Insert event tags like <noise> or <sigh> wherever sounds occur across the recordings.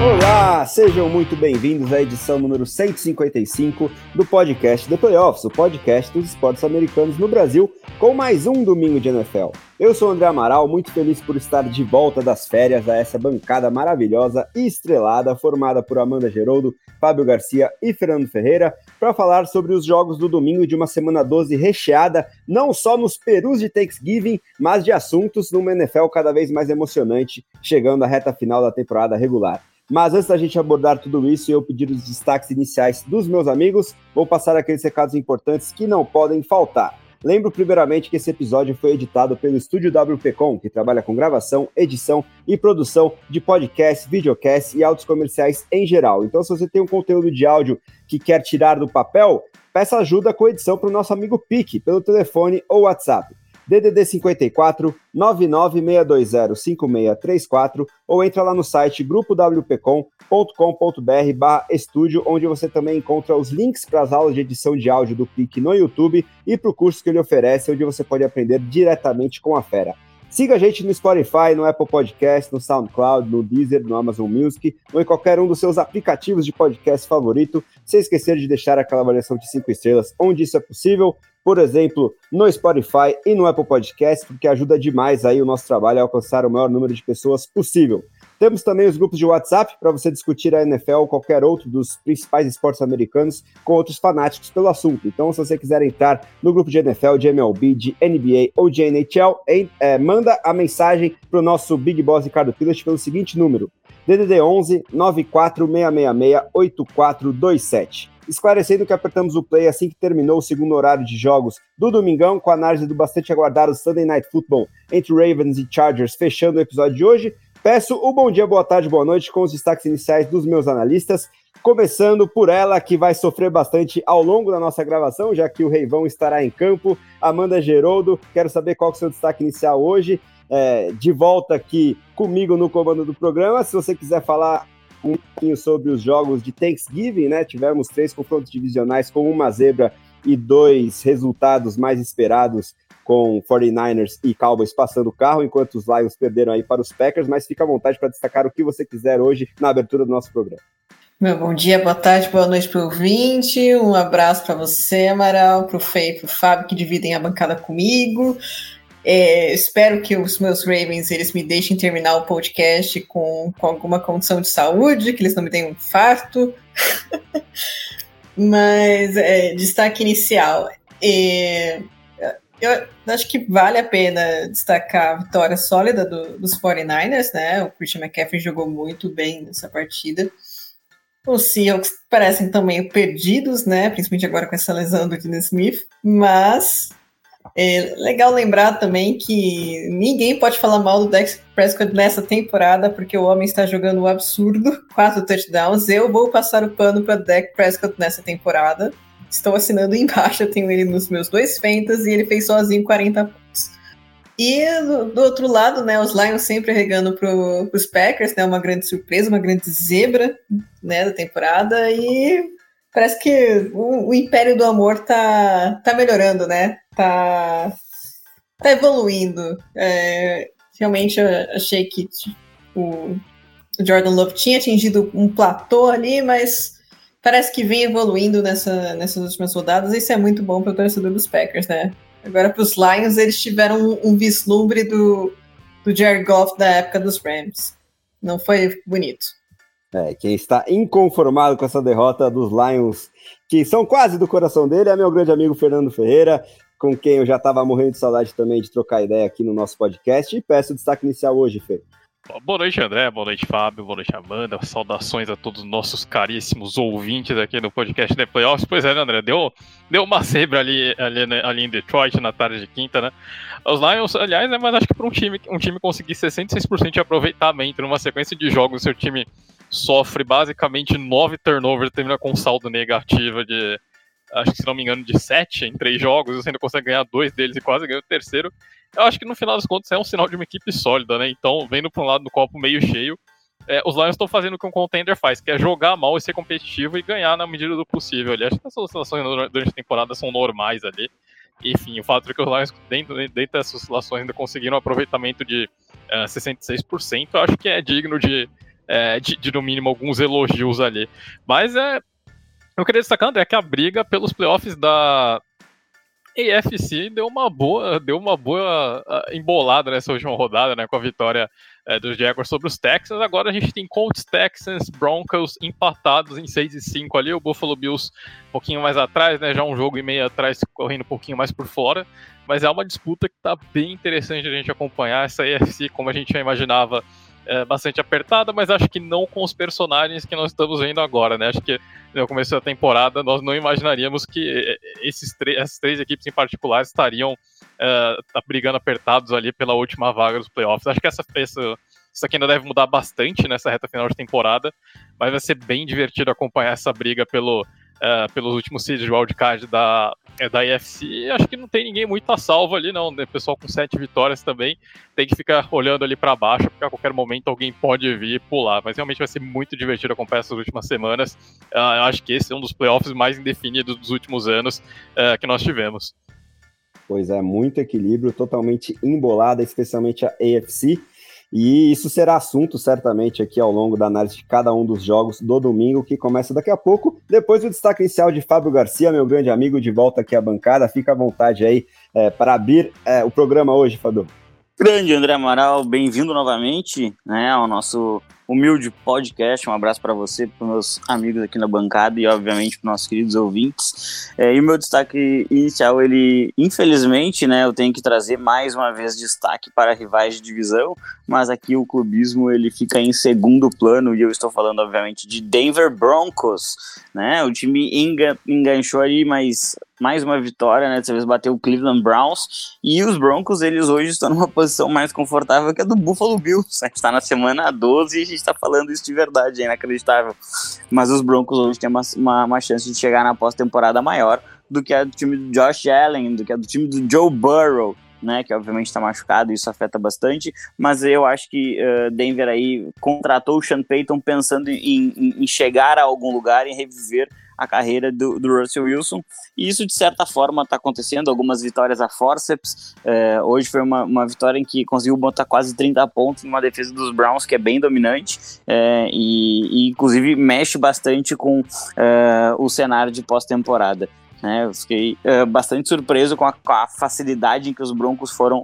Olá, sejam muito bem-vindos à edição número 155 do podcast The Playoffs, o podcast dos esportes americanos no Brasil, com mais um domingo de NFL. Eu sou o André Amaral, muito feliz por estar de volta das férias a essa bancada maravilhosa e estrelada, formada por Amanda Geroldo, Fábio Garcia e Fernando Ferreira, para falar sobre os jogos do domingo de uma semana 12 recheada, não só nos perus de Thanksgiving, mas de assuntos numa NFL cada vez mais emocionante, chegando à reta final da temporada regular. Mas antes da gente abordar tudo isso e eu pedir os destaques iniciais dos meus amigos, vou passar aqueles recados importantes que não podem faltar. Lembro primeiramente que esse episódio foi editado pelo estúdio WPcom, que trabalha com gravação, edição e produção de podcasts, videocasts e áudios comerciais em geral. Então, se você tem um conteúdo de áudio que quer tirar do papel, peça ajuda com edição para o nosso amigo Pique, pelo telefone ou WhatsApp. DDD 54 99620 5634 ou entra lá no site grupowpcom.com.br barra estúdio, onde você também encontra os links para as aulas de edição de áudio do PIC no YouTube e para o curso que ele oferece, onde você pode aprender diretamente com a fera. Siga a gente no Spotify, no Apple Podcast, no SoundCloud, no Deezer, no Amazon Music ou em qualquer um dos seus aplicativos de podcast favorito, sem esquecer de deixar aquela avaliação de 5 estrelas onde isso é possível por exemplo, no Spotify e no Apple Podcast, porque ajuda demais aí o nosso trabalho a alcançar o maior número de pessoas possível. Temos também os grupos de WhatsApp para você discutir a NFL ou qualquer outro dos principais esportes americanos com outros fanáticos pelo assunto. Então, se você quiser entrar no grupo de NFL, de MLB, de NBA ou de NHL, é, manda a mensagem para o nosso Big Boss Ricardo Pilas pelo seguinte número: DDD 11 94666 8427 esclarecendo que apertamos o play assim que terminou o segundo horário de jogos do Domingão, com a análise do bastante aguardado Sunday Night Football entre Ravens e Chargers, fechando o episódio de hoje. Peço o bom dia, boa tarde, boa noite com os destaques iniciais dos meus analistas, começando por ela, que vai sofrer bastante ao longo da nossa gravação, já que o Reivão estará em campo. Amanda Geroldo, quero saber qual é o seu destaque inicial hoje. É, de volta aqui comigo no comando do programa. Se você quiser falar um pouquinho sobre os jogos de Thanksgiving, né? Tivemos três confrontos divisionais com uma zebra e dois resultados mais esperados com 49ers e Cowboys passando o carro, enquanto os Lions perderam aí para os Packers, mas fica à vontade para destacar o que você quiser hoje na abertura do nosso programa. Meu bom dia, boa tarde, boa noite para o ouvinte. Um abraço para você, Amaral, para o e para o Fábio, que dividem a bancada comigo. É, espero que os meus Ravens eles me deixem terminar o podcast com, com alguma condição de saúde, que eles não me tenham um infarto. <laughs> Mas é, destaque inicial. É, eu acho que vale a pena destacar a vitória sólida do, dos 49ers, né? O Christian McCaffrey jogou muito bem nessa partida. Os Seahawks parecem também perdidos, né? Principalmente agora com essa lesão do Dino Smith, mas é legal lembrar também que ninguém pode falar mal do Dex Prescott nessa temporada, porque o homem está jogando um absurdo, <laughs> quatro touchdowns. Eu vou passar o pano para Dex Prescott nessa temporada. Estou assinando embaixo, eu tenho ele nos meus dois fentas e ele fez sozinho 40 pontos. E do, outro lado, né, os Lions sempre regando para os Packers, né, uma grande surpresa, uma grande zebra, né, da temporada e parece que o, o, Império do Amor tá, tá melhorando, né? Tá, tá evoluindo. É, realmente eu achei que o Jordan Love tinha atingido um platô ali, mas parece que vem evoluindo nessa, nessas últimas rodadas. Isso é muito bom para o torcedor dos Packers, né? Agora, para os Lions, eles tiveram um, um vislumbre do, do Jared Goff da época dos Rams. Não foi bonito. É, quem está inconformado com essa derrota dos Lions, que são quase do coração dele, é meu grande amigo Fernando Ferreira, com quem eu já estava morrendo de saudade também de trocar ideia aqui no nosso podcast. E peço o destaque inicial hoje, Fê. Boa noite, André. Boa noite, Fábio. Boa noite, Amanda. Saudações a todos os nossos caríssimos ouvintes aqui no podcast The Playoffs. Pois é, né, André? Deu, deu uma zebra ali, ali, né, ali em Detroit na tarde de quinta, né? Os Lions, aliás, né, mas acho que para um time, um time conseguir 66% de aproveitamento numa sequência de jogos, seu time sofre basicamente nove turnovers, termina com saldo negativo de, acho que se não me engano, de sete em três jogos, você ainda consegue ganhar dois deles e quase ganha o terceiro. Eu acho que no final das contas é um sinal de uma equipe sólida, né? Então, vendo para um lado do copo meio cheio, é, os Lions estão fazendo o que um contender faz, que é jogar mal e ser competitivo e ganhar na medida do possível. Ali. Acho que as oscilações durante a temporada são normais ali. Enfim, o fato de que os Lions, dentro, dentro dessas oscilações, ainda conseguiram um aproveitamento de uh, é, 66%, eu acho que é digno de, é, de, de, no mínimo, alguns elogios ali. Mas é. Eu queria destacar, André, que a briga pelos playoffs da, AFC deu uma boa, deu uma boa embolada nessa última rodada, né, com a vitória uh, dos Jaguars sobre os Texans. Agora a gente tem Colts, Texans, Broncos empatados em 6 e 5 ali, o Buffalo Bills um pouquinho mais atrás, né, já um jogo e meio atrás, correndo um pouquinho mais por fora. Mas é uma disputa que está bem interessante a gente acompanhar. Essa AFC, como a gente já imaginava, é, bastante apertada, mas acho que não com os personagens que nós estamos vendo agora, né? Acho que no começo da temporada nós não imaginaríamos que é, esses essas três equipes em particular estariam uh, brigando apertados ali pela última vaga dos playoffs. Acho que essa, essa, isso aqui ainda deve mudar bastante nessa reta final de temporada, mas vai ser bem divertido acompanhar essa briga pelo, uh, pelos últimos seeds de wildcard da, é, da IFC. Acho que não tem ninguém muito a salvo ali, não. Né? Pessoal com sete vitórias também tem que ficar olhando ali para baixo, porque a qualquer momento alguém pode vir pular. Mas realmente vai ser muito divertido acompanhar essas últimas semanas. Uh, acho que esse é um dos playoffs mais indefinidos dos últimos anos uh, que nós tivemos. Pois é, muito equilíbrio, totalmente embolada, especialmente a AFC. E isso será assunto certamente aqui ao longo da análise de cada um dos jogos do domingo, que começa daqui a pouco. Depois do destaque inicial de Fábio Garcia, meu grande amigo, de volta aqui à bancada. Fica à vontade aí é, para abrir é, o programa hoje, Fábio. Grande André Amaral, bem-vindo novamente né, ao nosso humilde podcast. Um abraço para você, para meus amigos aqui na bancada e, obviamente, para nossos queridos ouvintes. É, e o meu destaque inicial, ele, infelizmente, né, eu tenho que trazer mais uma vez destaque para rivais de divisão, mas aqui o clubismo ele fica em segundo plano e eu estou falando, obviamente, de Denver Broncos. Né? O time engan enganchou aí, mas mais uma vitória, né? Dessa vez bateu o Cleveland Browns. E os Broncos, eles hoje estão numa posição mais confortável que a do Buffalo Bills. A gente está na semana 12 e a gente está falando isso de verdade, é inacreditável. Mas os Broncos hoje têm uma, uma, uma chance de chegar na pós-temporada maior do que a do time do Josh Allen, do que a do time do Joe Burrow. Né, que obviamente está machucado, isso afeta bastante, mas eu acho que uh, Denver aí contratou o Sean Payton pensando em, em, em chegar a algum lugar e reviver a carreira do, do Russell Wilson. E isso, de certa forma, está acontecendo. Algumas vitórias a forceps. É, hoje foi uma, uma vitória em que conseguiu botar quase 30 pontos numa defesa dos Browns, que é bem dominante. É, e, e, inclusive, mexe bastante com é, o cenário de pós-temporada. Né, eu fiquei é, bastante surpreso com a, com a facilidade em que os Broncos foram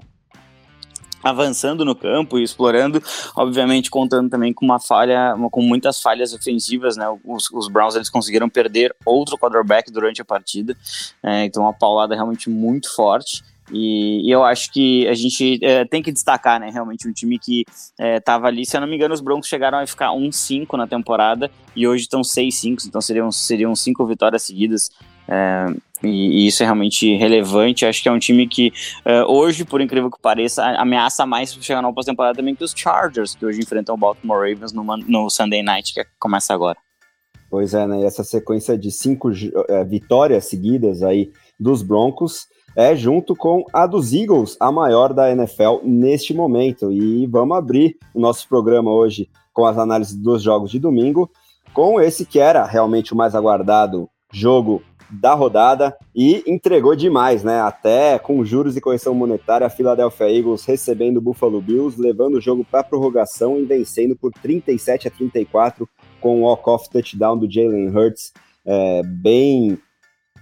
avançando no campo e explorando, obviamente contando também com uma falha, com muitas falhas ofensivas, né? Os, os Browns eles conseguiram perder outro quarterback durante a partida, é, então uma paulada realmente muito forte. E, e, eu acho que a gente é, tem que destacar, né? Realmente um time que estava é, ali, se eu não me engano, os Broncos chegaram a ficar 1-5 na temporada e hoje estão 6-5, então seriam, seriam cinco vitórias seguidas. É, e, isso é realmente relevante. Acho que é um time que uh, hoje, por incrível que pareça, ameaça mais chegar na pós-temporada também que os Chargers, que hoje enfrentam o Baltimore Ravens no, no Sunday Night, que começa agora. Pois é, né? E essa sequência de cinco uh, vitórias seguidas aí dos Broncos é junto com a dos Eagles, a maior da NFL neste momento. E vamos abrir o nosso programa hoje com as análises dos jogos de domingo, com esse que era realmente o mais aguardado jogo da rodada e entregou demais, né? Até com juros e correção monetária, a Philadelphia Eagles recebendo o Buffalo Bills, levando o jogo para prorrogação e vencendo por 37 a 34 com o walk-off touchdown do Jalen Hurts, é, bem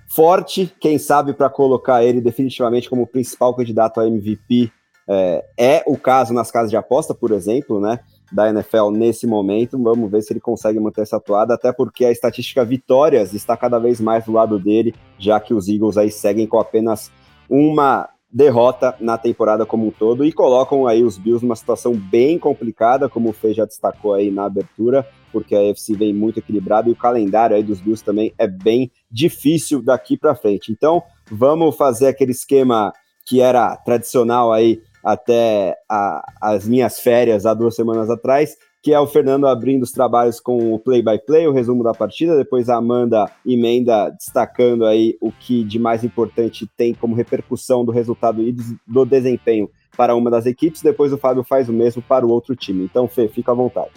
forte, quem sabe para colocar ele definitivamente como principal candidato a MVP. É, é o caso nas casas de aposta, por exemplo, né? Da NFL nesse momento. Vamos ver se ele consegue manter essa atuada, até porque a estatística vitórias está cada vez mais do lado dele, já que os Eagles aí seguem com apenas uma derrota na temporada como um todo e colocam aí os Bills numa situação bem complicada, como o Fê já destacou aí na abertura, porque a AFC vem muito equilibrada e o calendário aí dos Bills também é bem difícil daqui para frente. Então, vamos fazer aquele esquema que era tradicional aí até a, as minhas férias há duas semanas atrás. que é o Fernando abrindo os trabalhos com o play-by-play, -play, o resumo da partida, depois a Amanda emenda destacando aí o que de mais importante tem como repercussão do resultado e do desempenho para uma das equipes, depois o Fábio faz o mesmo para o outro time. Então, Fê, fica à vontade.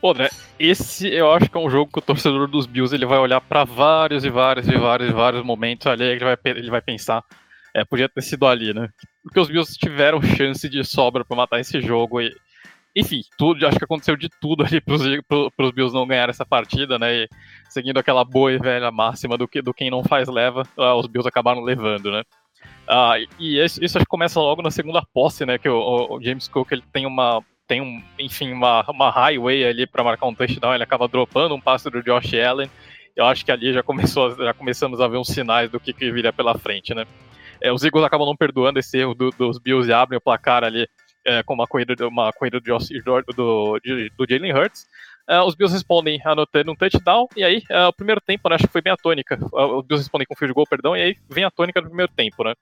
Pô, né? Esse eu acho que é um jogo que o torcedor dos Bills ele vai olhar para vários e vários e vários e vários momentos ali, ele vai, ele vai pensar, é, podia ter sido ali, né? Porque os Bills tiveram chance de sobra para matar esse jogo e enfim, tudo, acho que aconteceu de tudo ali para os Bills não ganhar essa partida, né? E seguindo aquela boa e velha máxima do que do quem não faz leva, uh, os Bills acabaram levando, né? Uh, e isso, isso, acho que começa logo na segunda posse, né? Que o, o James Cook ele tem uma tem um, enfim, uma, uma highway ali para marcar um touchdown, ele acaba dropando um passe do Josh Allen. Eu acho que ali já começou, já começamos a ver uns sinais do que, que viria pela frente, né? É, os Eagles acabam não perdoando esse erro do, dos Bills e abrem o placar ali é, com uma corrida, uma corrida do, do, do Jalen Hurts. Uh, os Bills respondem anotando um touchdown, e aí uh, o primeiro tempo, né, acho que foi bem a tônica. Uh, os Bills respondem com field goal, perdão, e aí vem a tônica do primeiro tempo, né?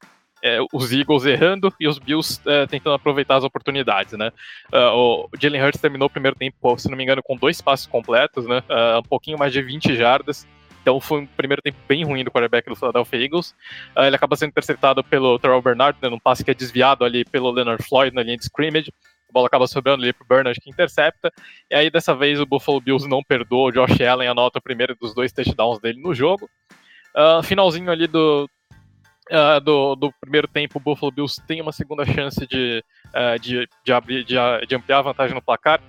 É, os Eagles errando e os Bills é, tentando aproveitar as oportunidades, né? o Jalen Hurts terminou o primeiro tempo, se não me engano, com dois passos completos, né? um pouquinho mais de 20 jardas. Então foi um primeiro tempo bem ruim do quarterback do Philadelphia Eagles. Uh, ele acaba sendo interceptado pelo Terrell Bernard, né, num passe que é desviado ali pelo Leonard Floyd na linha de scrimmage. A bola acaba sobrando ali pro Bernard que intercepta. E aí dessa vez o Buffalo Bills não perdoa. O Josh Allen anota o primeiro dos dois touchdowns dele no jogo. Uh, finalzinho ali do, Uh, do, do, primeiro tempo, o Buffalo Bills tem uma segunda chance de, uh, de, de, abrir, de, de, ampliar a vantagem no placar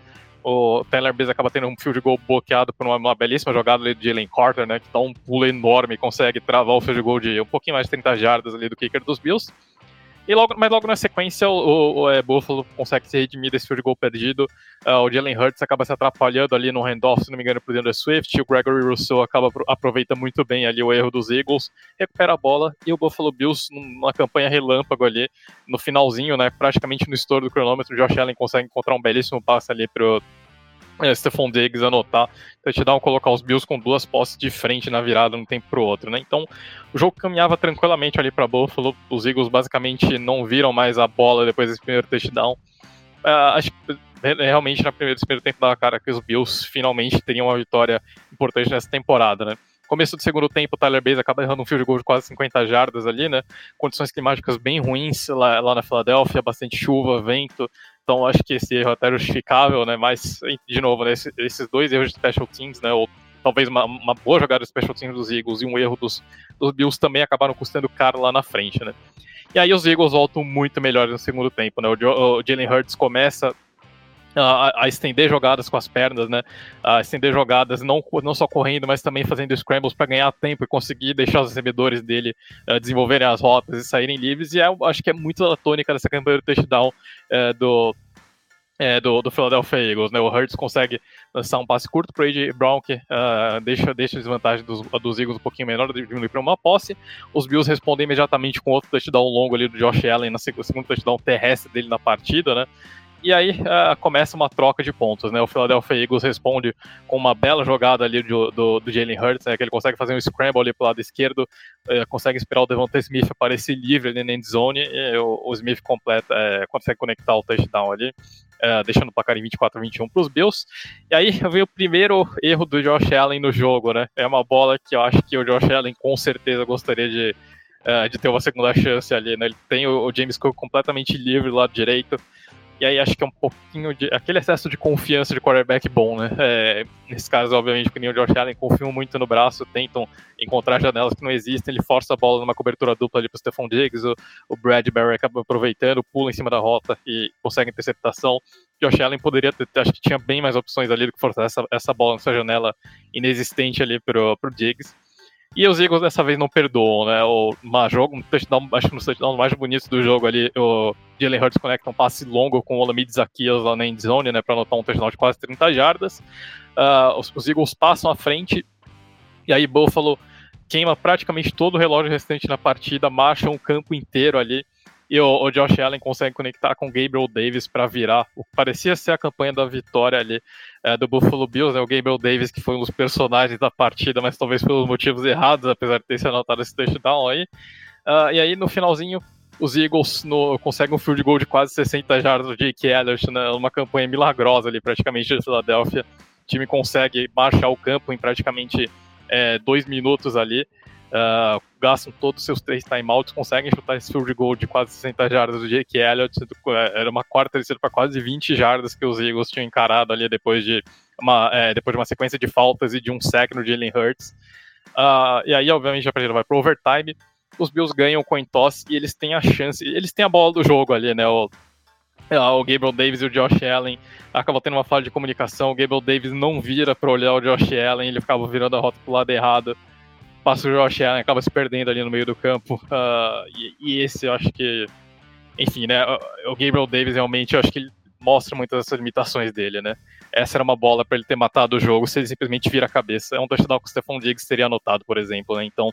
o Tyler Bass acaba tendo um field goal bloqueado por uma, uma belíssima jogada de Jalen Carter, né, que dá um pulo enorme e consegue travar o field goal de um pouquinho mais de 30 jardas ali do kicker dos Bills. E logo, mas logo na sequência, o, o, é, Buffalo consegue se redimir desse field goal perdido. Uh, o Jalen Hurts acaba se atrapalhando ali no handoff, se não me engano, pro DeAndre Swift. O Gregory Rousseau acaba aproveita muito bem ali o erro dos Eagles, recupera a bola. E o Buffalo Bills, numa campanha relâmpago ali, no finalzinho, né, praticamente no estouro do cronômetro, o Josh Allen consegue encontrar um belíssimo passe ali pro é, Stephon Diggs anotar, touchdown, colocar os Bills com duas posses de frente na virada de um tempo pro outro, né? Então, o jogo caminhava tranquilamente ali para Buffalo, os Eagles basicamente não viram mais a bola depois desse primeiro touchdown. Uh, acho que realmente na primeira, primeiro tempo dava cara que os Bills finalmente teriam uma vitória importante nessa temporada, né? Começo do segundo tempo, o Tyler Bass acaba errando um field goal de quase 50 jardas ali, né? Condições climáticas bem ruins lá, lá na Filadélfia, bastante chuva, vento. Então acho que esse erro é até justificável, né? Mas, de novo, né, esses dois erros de special teams, né? Ou talvez uma, uma boa jogada de special teams dos Eagles e um erro dos, dos Bills também acabaram custando caro lá na frente, né? E aí os Eagles voltam muito melhores no segundo tempo, né? O Jalen Hurts começa a, a, estender jogadas com as pernas, né? A estender jogadas não, não só correndo, mas também fazendo scrambles para ganhar tempo e conseguir deixar os recebedores dele uh, desenvolverem as rotas e saírem livres. E é, acho que é muito a tônica dessa campanha do touchdown uh, do, é, do, do Philadelphia Eagles. Né? O Hurts consegue lançar um passe curto para A.J. Brown, que uh, deixa, deixa a desvantagem dos, dos Eagles um pouquinho menor, diminuir para uma posse. Os Bills respondem imediatamente com outro touchdown longo ali do Josh Allen, na segundo touchdown terrestre dele na partida, né? E aí uh, começa uma troca de pontos, né? O Philadelphia Eagles responde com uma bela jogada ali do, do, do Jalen Hurts, né? Que ele consegue fazer um scramble ali pro lado esquerdo, uh, consegue esperar o Devonta Smith aparecer livre ali na end zone, e o, o Smith completa, uh, consegue conectar o touchdown ali. Uh, deixando o placar em 24 a 21 para os Bills. E aí <laughs> veio o primeiro erro do Josh Allen no jogo, né? É uma bola que eu acho que o Josh Allen com certeza gostaria de, uh, de ter uma segunda chance ali, né? Ele tem o, o James Cook completamente livre do lado direito. E aí acho que é um pouquinho de. aquele excesso de confiança de quarterback bom, né? É, nesse caso, obviamente, porque o Josh Allen confiam muito no braço, tentam encontrar janelas que não existem, ele força a bola numa cobertura dupla ali pro Stephon Diggs, o, o Bradbury acaba aproveitando, pula em cima da rota e consegue interceptação. Josh Allen poderia ter, acho que tinha bem mais opções ali do que forçar essa, essa bola nessa janela inexistente ali pro, pro Diggs. E os Eagles dessa vez não perdoam, né? O uma jogo, um touchdown, acho que no touchdown mais bonito do jogo ali, o Jalen Hurts conecta um passe longo com o Olamide Zaccheaus lá na endzone, né? Pra anotar um touchdown de quase 30 jardas. Uh, os, os Eagles passam à frente, e aí Buffalo queima praticamente todo o relógio restante na partida, marcha um campo inteiro ali e o, o, Josh Allen consegue conectar com Gabriel Davis para virar o que parecia ser a campanha da vitória ali é, do Buffalo Bills, né? O Gabriel Davis, que foi um dos personagens da partida, mas talvez pelos motivos errados, apesar de ter se anotado esse touchdown aí. Uh, e aí, no finalzinho, os Eagles no, conseguem um field goal de quase 60 jardas do Jake Elliott, né, uma campanha milagrosa ali praticamente de Filadélfia. O time consegue marchar o campo em praticamente é, dois minutos ali. Uh, gastam todos os seus três timeouts, conseguem chutar esse field goal de quase 60 jardas do Jake Elliott. É, era uma quarta terceira para quase 20 jardas que os Eagles tinham encarado ali depois de uma, é, depois de uma sequência de faltas e de um sack no Jalen Hurts. Uh, e aí, obviamente, a partida vai para overtime. Os Bills ganham o coin toss e eles têm a chance, eles têm a bola do jogo ali, né? O, o Gabriel Davis e o Josh Allen acabam tendo uma falha de comunicação. O Gabriel Davis não vira para olhar o Josh Allen, ele ficava virando a rota pro lado errado. Passa o Josh Allen, acaba se perdendo ali no meio do campo. Uh, e, e, esse eu acho que. Enfim, né? O Gabriel Davis realmente, eu acho que ele mostra muitas dessas limitações dele, né? Essa era uma bola para ele ter matado o jogo se ele simplesmente vira a cabeça. É um touchdown que o Stephon Diggs teria anotado, por exemplo, né? Então,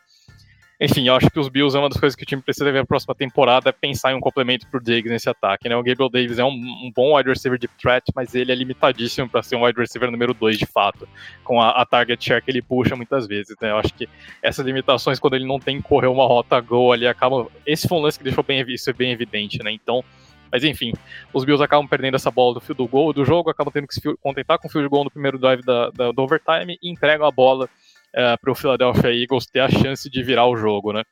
enfim, eu acho que os Bills é uma das coisas que o time precisa ver na próxima temporada é pensar em um complemento pro Diggs nesse ataque, né? O Gabriel Davis é um, um bom wide receiver de threat, mas ele é limitadíssimo para ser um wide receiver número 2 de fato, com a, a, target share que ele puxa muitas vezes, né? Eu acho que essas limitações, quando ele não tem que correr uma rota go ali, acaba. Esse foi um lance que deixou bem, isso é bem evidente, né? Então, mas enfim, os Bills acabam perdendo essa bola do fio do gol do jogo, acabam tendo que se contentar com o field goal no primeiro drive da, da, do overtime e entregam a bola eh, para o Philadelphia Eagles ter a chance de virar o jogo, né?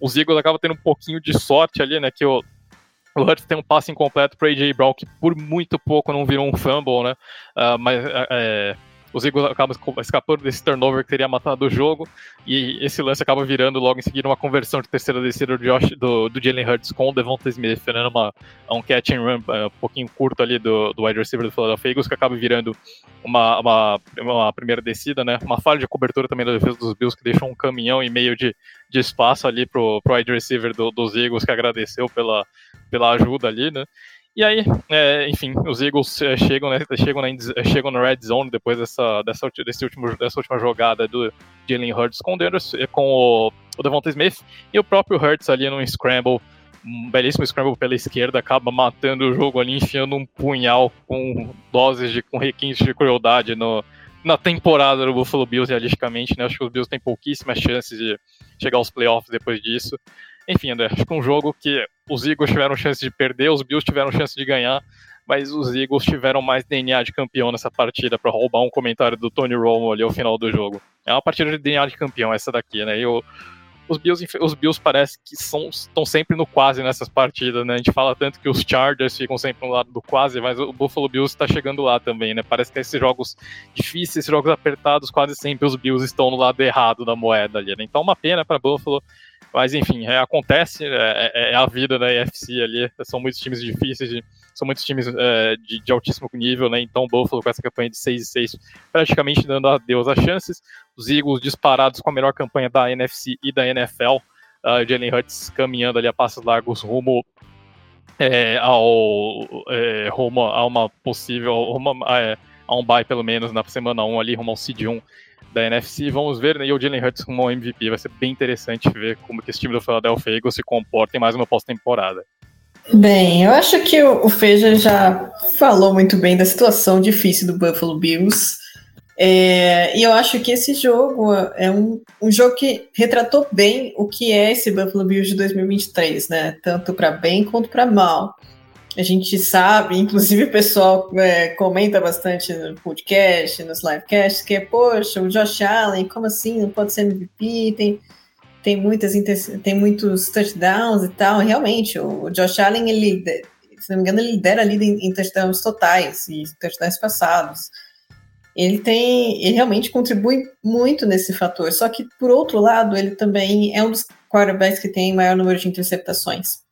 Os Eagles acabam tendo um pouquinho de sorte ali, né? Que o, o Hurts tem um passe incompleto para AJ Brown que por muito pouco não virou um fumble, né? Uh, mas uh, os Eagles acabam escapando desse turnover que teria matado o jogo, e esse lance acaba virando logo em seguida uma conversão de terceira descida do, Josh, do, do Jalen Hurts com o Devonta Smith, né, numa, um catch and run uh, um pouquinho curto ali do, do wide receiver do Philadelphia Eagles, que acaba virando uma, uma, uma primeira descida, né, uma falha de cobertura também da defesa dos Bills, que deixou um caminhão e meio de, de espaço ali pro, pro wide receiver do, dos Eagles, que agradeceu pela, pela ajuda ali, né, e aí, é, enfim, os Eagles é, chegam, né, chegam, na, chegam no red zone depois dessa, dessa, desse último, dessa última jogada do Jalen Hurts com, com o, o Devonta Smith e o próprio Hurts ali num scramble, um belíssimo scramble pela esquerda, acaba matando o jogo ali, enfiando um punhal com doses de com requintes de crueldade no, na temporada do Buffalo Bills, realisticamente, né? Acho que os Bills têm pouquíssimas chances de chegar aos playoffs depois disso. Enfim, André, acho que um jogo que os Eagles tiveram chance de perder, os Bills tiveram chance de ganhar, mas os Eagles tiveram mais DNA de campeão nessa partida, para roubar um comentário do Tony Romo ali ao final do jogo. É uma partida de DNA de campeão essa daqui, né? E o, os Bills, os Bills parece que estão sempre no quase nessas partidas, né? A gente fala tanto que os Chargers ficam sempre no lado do quase, mas o Buffalo Bills está chegando lá também, né? Parece que esses jogos difíceis, esses jogos apertados, quase sempre os Bills estão no lado errado da moeda ali, né? Então uma pena para Buffalo. Mas enfim, é, acontece, é, é, é, a vida da EFC ali. São muitos times difíceis, de, são muitos times é, de, de, altíssimo nível, né? Então o Buffalo com essa campanha de 6 e 6, praticamente dando adeus às chances. Os Eagles disparados com a melhor campanha da NFC e da NFL. Uh, Jalen Hurts caminhando ali a passos largos rumo é, ao é, rumo a uma possível é, a um bye pelo menos na semana 1 ali rumo ao seed 1 da NFC. Vamos ver, né? E o Jalen Hurts como um MVP. Vai ser bem interessante ver como que esse time do Philadelphia Eagles se comporta em mais uma pós-temporada. Bem, eu acho que o Feja já falou muito bem da situação difícil do Buffalo Bills. É, e eu acho que esse jogo é um, um jogo que retratou bem o que é esse Buffalo Bills de 2023, né? Tanto para bem quanto para mal a gente sabe, inclusive o pessoal é, comenta bastante no podcast, nos livecasts, que é, poxa, o Josh Allen, como assim, não pode ser MVP, tem, tem, muitas, tem muitos touchdowns e tal, realmente, o Josh Allen, ele, se não me engano, ele lidera ali em, em touchdowns totais e touchdowns passados, ele tem, ele realmente contribui muito nesse fator, só que, por outro lado, ele também é um dos quarterbacks que tem maior número de interceptações,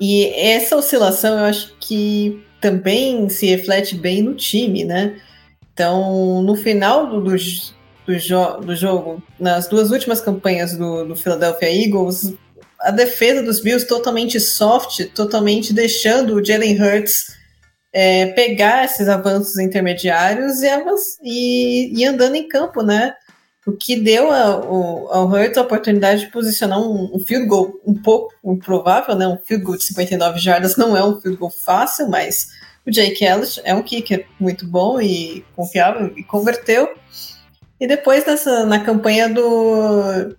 e essa oscilação eu acho que também se reflete bem no time, né? Então, no final do, do, do, jo do jogo, nas duas últimas campanhas do, do Philadelphia Eagles, a defesa dos Bills totalmente soft, totalmente deixando o Jalen Hurts é, pegar esses avanços intermediários e, e, e, andando em campo, né? O que deu ao, ao Hurts a oportunidade de posicionar um, um, field goal um pouco improvável, né? Um field goal de 59 jardas não é um field goal fácil, mas o Jake Ellis é um kicker muito bom e confiável e converteu. E depois nessa, na campanha do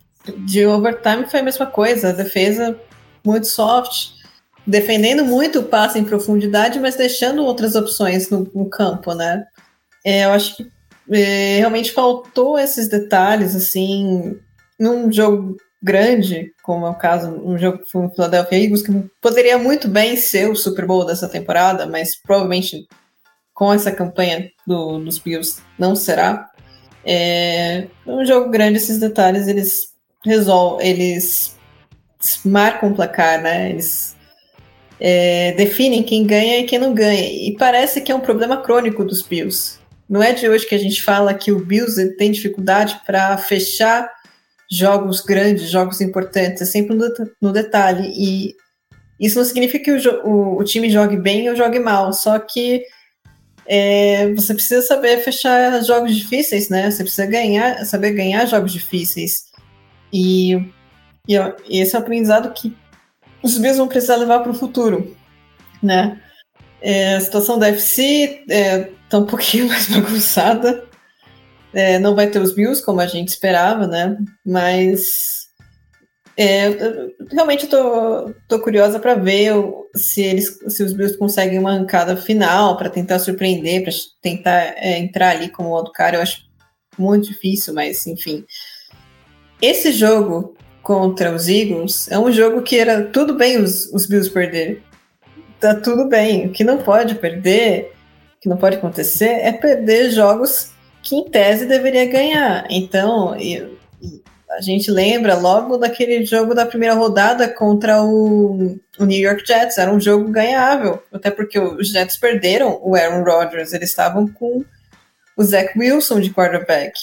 de overtime foi a mesma coisa, a defesa muito soft, defendendo muito o passe em profundidade, mas deixando outras opções no, no campo, né? É, eu acho que é, realmente faltou esses detalhes, assim, num jogo grande, como é o caso, um jogo com o Philadelphia Eagles, que poderia muito bem ser o Super Bowl dessa temporada, mas provavelmente com essa campanha do, dos Bills não será. É um jogo grande, esses detalhes eles resolvem, eles marcam o placar, né? Eles é, definem quem ganha e quem não ganha. E parece que é um problema crônico dos Bills. Não é de hoje que a gente fala que o Bills tem dificuldade para fechar jogos grandes, jogos importantes, é sempre no, detalhe. E isso não significa que o, o, o, time jogue bem ou jogue mal, só que é, você precisa saber fechar jogos difíceis, né? Você precisa ganhar, saber ganhar jogos difíceis. E, e, e esse é um aprendizado que os Bills vão precisar levar para o futuro, né? É, a situação da FC é, tá um <laughs> pouquinho mais bagunçada. É, não vai ter os Bills como a gente esperava, né? Mas é, realmente tô, tô curiosa para ver se eles, se os Bills conseguem uma arrancada final para tentar surpreender, para tentar é, entrar ali como o cara. Eu acho muito difícil, mas enfim. Esse jogo contra os Eagles é um jogo que era tudo bem os, os Bills perder. Tá tudo bem. O que não pode perder, o que não pode acontecer, é perder jogos que em tese deveria ganhar. Então, eu, a gente lembra logo daquele jogo da primeira rodada contra o, o, New York Jets. Era um jogo ganhável, até porque os Jets perderam o Aaron Rodgers. Eles estavam com o Zach Wilson de quarterback.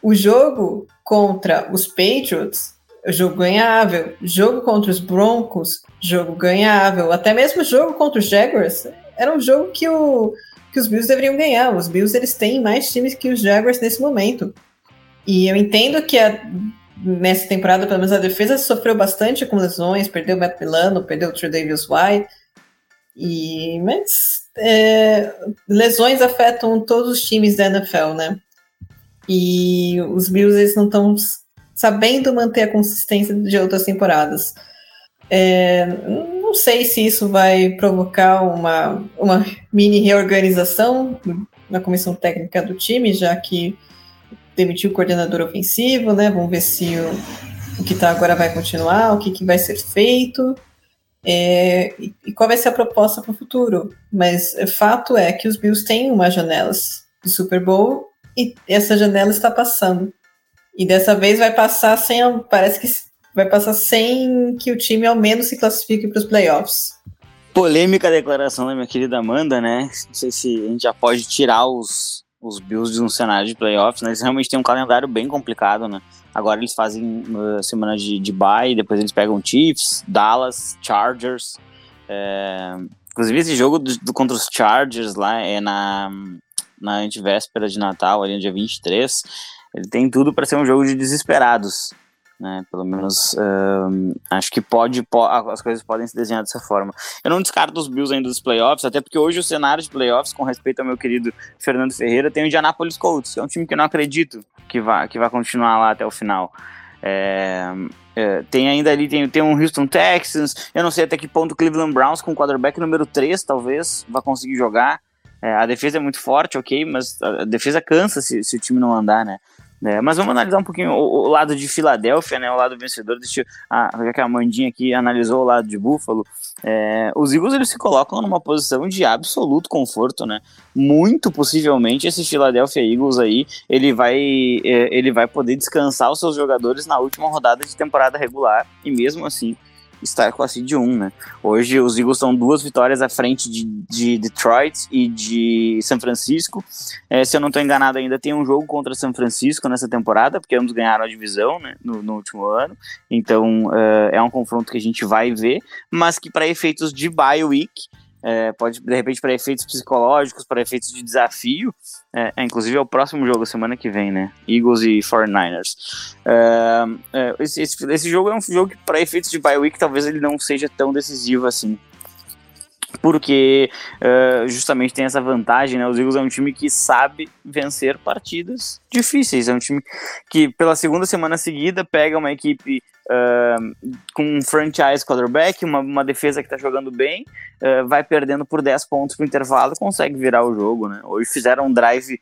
O jogo contra os Patriots jogo ganhável. Jogo contra os Broncos, jogo ganhável. Até mesmo jogo contra os Jaguars, era um jogo que, o, que os Bills deveriam ganhar. Os Bills eles têm mais times que os Jaguars nesse momento. E eu entendo que a, nessa temporada, pelo menos a defesa sofreu bastante com lesões, perdeu o Matt Milano, perdeu o True Davis White. E, mas é, lesões afetam todos os times da NFL, né? E os Bills eles não estão sabendo manter a consistência de outras temporadas. É, não sei se isso vai provocar uma, uma mini reorganização na comissão técnica do time, já que demitiu o coordenador ofensivo, né? Vamos ver se o, o que está agora vai continuar, o que, que vai ser feito. É, e, qual vai ser a proposta para o futuro. Mas o fato é que os Bills têm uma janela de Super Bowl e essa janela está passando. E dessa vez vai passar sem. Parece que vai passar sem que o time ao menos se classifique para os playoffs. Polêmica declaração da minha querida Amanda, né? Não sei se a gente já pode tirar os, os Bills de um cenário de playoffs, né? Eles realmente têm um calendário bem complicado, né? Agora eles fazem uh, semana de, de bye, depois eles pegam Chiefs, Dallas, Chargers. É... Inclusive esse jogo do, do, contra os Chargers lá é na, na antivéspera de Natal, ali no dia 23 ele tem tudo para ser um jogo de desesperados. Né? Pelo menos acho que pode, pode, as coisas podem se desenhar dessa forma. Eu não descarto os Bills ainda dos playoffs, até porque hoje o cenário de playoffs, com respeito ao meu querido Fernando Ferreira, tem o Indianapolis Colts, que é um time que eu não acredito que vai, que vai continuar lá até o final. É, é, tem ainda ali, tem, tem um Houston Texans, eu não sei até que ponto o Cleveland Browns com o quarterback número 3 talvez vai conseguir jogar. É, a defesa é muito forte, ok, mas a defesa cansa se, se o time não andar, né? É, mas vamos analisar um pouquinho o, o, lado de Filadélfia, né? O lado vencedor. Deixa eu, já que a Amandinha aqui analisou o lado de Buffalo. É, os Eagles eles se colocam numa posição de absoluto conforto, né? Muito possivelmente esse Philadelphia Eagles aí ele vai é, ele vai poder descansar os seus jogadores na última rodada de temporada regular e mesmo assim estar com a seed 1, né? Hoje os Eagles estão duas vitórias à frente de, de Detroit e de São Francisco. É, se eu não estou enganado ainda, tem um jogo contra São Francisco nessa temporada, porque ambos ganharam a divisão né, no, no último ano. Então uh, é um confronto que a gente vai ver, mas que para efeitos de bye week é, pode, de repente, para efeitos psicológicos, para efeitos de desafio. É, é, inclusive é o próximo jogo, semana que vem, né? Eagles e 49ers. É, é, esse, esse, esse, jogo é um jogo que, para efeitos de bye week, talvez ele não seja tão decisivo assim. Porque uh, justamente tem essa vantagem, né? Os Eagles é um time que sabe vencer partidas difíceis, é um time que pela segunda semana seguida pega uma equipe uh, com um franchise quarterback, uma, uma defesa que está jogando bem, uh, vai perdendo por 10 pontos pro intervalo, consegue virar o jogo, né? Hoje fizeram um drive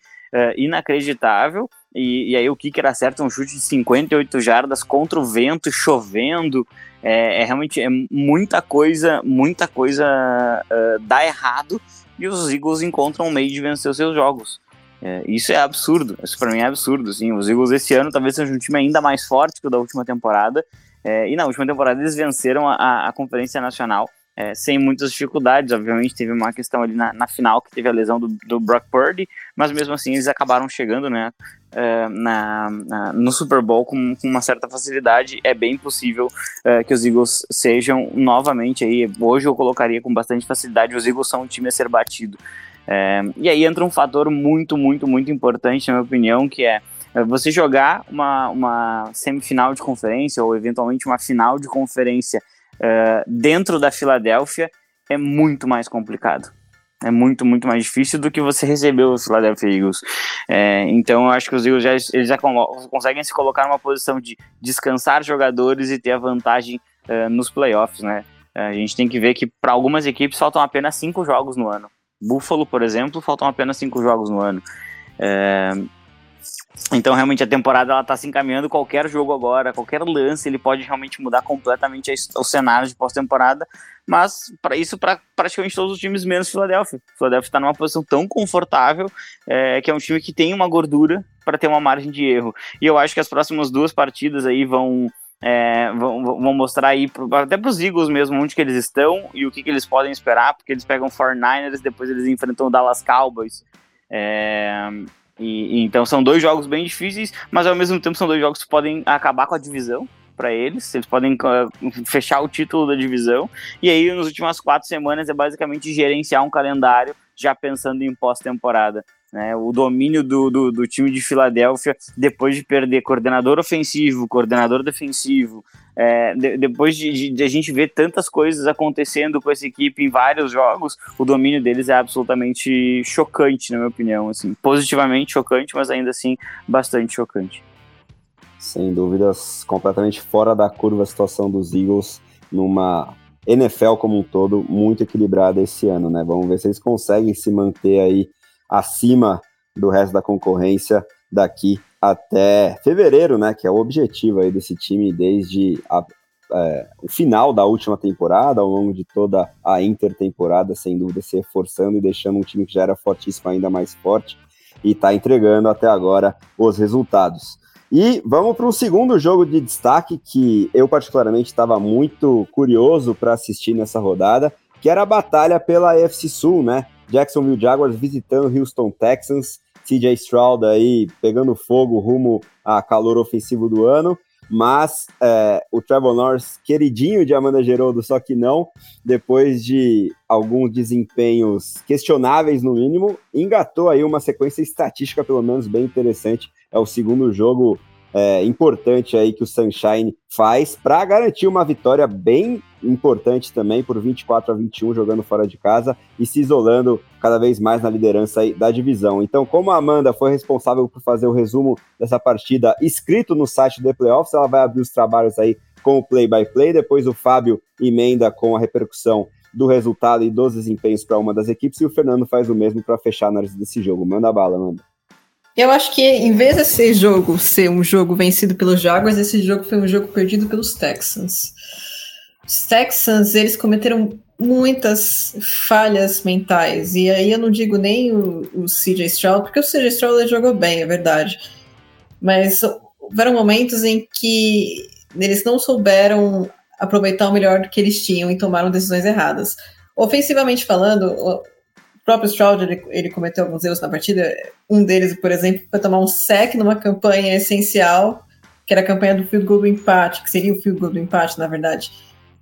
inacreditável, e, e, aí o kicker acerta um chute de 58 jardas contra o vento, chovendo, é, é realmente é muita coisa, muita coisa uh, dá errado e os Eagles encontram um meio de vencer os seus jogos. É, isso é absurdo, isso para mim é absurdo. Assim. Os Eagles esse ano talvez seja um time ainda mais forte que o da última temporada. É, e na última temporada eles venceram a, a Conferência Nacional é, sem muitas dificuldades. Obviamente teve uma questão ali na, na final que teve a lesão do, do Brock Purdy, mas mesmo assim eles acabaram chegando né, uh, na, na, no Super Bowl com, com, uma certa facilidade. É bem possível uh, que os Eagles sejam novamente aí. Hoje eu colocaria com bastante facilidade. Os Eagles são um time a ser batido. Uh, e aí entra um fator muito, muito, muito importante, na minha opinião, que é você jogar uma, uma semifinal de conferência ou eventualmente uma final de conferência dentro da Filadélfia é muito mais complicado. É muito, muito mais difícil do que você recebeu os Philadelphia Eagles. É, então, eu acho que os Eagles já, eles já conseguem se colocar numa posição de descansar jogadores e ter a vantagem uh, nos playoffs, né? A gente tem que ver que para algumas equipes faltam apenas cinco jogos no ano. Buffalo, por exemplo, faltam apenas cinco jogos no ano. Então, realmente, a temporada ela tá se encaminhando. Qualquer jogo agora, qualquer lance, ele pode realmente mudar completamente o cenário de pós-temporada. Mas, para isso, para praticamente todos os times, menos Philadelphia. Philadelphia está numa posição tão confortável é, que é um time que tem uma gordura para ter uma margem de erro. E eu acho que as próximas duas partidas aí vão. É, vão, vão, mostrar aí, pro, até para os Eagles mesmo, onde que eles estão e o que, que eles podem esperar, porque eles pegam 49ers, depois eles enfrentam o Dallas Cowboys. É, e, então são dois jogos bem difíceis, mas ao mesmo tempo são dois jogos que podem acabar com a divisão para eles. Eles podem uh, fechar o título da divisão. E aí, nas últimas quatro semanas, é basicamente gerenciar um calendário já pensando em pós-temporada. Né, o domínio do, do, do, time de Filadélfia, depois de perder coordenador ofensivo, coordenador defensivo, é, de, depois de, de, de, a gente ver tantas coisas acontecendo com essa equipe em vários jogos, o domínio deles é absolutamente chocante, na minha opinião. Assim, positivamente chocante, mas ainda assim bastante chocante. Sem dúvidas, completamente fora da curva a situação dos Eagles numa NFL como um todo muito equilibrada esse ano, né? Vamos ver se eles conseguem se manter aí acima do resto da concorrência daqui até fevereiro, né? Que é o objetivo aí desse time desde a, é, o final da última temporada, ao longo de toda a intertemporada, sem dúvida, se reforçando e deixando um time que já era fortíssimo ainda mais forte e está entregando até agora os resultados. E vamos para um segundo jogo de destaque que eu particularmente estava muito curioso para assistir nessa rodada, que era a batalha pela AFC Sul, né? Jacksonville Jaguars visitando Houston Texans, CJ Stroud aí pegando fogo rumo a calor ofensivo do ano, mas é, o Trevor Norris, queridinho de Amanda Geroldo, só que não, depois de alguns desempenhos questionáveis no mínimo, engatou aí uma sequência estatística pelo menos bem interessante. É o segundo jogo é, importante aí que o Sunshine faz para garantir uma vitória bem importante também por 24 a 21 jogando fora de casa e se isolando cada vez mais na liderança da divisão. Então, como a Amanda foi responsável por fazer o resumo dessa partida escrito no site do Playoffs, ela vai abrir os trabalhos aí com o play by play, depois o Fábio emenda com a repercussão do resultado e dos desempenhos para uma das equipes e o Fernando faz o mesmo para fechar a análise desse jogo. Manda bala, Amanda. Eu acho que em vez desse jogo ser um jogo vencido pelos Jaguars, esse jogo foi um jogo perdido pelos Texans. Os Texans, eles cometeram muitas falhas mentais. E aí eu não digo nem o, o CJ Stroud, porque o CJ Stroud jogou bem, é verdade. Mas houveram momentos em que eles não souberam aproveitar o melhor que eles tinham e tomaram decisões erradas. Ofensivamente falando, próprio Stroud ele, ele, cometeu alguns erros na partida. Um deles, por exemplo, foi tomar um sec numa campanha essencial, que era a campanha do field goal do empate, que seria o field goal do empate, na verdade.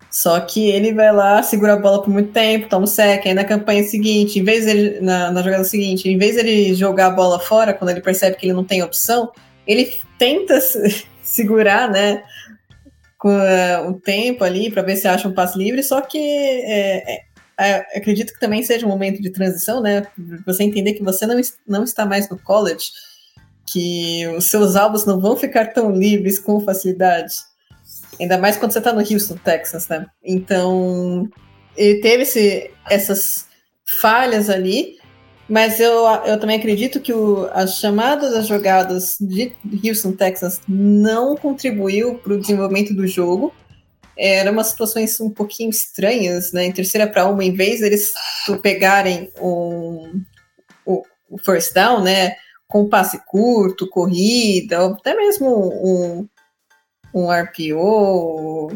Só que ele vai lá, segura a bola por muito tempo, toma um sec, aí na campanha seguinte, em vez dele, na, na jogada seguinte, em vez dele jogar a bola fora, quando ele percebe que ele não tem opção, ele tenta <laughs> segurar, né, com uh, o tempo ali para ver se acha um passe livre, só que é, é, acredito que também seja um momento de transição, né? Você entender que você não, não está mais no college, que os seus alvos não vão ficar tão livres com facilidade. Ainda mais quando você está no Houston, Texas, né? Então, ele teve esse, essas falhas ali, mas eu, eu também acredito que o, as chamadas das jogadas de Houston, Texas não contribuiu para o desenvolvimento do jogo. Eram umas situações um pouquinho estranhas, né? Em terceira para uma, em vez deles pegarem um, o, o first down, né? Com passe curto, corrida, ou até mesmo um, um RPO,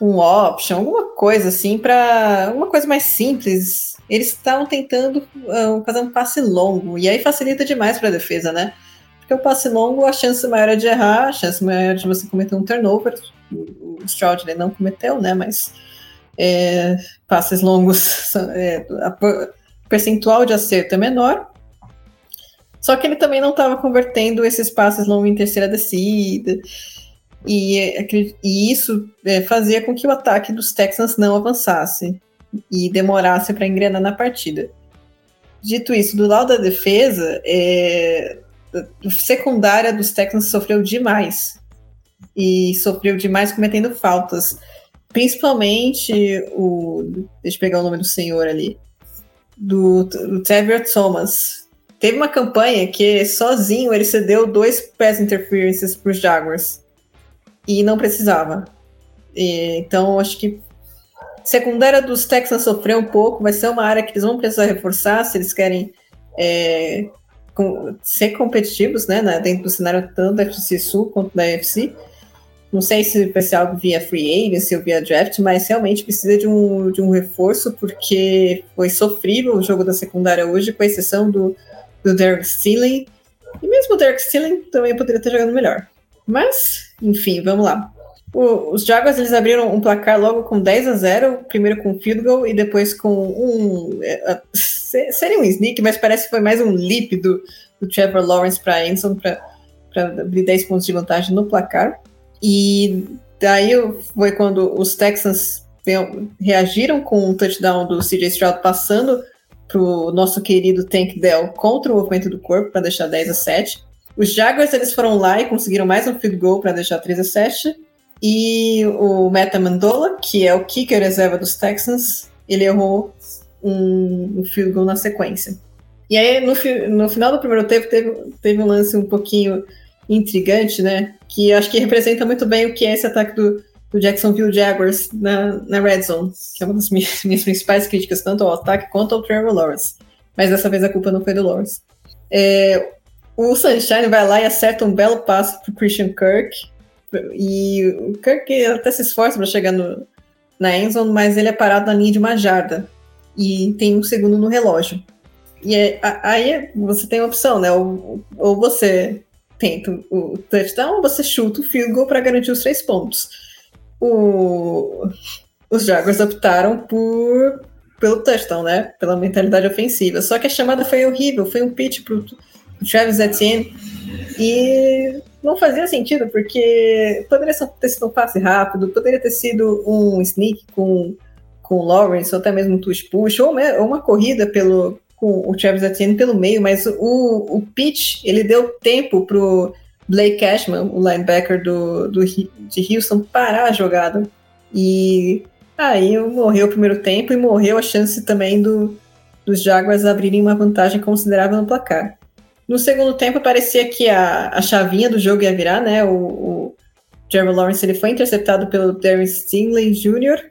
um option, alguma coisa assim, para uma coisa mais simples. Eles estavam tentando uh, fazer um passe longo, e aí facilita demais para a defesa, né? Porque o passe longo, a chance maior é de errar, a chance maior é de você cometer um turnover. O Stroud ele não cometeu, né? Mas é, passes longos, <laughs> é, a percentual de acerto é menor. Só que ele também não estava convertendo esses passes longos em terceira descida. E, e isso é, fazia com que o ataque dos Texans não avançasse e demorasse para engrenar na partida. Dito isso, do lado da defesa, é, secundária dos Texans sofreu demais. E sofreu demais cometendo faltas. Principalmente o. Deixa eu pegar o nome do senhor ali. Do, do Thomas. Teve uma campanha que sozinho ele cedeu dois pass interferences para os Jaguars e não precisava. E, então, acho que secundária dos Texans sofreu um pouco, vai ser uma área que eles vão precisar reforçar se eles querem é, com, ser competitivos, né, dentro do cenário tanto da FC Sul quanto da FC. Não sei se vai ser algo via free agency ou via draft, mas realmente precisa de um, de um reforço, porque foi sofrível o jogo da secundária hoje, com exceção do, do Derek Stealing. E mesmo o Derek Stealing também poderia ter jogado melhor. Mas, enfim, vamos lá. O, os Jaguars eles abriram um placar logo com 10 a 0, primeiro com field goal e depois com um. É, seria um sneak, mas parece que foi mais um leap do, do Trevor Lawrence para Enson para abrir 10 pontos de vantagem no placar. E daí foi quando os Texans reagiram com um touchdown do CJ Stroud passando para o nosso querido Tank Dell contra o movimento do corpo para deixar 10 a 7. Os Jaguars eles foram lá e conseguiram mais um field goal para deixar 3 a 7. E o Meta Mandola, que é o kicker reserva dos Texans, ele errou um, um field goal na sequência. E aí, no, no final do primeiro tempo, teve, teve um lance um pouquinho intrigante, né? Que acho que representa muito bem o que é esse ataque do, do Jacksonville Jaguars na, na Red Zone, que é uma das minhas, <laughs> minhas principais críticas, tanto ao ataque quanto ao Trevor Lawrence. Mas dessa vez a culpa não foi do Lawrence. É, o Sunshine vai lá e acerta um belo passo pro Christian Kirk. E o Kirk até se esforça para chegar no, na endzone, mas ele é parado na linha de uma jarda. E tem um segundo no relógio. E é, aí você tem uma opção, né? Ou, ou você tenta o touchdown ou você chuta o field goal para garantir os três pontos. O, os Jaguars optaram por pelo touchdown, né? Pela mentalidade ofensiva. Só que a chamada foi horrível, foi um pitch pro, Travis Etienne. E não fazia sentido, porque poderia ter sido um passe rápido, poderia ter sido um sneak com, com Lawrence, ou até mesmo um touch push, ou uma, uma corrida pelo, com o Travis Etienne pelo meio, mas o, o pitch, ele deu tempo pro Blake Cashman, o linebacker do, do, de Houston, parar a jogada. E aí morreu o primeiro tempo e morreu a chance também do, dos Jaguars abrirem uma vantagem considerável no placar. No segundo tempo, parecia que a, a chavinha do jogo ia virar, né? O, o Jeremy Lawrence ele foi interceptado pelo Darren Stingley Jr.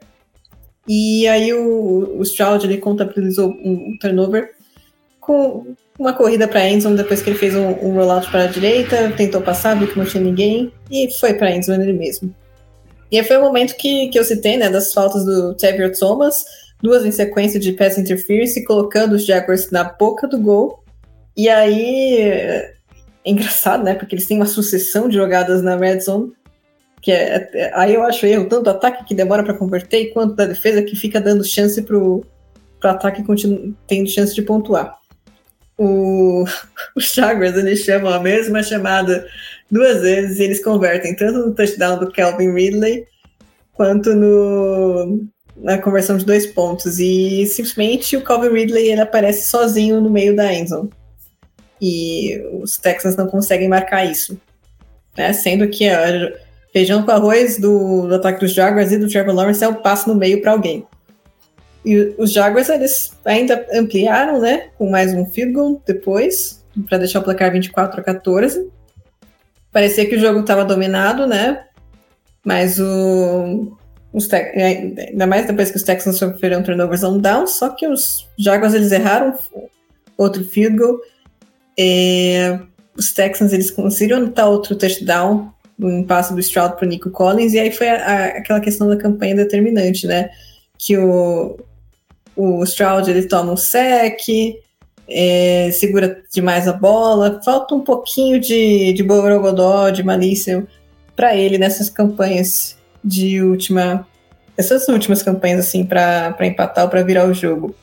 E aí o, o Stroud ele contabilizou um, turnover com uma corrida para Endzone depois que ele fez um, um rollout para a direita, tentou passar, viu que não tinha ninguém e foi para Endzone ele mesmo. E aí foi o momento que, que eu citei, né, das faltas do Tavior Thomas, duas em sequência de pass interference, colocando os Jaguars na boca do gol e aí, é engraçado, né? Porque eles têm uma sucessão de jogadas na red zone, que é, é aí eu acho erro tanto do ataque que demora para converter, quanto da defesa que fica dando chance pro, pro ataque tendo chance de pontuar. O, <laughs> os Jaguars, eles chamam a mesma chamada duas vezes e eles convertem tanto no touchdown do Calvin Ridley quanto no, na conversão de dois pontos. E simplesmente o Calvin Ridley ele aparece sozinho no meio da endzone. E os Texans não conseguem marcar isso. Né? Sendo que a feijão com arroz do, do ataque dos Jaguars e do Trevor Lawrence é um passo no meio para alguém. E os Jaguars eles ainda ampliaram, né, com mais um field goal depois, para deixar o placar 24 a 14. Parecia que o jogo estava dominado, né? Mas o os é, ainda mais depois que os Texans sofreram turnovers on down, só que os Jaguars eles erraram outro field goal. É, os Texans eles conseguiram anotar outro touchdown no passe do Stroud para o Nico Collins, e aí foi a, a, aquela questão da campanha determinante, né? Que o, o Stroud ele toma um sec, é, segura demais a bola, falta um pouquinho de, de borogodó, de malícia para ele nessas campanhas de última. Essas últimas campanhas, assim, para empatar ou para virar o jogo.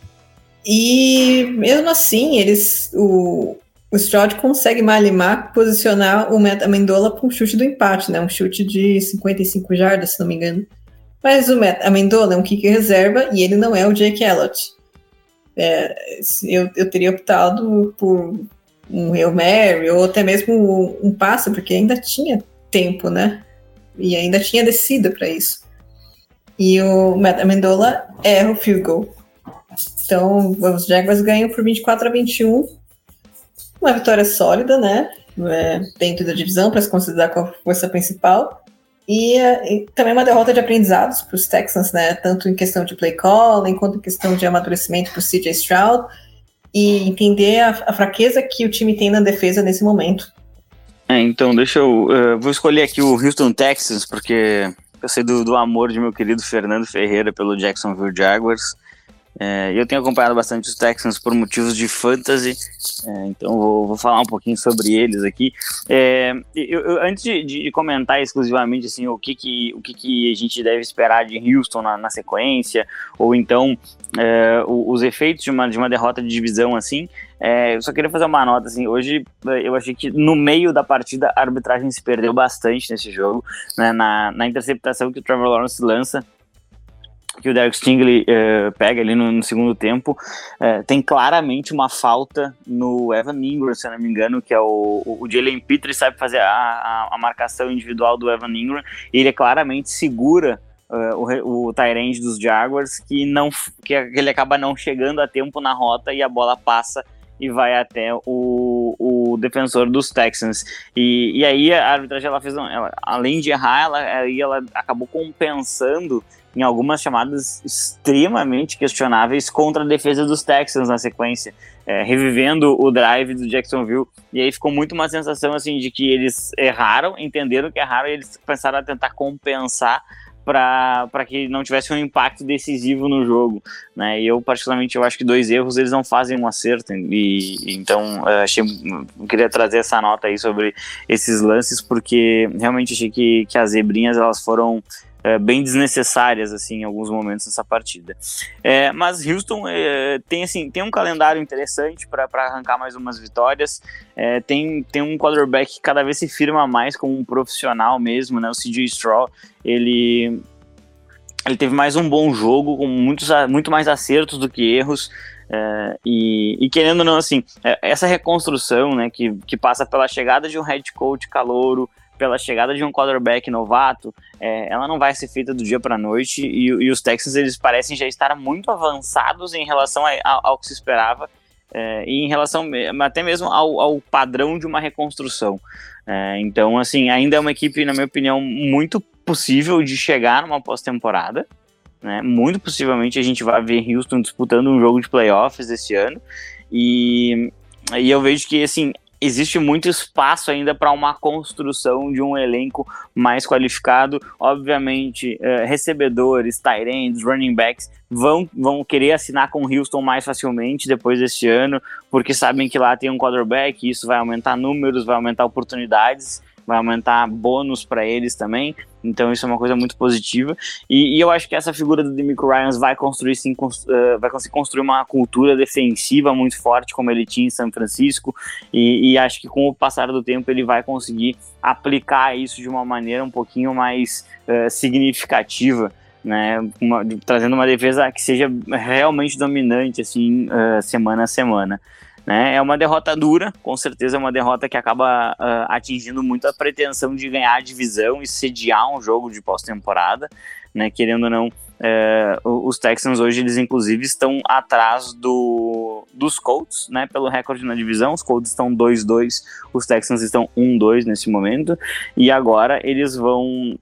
E mesmo assim, eles. O, o Stroud consegue malimar posicionar o Matt Amendola com um chute do empate, né? Um chute de 55 jardas, se não me engano. Mas o Matt Amendola é um kicker reserva e ele não é o Jake Elliott. É, eu, eu teria optado por um Hail Mary ou até mesmo um, um passe, porque ainda tinha tempo, né? E ainda tinha descida para isso. E o Matt Amendola erra o field goal. Então, os Jaguars ganham por 24 a 21. Uma vitória sólida, né? É, dentro da divisão, para se considerar com a força principal. E, e, também uma derrota de aprendizados para os Texans, né? Tanto em questão de play calling, quanto em questão de amadurecimento para o CJ Stroud. E entender a, a fraqueza que o time tem na defesa nesse momento. É, então, deixa eu. Uh, vou escolher aqui o Houston Texans, porque eu sei do, do amor de meu querido Fernando Ferreira pelo Jacksonville Jaguars. É, eu tenho acompanhado bastante os Texans por motivos de fantasy, é, então vou, vou, falar um pouquinho sobre eles aqui. É, eu, eu, antes de, de, comentar exclusivamente assim, o, que, que, o que, que a gente deve esperar de Houston na, na sequência, ou então é, os efeitos de uma, de uma derrota de divisão assim, é, eu só queria fazer uma nota, assim, hoje eu achei que no meio da partida a arbitragem se perdeu bastante nesse jogo, né, na, na interceptação que o Trevor Lawrence lança, que o Derek Stingley uh, pega ali no, no segundo tempo, uh, tem claramente uma falta no Evan Ingram, se eu não me engano, que é o, o, Jalen Peters sabe fazer a, a, a, marcação individual do Evan Ingram, e ele claramente segura uh, o, o Tyrande dos Jaguars, que, não, que ele acaba não chegando a tempo na rota e a bola passa e vai até o, o defensor dos Texans. E, e aí a arbitragem ela fez, ela, além de errar, ela, aí ela acabou compensando em algumas chamadas extremamente questionáveis contra a defesa dos Texans na sequência, é, revivendo o drive do Jacksonville. E aí ficou muito uma sensação assim de que eles erraram, entenderam que erraram e eles começaram a tentar compensar para que não tivesse um impacto decisivo no jogo, né? E eu particularmente eu acho que dois erros eles não fazem um acerto e então achei queria trazer essa nota aí sobre esses lances porque realmente achei que, que as zebrinhas elas foram é, bem desnecessárias assim em alguns momentos nessa partida. É, mas Houston é, tem assim tem um calendário interessante para arrancar mais umas vitórias. É, tem, tem um quarterback que cada vez se firma mais como um profissional mesmo, né? O CJ Straw ele ele teve mais um bom jogo com muitos muito mais acertos do que erros. É, e, e, querendo ou não, assim, é, essa reconstrução, né, que, que passa pela chegada de um head coach calouro, pela chegada de um quarterback novato, é, ela não vai ser feita do dia para a noite e, e, os Texans eles parecem já estar muito avançados em relação a, a, ao que se esperava é, e em relação até mesmo ao, ao padrão de uma reconstrução. É, então, assim, ainda é uma equipe, na minha opinião, muito possível de chegar numa pós-temporada. Né? Muito possivelmente a gente vai ver Houston disputando um jogo de playoffs esse ano. E, e eu vejo que, assim, existe muito espaço ainda para uma construção de um elenco mais qualificado. Obviamente, uh, recebedores, tight ends, running backs vão, vão querer assinar com o Houston mais facilmente depois deste ano, porque sabem que lá tem um quarterback, isso vai aumentar números, vai aumentar oportunidades vai aumentar bônus para eles também. Então isso é uma coisa muito positiva. E, e eu acho que essa figura do Demico Ryans vai construir sim, uh, vai conseguir construir uma cultura defensiva muito forte, como ele tinha em São Francisco. E, e, acho que com o passar do tempo ele vai conseguir aplicar isso de uma maneira um pouquinho mais uh, significativa né, uma, trazendo uma defesa que seja realmente dominante, assim, uh, semana a semana. Né? É uma derrota dura, com certeza é uma derrota que acaba uh, atingindo muito a pretensão de ganhar a divisão e sediar um jogo de pós-temporada, né? Querendo ou não, uh, os Texans hoje eles inclusive estão atrás do, dos Colts, né? Pelo recorde na divisão, os Colts estão 2-2, os Texans estão 1-2 nesse momento, e agora eles vão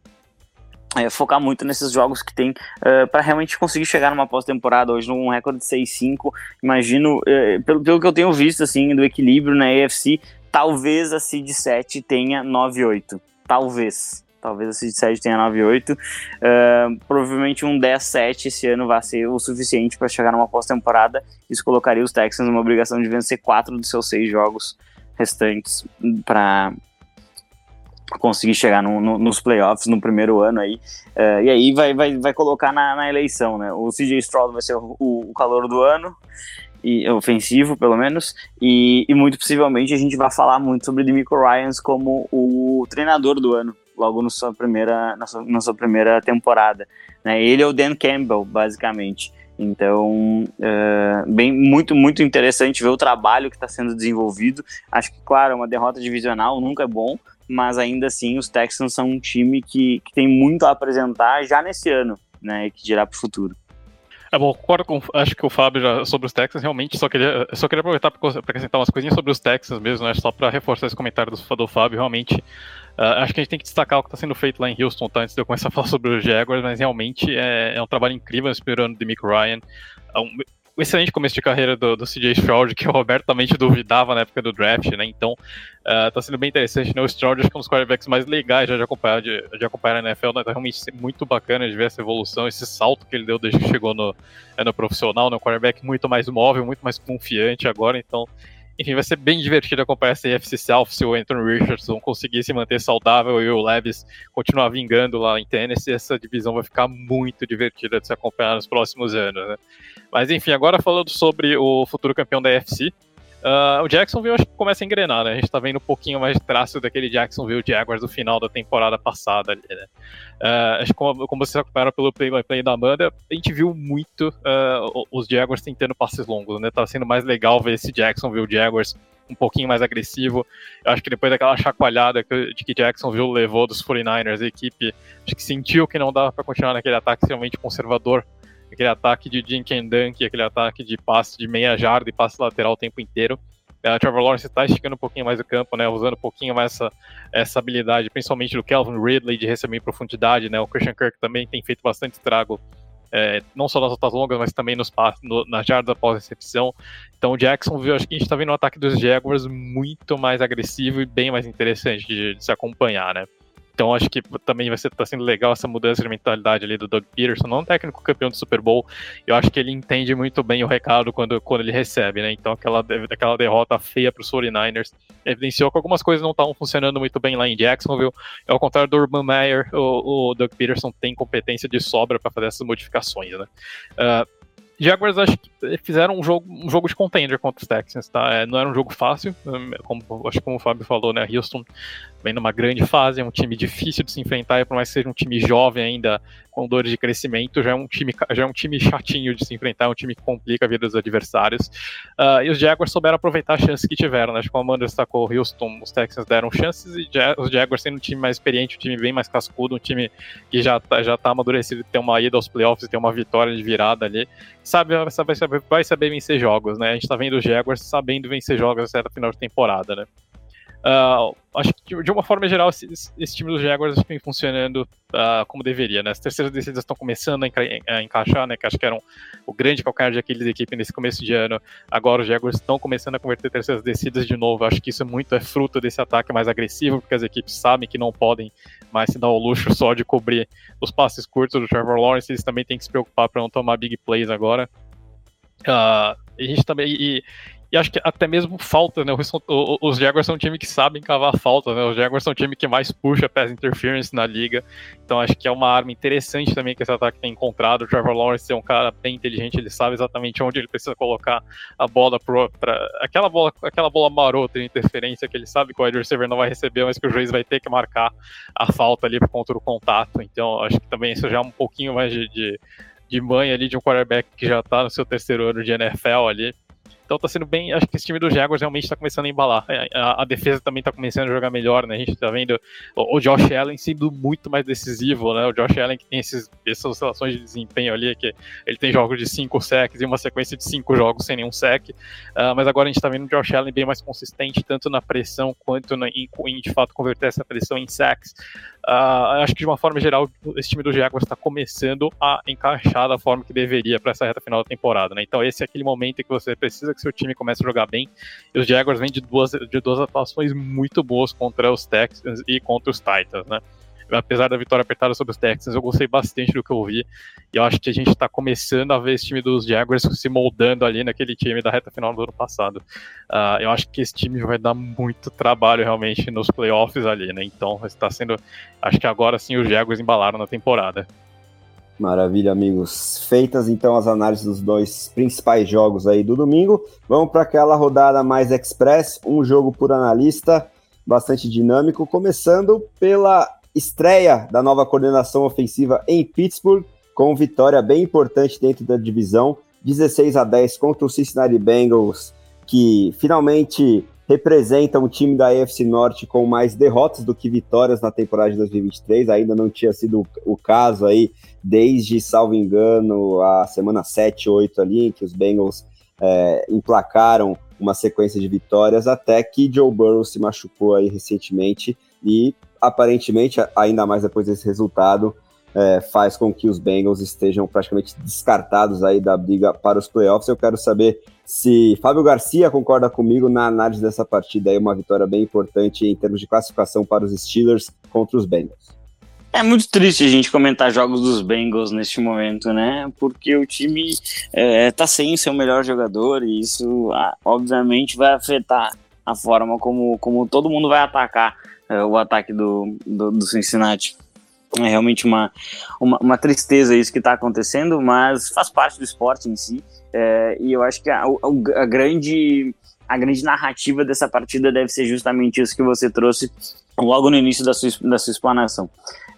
é, focar muito nesses jogos que tem uh, para realmente conseguir chegar numa pós-temporada hoje num recorde de 6-5. Imagino, uh, pelo, pelo que eu tenho visto assim do equilíbrio na AFC, talvez a seed 7 tenha 9-8. Talvez. Talvez a seed 7 tenha 9-8. Uh, provavelmente um 10-7 esse ano vai ser o suficiente para chegar numa pós-temporada. Isso colocaria os Texans numa obrigação de vencer quatro dos seus seis jogos restantes para conseguir chegar no, no, nos playoffs no primeiro ano aí. Uh, e aí vai, vai, vai colocar na, na, eleição, né? O CJ Stroud vai ser o, o, calor do ano, e ofensivo pelo menos, e, e, muito possivelmente a gente vai falar muito sobre Demico Ryans como o treinador do ano, logo na sua primeira, na sua, na sua primeira temporada. Né? Ele é o Dan Campbell, basicamente. Então, uh, bem, muito, muito interessante ver o trabalho que está sendo desenvolvido. Acho que, claro, uma derrota divisional nunca é bom, mas ainda assim os Texans são um time que, que tem muito a apresentar já nesse ano, né, que dirá para o futuro. É bom, concordo com, acho que o Fábio já, sobre os Texans, realmente só queria, só queria aproveitar para acrescentar umas coisinhas sobre os Texans mesmo, né, só para reforçar esse comentário do, do Fábio, realmente, uh, acho que a gente tem que destacar o que está sendo feito lá em Houston, tá, antes de eu começar a falar sobre os Jaguars, mas realmente é, é um trabalho incrível esperando de Mick Ryan, é um, o excelente começo de carreira do, do CJ Stroud, que eu abertamente duvidava na época do draft, né? Então, uh, tá sendo bem interessante, né? O Stroud acho que é um dos quarterbacks mais legais já de acompanhar, de, de acompanhar na NFL, né? Tá realmente muito bacana de ver essa evolução, esse salto que ele deu desde que chegou no, é, no profissional, né? Um quarterback muito mais móvel, muito mais confiante agora, então enfim, vai ser bem divertido acompanhar essa UFC South se o Anthony Richardson conseguir se manter saudável e o Levis continuar vingando lá em Tennessee. Essa divisão vai ficar muito divertida de se acompanhar nos próximos anos. Né? Mas enfim, agora falando sobre o futuro campeão da UFC, Uh, o Jacksonville acho que começa a engrenar, né? A gente tá vendo um pouquinho mais traço daquele Jacksonville Jaguars do final da temporada passada ali, né? Uh, acho que como, como vocês acompanharam pelo play by play da Amanda, a gente viu muito uh, os Jaguars tentando passes longos, né? Tá sendo mais legal ver esse Jacksonville Jaguars um pouquinho mais agressivo. Eu acho que depois daquela chacoalhada que, de que Jacksonville levou dos 49ers, a equipe acho que sentiu que não dava para continuar naquele ataque extremamente conservador aquele ataque de and Dunk, aquele ataque de passe de meia jarda e passe lateral o tempo inteiro. A Trevor Lawrence está esticando um pouquinho mais o campo, né, usando um pouquinho mais essa, essa habilidade, principalmente do Kelvin Ridley de receber em profundidade, né, o Christian Kirk também tem feito bastante estrago, é, não só nas rotas longas, mas também nos passes, no, nas jardas após recepção. Então o Jacksonville, acho que a gente está vendo um ataque dos Jaguars muito mais agressivo e bem mais interessante de, de se acompanhar, né. Então acho que também vai ser tá sendo legal essa mudança de mentalidade ali do Doug Peterson, não um técnico campeão do Super Bowl. Eu acho que ele entende muito bem o recado quando, quando ele recebe, né? Então aquela, aquela derrota feia para os 49ers evidenciou que algumas coisas não estavam funcionando muito bem lá em Jacksonville. Ao contrário do Urban Meyer, o, o Doug Peterson tem competência de sobra para fazer essas modificações, né? Uh, Jaguars acho que fizeram um jogo, um jogo de contender contra os Texans, tá? É, não era um jogo fácil, como, acho que como o Fábio falou, né? Houston vem numa grande fase, é um time difícil de se enfrentar, e por mais que seja um time jovem ainda, com dores de crescimento, já é um time, já é um time chatinho de se enfrentar, é um time que complica a vida dos adversários. Uh, e os Jaguars souberam aproveitar a chance que tiveram, né? Acho que a Amanda destacou, o Houston, os Texans deram chances, e os Jaguars sendo um time mais experiente, um time bem mais cascudo, um time que já tá, já tá amadurecido, tem uma ida aos playoffs, tem uma vitória de virada ali, sabe, vai saber, vai saber vencer jogos, né? A gente tá vendo os Jaguars sabendo vencer jogos até final de temporada, né? Uh, acho que de uma forma geral esse, esse time dos Jaguars vem funcionando uh, como deveria, né? As terceiras descidas estão começando a, enca a, encaixar, né? Que acho que eram o grande calcanhar de Aquiles da equipe nesse começo de ano. Agora os Jaguars estão começando a converter terceiras descidas de novo. Acho que isso muito é fruto desse ataque mais agressivo, porque as equipes sabem que não podem mais se dar o luxo só de cobrir os passes curtos do Trevor Lawrence. Eles também têm que se preocupar para não tomar big plays agora. Uh, a gente também. E, e acho que até mesmo falta, né? Os Jaguars são um time que sabem cavar falta, né? Os Jaguars são um time que mais puxa pass interference na liga. Então acho que é uma arma interessante também que esse ataque tem encontrado. O Trevor Lawrence é um cara bem inteligente, ele sabe exatamente onde ele precisa colocar a bola para aquela bola, aquela bola marota de interferência que ele sabe que o wide receiver não vai receber, mas que o juiz vai ter que marcar a falta ali contra o contato. Então acho que também isso já é um pouquinho mais de, de de mãe ali de um quarterback que já tá no seu terceiro ano de NFL ali. Então tá sendo bem. Acho que esse time dos Jaguars realmente tá começando a embalar. É, a, a, defesa também tá começando a jogar melhor, né? A gente tá vendo o, o, Josh Allen sendo muito mais decisivo, né? O Josh Allen que tem esses, essas oscilações de desempenho ali, que ele tem jogos de 5 sacks e uma sequência de 5 jogos sem nenhum sack. Uh, mas agora a gente tá vendo o Josh Allen bem mais consistente, tanto na pressão quanto na, em, em, de fato converter essa pressão em sacks. Uh, acho que de uma forma geral, esse time do Jaguars está começando a encaixar da forma que deveria para essa reta final da temporada, né? Então esse é aquele momento em que você precisa que seu time comece a jogar bem. E os Jaguars vêm de duas, de duas atuações muito boas contra os Texans e contra os Titans, né? apesar da vitória apertada sobre os Texans, eu gostei bastante do que eu vi. E eu acho que a gente está começando a ver esse time dos Jaguars se moldando ali naquele time da reta final do ano passado. Uh, eu acho que esse time vai dar muito trabalho realmente nos playoffs ali, né? Então está sendo. Acho que agora sim os Jaguars embalaram na temporada. Maravilha, amigos. Feitas então as análises dos dois principais jogos aí do domingo, vamos para aquela rodada mais express, um jogo por analista, bastante dinâmico, começando pela estreia da nova coordenação ofensiva em Pittsburgh, com vitória bem importante dentro da divisão, 16 a 10 contra o Cincinnati Bengals, que finalmente representa um time da AFC Norte com mais derrotas do que vitórias na temporada de 2023. Ainda não tinha sido o caso aí desde, salvo engano, a semana 7, 8 ali, em que os Bengals é, emplacaram uma sequência de vitórias, até que Joe Burrow se machucou aí recentemente e aparentemente, ainda mais depois desse resultado, é, faz com que os Bengals estejam praticamente descartados aí da briga para os playoffs. Eu quero saber se Fábio Garcia concorda comigo na análise dessa partida aí, uma vitória bem importante em termos de classificação para os Steelers contra os Bengals. É muito triste a gente comentar jogos dos Bengals neste momento, né? Porque o time é, tá sem seu melhor jogador e isso, obviamente, vai afetar a forma como, como todo mundo vai atacar é, o ataque do, do, do, Cincinnati. É realmente uma, uma, uma tristeza isso que está acontecendo, mas faz parte do esporte em si. É, e eu acho que a, a, a, grande, a grande narrativa dessa partida deve ser justamente isso que você trouxe logo no início da sua, da sua explanação.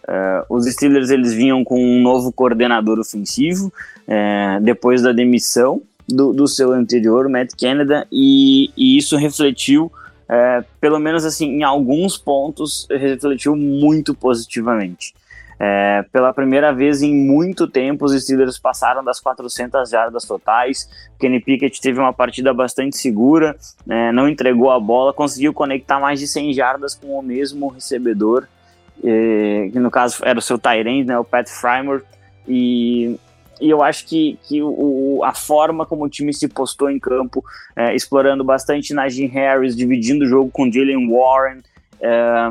Uh, os Steelers eles vinham com um novo coordenador ofensivo uh, depois da demissão do, do seu anterior, Matt Canada, e, e isso refletiu é, pelo menos assim, em alguns pontos, refletiu muito positivamente. É, pela primeira vez em muito tempo, os Steelers passaram das 400 jardas totais. Kenny Pickett teve uma partida bastante segura, é, não entregou a bola, conseguiu conectar mais de 100 jardas com o mesmo recebedor, é, que no caso era o seu Tyrant, né, o Pat Frymore. E e eu acho que, que o, a forma como o time se postou em campo, é, explorando bastante Najee Harris, dividindo o jogo com Jalen Warren, é,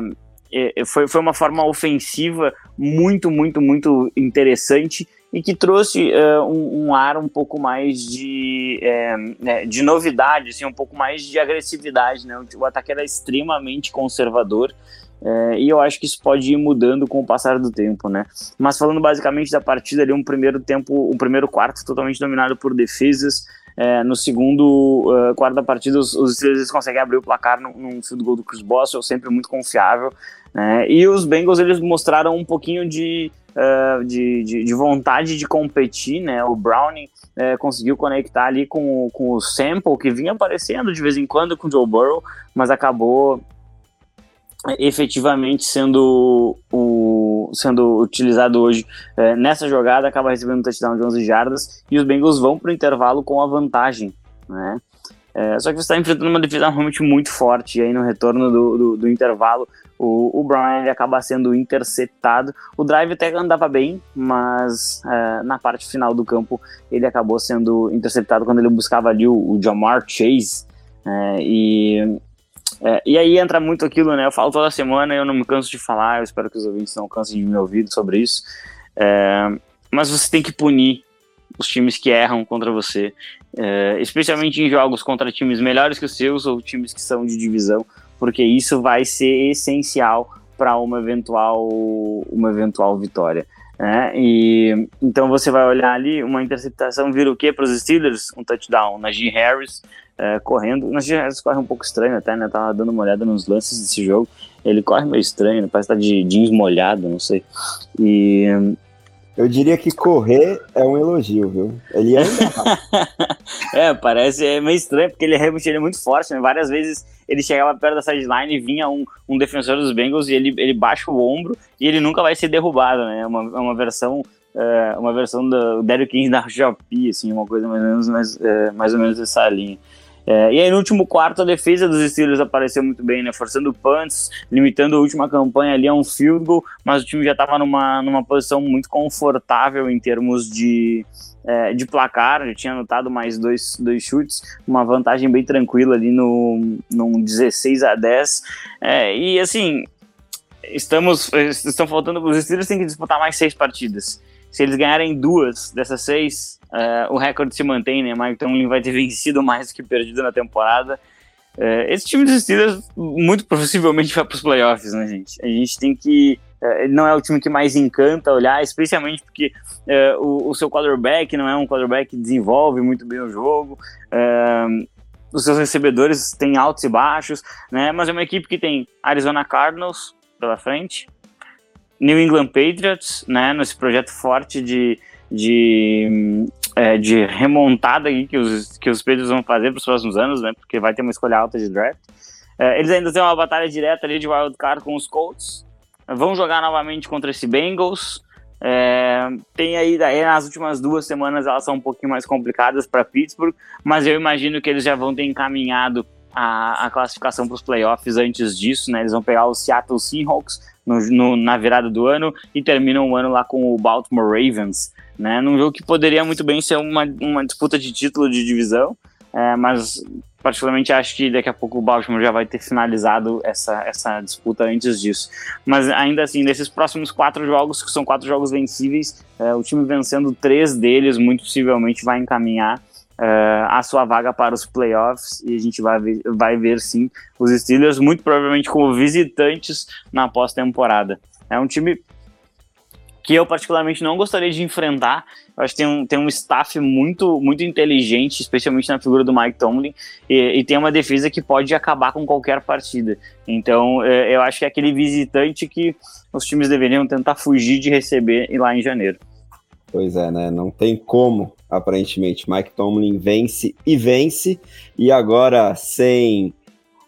foi, foi uma forma ofensiva muito, muito, muito interessante e que trouxe é, um, um, ar um pouco mais de, é, né, de novidade, assim, um pouco mais de agressividade. Né? O, o ataque era extremamente conservador é, e eu acho que isso pode ir mudando com o passar do tempo, né? Mas falando basicamente da partida ali, um primeiro tempo, um primeiro quarto totalmente dominado por defesas. É, no segundo uh, quarto da partida, os, Steelers conseguem abrir o placar num, num field goal do Chris Boswell, sempre muito confiável. Né? E os Bengals eles mostraram um pouquinho de, uh, de, de, de, vontade de competir, né? O Browning uh, conseguiu conectar ali com, com o Sample, que vinha aparecendo de vez em quando com o Joe Burrow, mas acabou efetivamente sendo, o, sendo utilizado hoje é, nessa jogada, acaba recebendo um touchdown de 11 jardas e os Bengals vão para o intervalo com a vantagem, né? É, só que você está enfrentando uma defesa realmente muito forte, e aí no retorno do, do, do intervalo, o, o Brown ele acaba sendo interceptado. O drive até andava bem, mas é, na parte final do campo ele acabou sendo interceptado quando ele buscava ali o, o Jamar Chase. É, e é, e aí entra muito aquilo, né? Eu falo toda semana eu não me canso de falar, eu espero que os ouvintes não cansem de me ouvir sobre isso. É, mas você tem que punir os times que erram contra você, é, especialmente em jogos contra times melhores que os seus ou times que são de divisão, porque isso vai ser essencial para uma eventual uma eventual vitória. Né? E então você vai olhar ali uma interceptação vira o quê para os Steelers? Um touchdown. Najee Harris é, correndo. Najee Harris corre um pouco estranho até, né? Tava dando uma olhada nos lances desse jogo. Ele corre meio estranho, parece estar tá de jeans molhado, não sei. E eu diria que correr é um elogio, viu? Ele <laughs> anda É, parece é meio estranho, porque ele realmente ele é muito forte, né? Várias vezes ele chegava perto da sideline e vinha um, um defensor dos Bengals e ele, ele baixa o ombro e ele nunca vai ser derrubado, né? É uma, é uma versão é, uma versão do Derrick King da Shopee, assim, uma coisa mais ou menos, mais, é, mais ou menos dessa linha. É, e aí no último quarto a defesa dos Steelers apareceu muito bem, né? Forçando punts, limitando a última campanha ali a um field goal, mas o time já estava numa, numa posição muito confortável em termos de, é, de placar, já tinha anotado mais dois, dois chutes, uma vantagem bem tranquila ali no, num 16 a 10. É, e assim, estamos estão faltando os Steelers têm que disputar mais seis partidas. Se eles ganharem duas dessas seis, Uh, o recorde se mantém, né? Mike Tomlin vai ter vencido mais do que perdido na temporada. Uh, esse time dos Steelers muito possivelmente vai para os playoffs, né, gente? A gente tem que. Uh, não é o time que mais encanta olhar, especialmente porque o, o, seu quarterback não é um quarterback que desenvolve muito bem o jogo. os seus recebedores têm altos e baixos, né? Mas é uma equipe que tem Arizona Cardinals pela frente, New England Patriots, né? Nesse projeto forte de, de é, de remontada que os, que os Patriots vão fazer para os próximos anos, né? Porque vai ter uma escolha alta de draft. É, eles ainda têm uma batalha direta ali de wild card com os Colts. Vão jogar novamente contra esse Bengals. É, tem aí, daí nas últimas duas semanas elas são um pouquinho mais complicadas para Pittsburgh, mas eu imagino que eles já vão ter encaminhado a, a classificação para os playoffs antes disso, né? Eles vão pegar o Seattle Seahawks no, no, na virada do ano e terminam o ano lá com o Baltimore Ravens né? Num jogo que poderia muito bem ser uma, uma disputa de título de divisão, é, mas particularmente acho que daqui a pouco o Baltimore já vai ter finalizado essa, essa disputa antes disso. Mas ainda assim, nesses próximos quatro jogos, que são quatro jogos vencíveis, é, o time vencendo três deles, muito possivelmente vai encaminhar é, a sua vaga para os playoffs e a gente vai ver, vai ver sim os Steelers muito provavelmente como visitantes na pós-temporada. É um time que eu particularmente não gostaria de enfrentar. Eu acho que tem um, tem um staff muito, muito inteligente, especialmente na figura do Mike Tomlin, e, e tem uma defesa que pode acabar com qualquer partida. Então, é, eu acho que é aquele visitante que os times deveriam tentar fugir de receber lá em janeiro. Pois é, né? Não tem como, aparentemente. Mike Tomlin vence e vence, e agora sem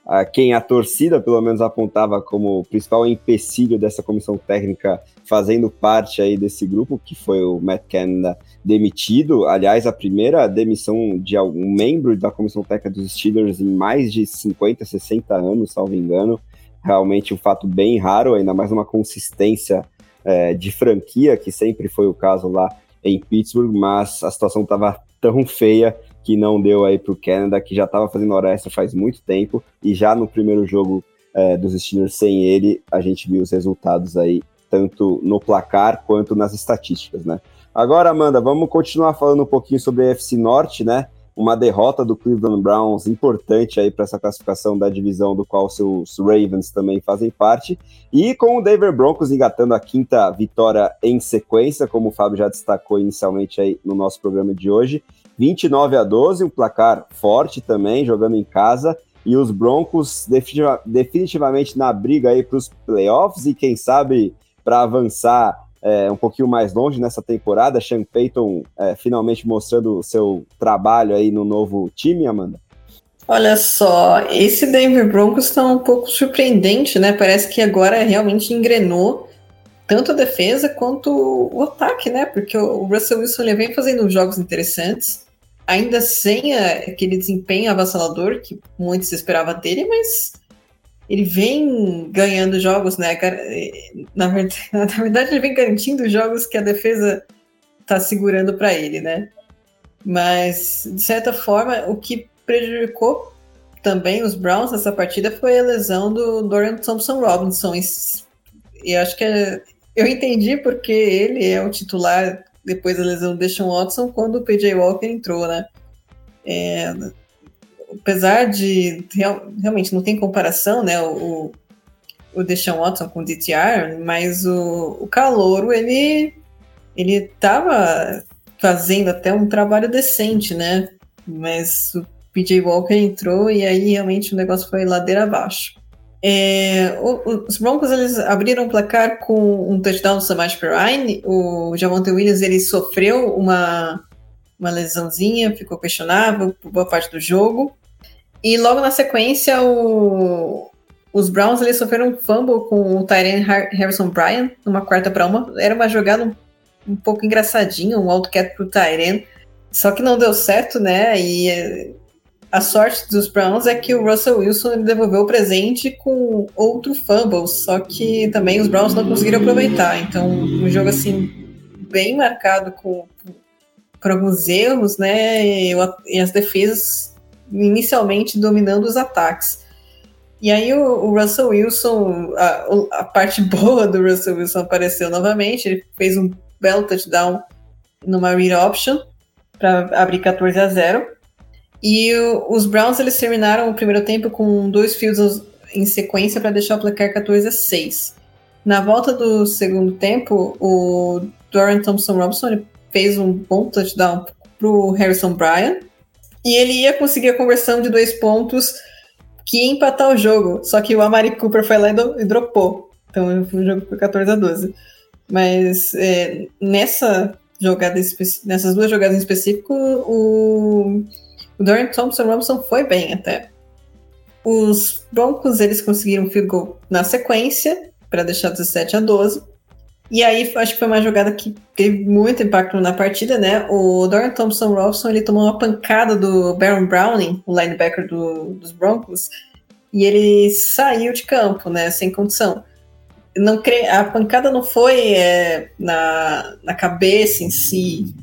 a quem a torcida pelo menos apontava como principal empecilho dessa comissão técnica fazendo parte aí desse grupo, que foi o Matt Canada demitido. Aliás, a primeira demissão de algum membro da comissão técnica dos Steelers em mais de 50, 60 anos, salvo engano. Realmente um fato bem raro, ainda mais uma consistência é, de franquia, que sempre foi o caso lá em Pittsburgh, mas a situação estava tão feia que não deu aí para o Canada, que já estava fazendo hora extra faz muito tempo, e já no primeiro jogo é, dos Steelers sem ele, a gente viu os resultados aí, tanto no placar quanto nas estatísticas, né? Agora, Amanda, vamos continuar falando um pouquinho sobre a FC Norte, né? Uma derrota do Cleveland Browns importante aí para essa classificação da divisão do qual seus Ravens também fazem parte. E com o Denver Broncos engatando a quinta vitória em sequência, como o Fábio já destacou inicialmente aí no nosso programa de hoje. 29 a 12, um placar forte também, jogando em casa. E os Broncos definitiva, definitivamente na briga aí para os playoffs e quem sabe para avançar é, um pouquinho mais longe nessa temporada. Sean Payton é, finalmente mostrando o seu trabalho aí no novo time, Amanda. Olha só, esse Denver Broncos está um pouco surpreendente, né? Parece que agora realmente engrenou tanto a defesa quanto o ataque, né? Porque o Russell Wilson ele vem fazendo jogos interessantes ainda sem aquele desempenho avassalador que muitos esperavam dele, mas ele vem ganhando jogos, né? Na verdade, <laughs> na verdade ele vem garantindo jogos que a defesa está segurando para ele, né? Mas, de certa forma, o que prejudicou também os Browns nessa partida foi a lesão do Dorian Thompson Robinson. E acho que é, eu entendi porque ele é o titular depois da lesão do Deshaun Watson quando o PJ Walker entrou, né? É, apesar de real, realmente não tem comparação, né? O, o Deshaun Watson com o DTR, mas o, o Calouro, ele ele estava fazendo até um trabalho decente, né? Mas o PJ Walker entrou e aí realmente o negócio foi ladeira abaixo. É, o, os Broncos eles abriram o placar com um touchdown do Samaj Perrine. O Javonte Williams ele sofreu uma, uma lesãozinha, ficou questionável por boa parte do jogo. E logo na sequência, o, os Browns eles sofreram um fumble com o Tyrene Harrison Bryan, numa quarta para uma. Era uma jogada um, um pouco engraçadinha, um wildcat pro Tyrene. Só que não deu certo, né? E a sorte dos Browns é que o Russell Wilson devolveu o presente com outro fumble, só que também os Browns não conseguiram aproveitar. Então, um jogo assim bem marcado com, por alguns erros, né? E, e, as defesas inicialmente dominando os ataques. E aí o, o Russell Wilson, a, a, parte <laughs> boa do Russell Wilson apareceu novamente. Ele fez um belo touchdown numa read option para abrir 14 a 0. E o, os Browns eles terminaram o primeiro tempo com dois fios em sequência para deixar o placar 14 a 6. Na volta do segundo tempo, o Dorian Thompson Robinson fez um bom touchdown para o Harrison Bryan e ele ia conseguir a conversão de dois pontos que ia empatar o jogo. Só que o Amari Cooper foi lá e, dropou. Então o jogo foi 14 a 12. Mas é, nessa jogada nessas duas jogadas em específico, o o Dorian Thompson Robinson foi bem até. Os Broncos eles conseguiram field goal na sequência para deixar 17 a 12. E aí acho que foi uma jogada que teve muito impacto na partida, né? O Dorian Thompson Robinson ele tomou uma pancada do Baron Browning, o linebacker do, dos Broncos, e ele saiu de campo, né? Sem condição. Não cre... A pancada não foi é, na, na cabeça em si,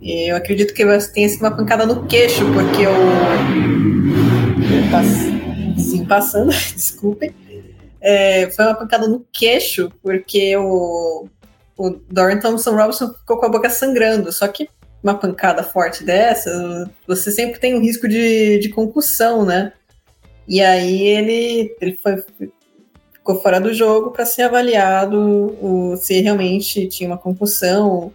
eu acredito que tenha sido uma pancada no queixo, porque o. Sim, passando, <laughs> desculpem. É, foi uma pancada no queixo, porque o, o Dorian Thompson Robinson ficou com a boca sangrando. Só que uma pancada forte dessa, você sempre tem o um risco de, de concussão, né? E aí ele, ele foi, ficou fora do jogo para ser avaliado o, se realmente tinha uma concussão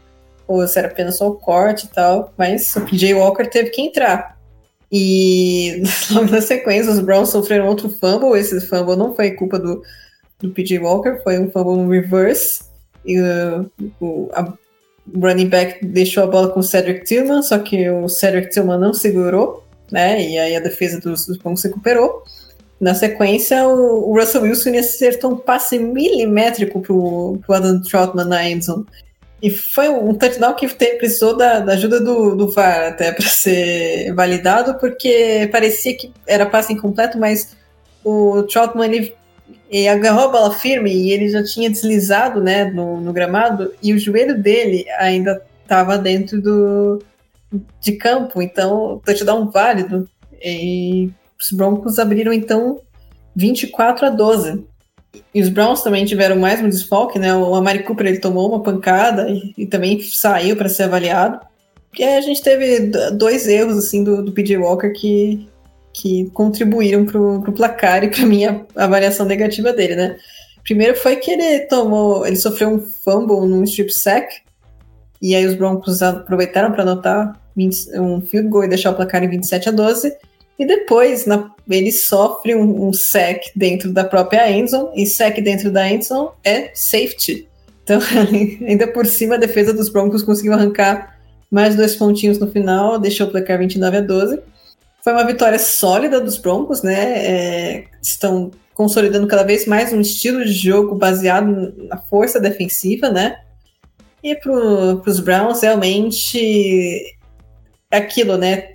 ou se era apenas só o corte e tal, mas o PJ Walker teve que entrar. E <laughs> logo na sequência, os Browns sofreram outro fumble. Esse fumble não foi culpa do, do PJ Walker, foi um fumble no reverse. E uh, o, a, o running back deixou a bola com o Cedric Tillman, só que o Cedric Tillman não segurou, né? E aí a defesa dos, dos Broncos recuperou. Na sequência, o, o Russell Wilson acertou um passe milimétrico pro, pro Adam Troutman na endzone. E foi um touchdown que precisou da, da ajuda do, do VAR até para ser validado, porque parecia que era passe incompleto, mas o Troutman ele, ele agarrou a bola firme e ele já tinha deslizado né, no, no gramado e o joelho dele ainda estava dentro do, de campo, então touchdown válido. E os Broncos abriram então 24 a 12. E os Browns também tiveram mais um desfalque, né? O Amari Cooper ele tomou uma pancada e, e também saiu para ser avaliado. E aí a gente teve dois erros assim do, do PJ Walker que, que contribuíram pro, pro placar e para minha avaliação negativa dele, né? Primeiro foi que ele tomou, ele sofreu um fumble num strip sack e aí os Broncos aproveitaram para anotar 20, um field goal e deixar o placar em 27 a 12. E depois na, ele sofre um, um sec dentro da própria endzone, e sec dentro da endzone é safety. Então, <laughs> ainda por cima, a defesa dos Broncos conseguiu arrancar mais dois pontinhos no final, deixou o placar 29 a 12. Foi uma vitória sólida dos Broncos, né? É, estão consolidando cada vez mais um estilo de jogo baseado na força defensiva, né? E para os Browns, realmente, é aquilo, né?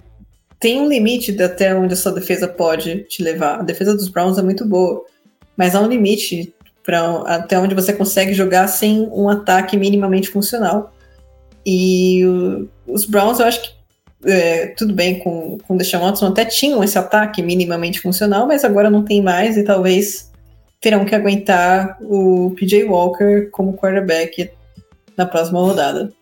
Tem um limite até onde a sua defesa pode te levar. A defesa dos Browns é muito boa, mas há um limite para até onde você consegue jogar sem um ataque minimamente funcional. E o, os Browns, eu acho que é, tudo bem com, com o Deshaun Watson, até tinham esse ataque minimamente funcional, mas agora não tem mais e talvez terão que aguentar o PJ Walker como quarterback na próxima rodada.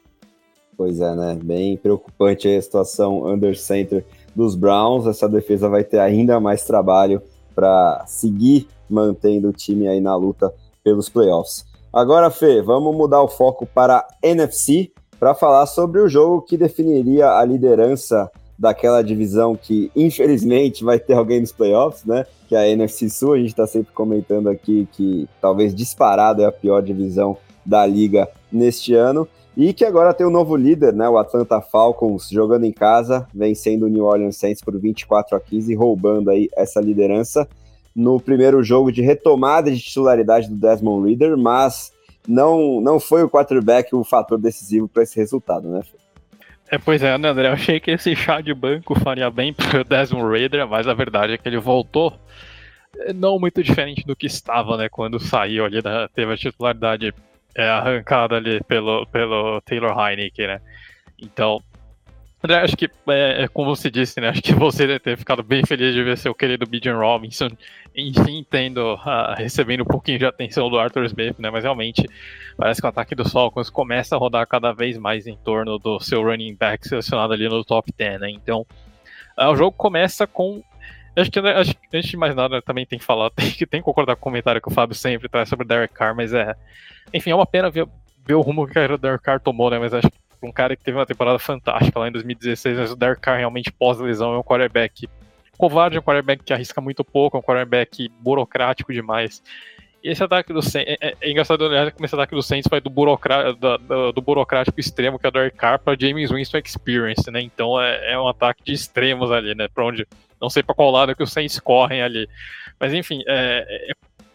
Pois é, né? Bem preocupante a situação under center dos Browns. Essa defesa vai ter ainda mais trabalho para seguir mantendo o time aí na luta pelos playoffs. Agora, Fê, vamos mudar o foco para NFC para falar sobre o jogo que definiria a liderança daquela divisão que, infelizmente, vai ter alguém nos playoffs, né? Que é a NFC Sul. A gente está sempre comentando aqui que talvez disparado é a pior divisão da liga neste ano. E que agora tem um novo líder, né? O Atlanta Falcons jogando em casa, vencendo o New Orleans Saints por 24 a 15, roubando aí essa liderança no primeiro jogo de retomada de titularidade do Desmond Reader, mas não, não foi o quarterback o fator decisivo para esse resultado, né? É, pois é, né, André? Eu achei que esse chá de banco faria bem pro <laughs> Desmond Raider, mas a verdade é que ele voltou é, não muito diferente do que estava, né, quando saiu ali, da, teve a titularidade é, arrancada ali pelo, pelo Taylor Heineken, né? Então, André, acho que, é, é, como você disse, né? Acho que você deve ter ficado bem feliz de ver seu querido Bijan Robinson, enfim, tendo, uh, recebendo um pouquinho de atenção do Arthur Smith, né? Mas realmente, parece que o ataque dos Falcons começa a rodar cada vez mais em torno do seu running back selecionado ali no top 10, né? Então, uh, o jogo começa com Acho que, acho que antes de mais nada também tem que falar, <laughs> tem que, tem que concordar com o comentário que o Fábio sempre traz sobre o Derek Carr, mas é. Enfim, é uma pena ver, ver o rumo que o Derek Carr tomou, né? Mas acho que um cara que teve uma temporada fantástica lá em 2016, mas o Derek Carr realmente pós-lesão é um quarterback covarde, é um quarterback que arrisca muito pouco, é um quarterback burocrático demais. Esse ataque do Saints, é, é, é engraçado olhar como esse ataque do Saints vai do, burocrá, do, do, do burocrático extremo, que é o Carr, para James Winston Experience, né? Então é, é, um ataque de extremos ali, né? Para onde, não sei para qual lado que os Saints correm ali. Mas enfim, é,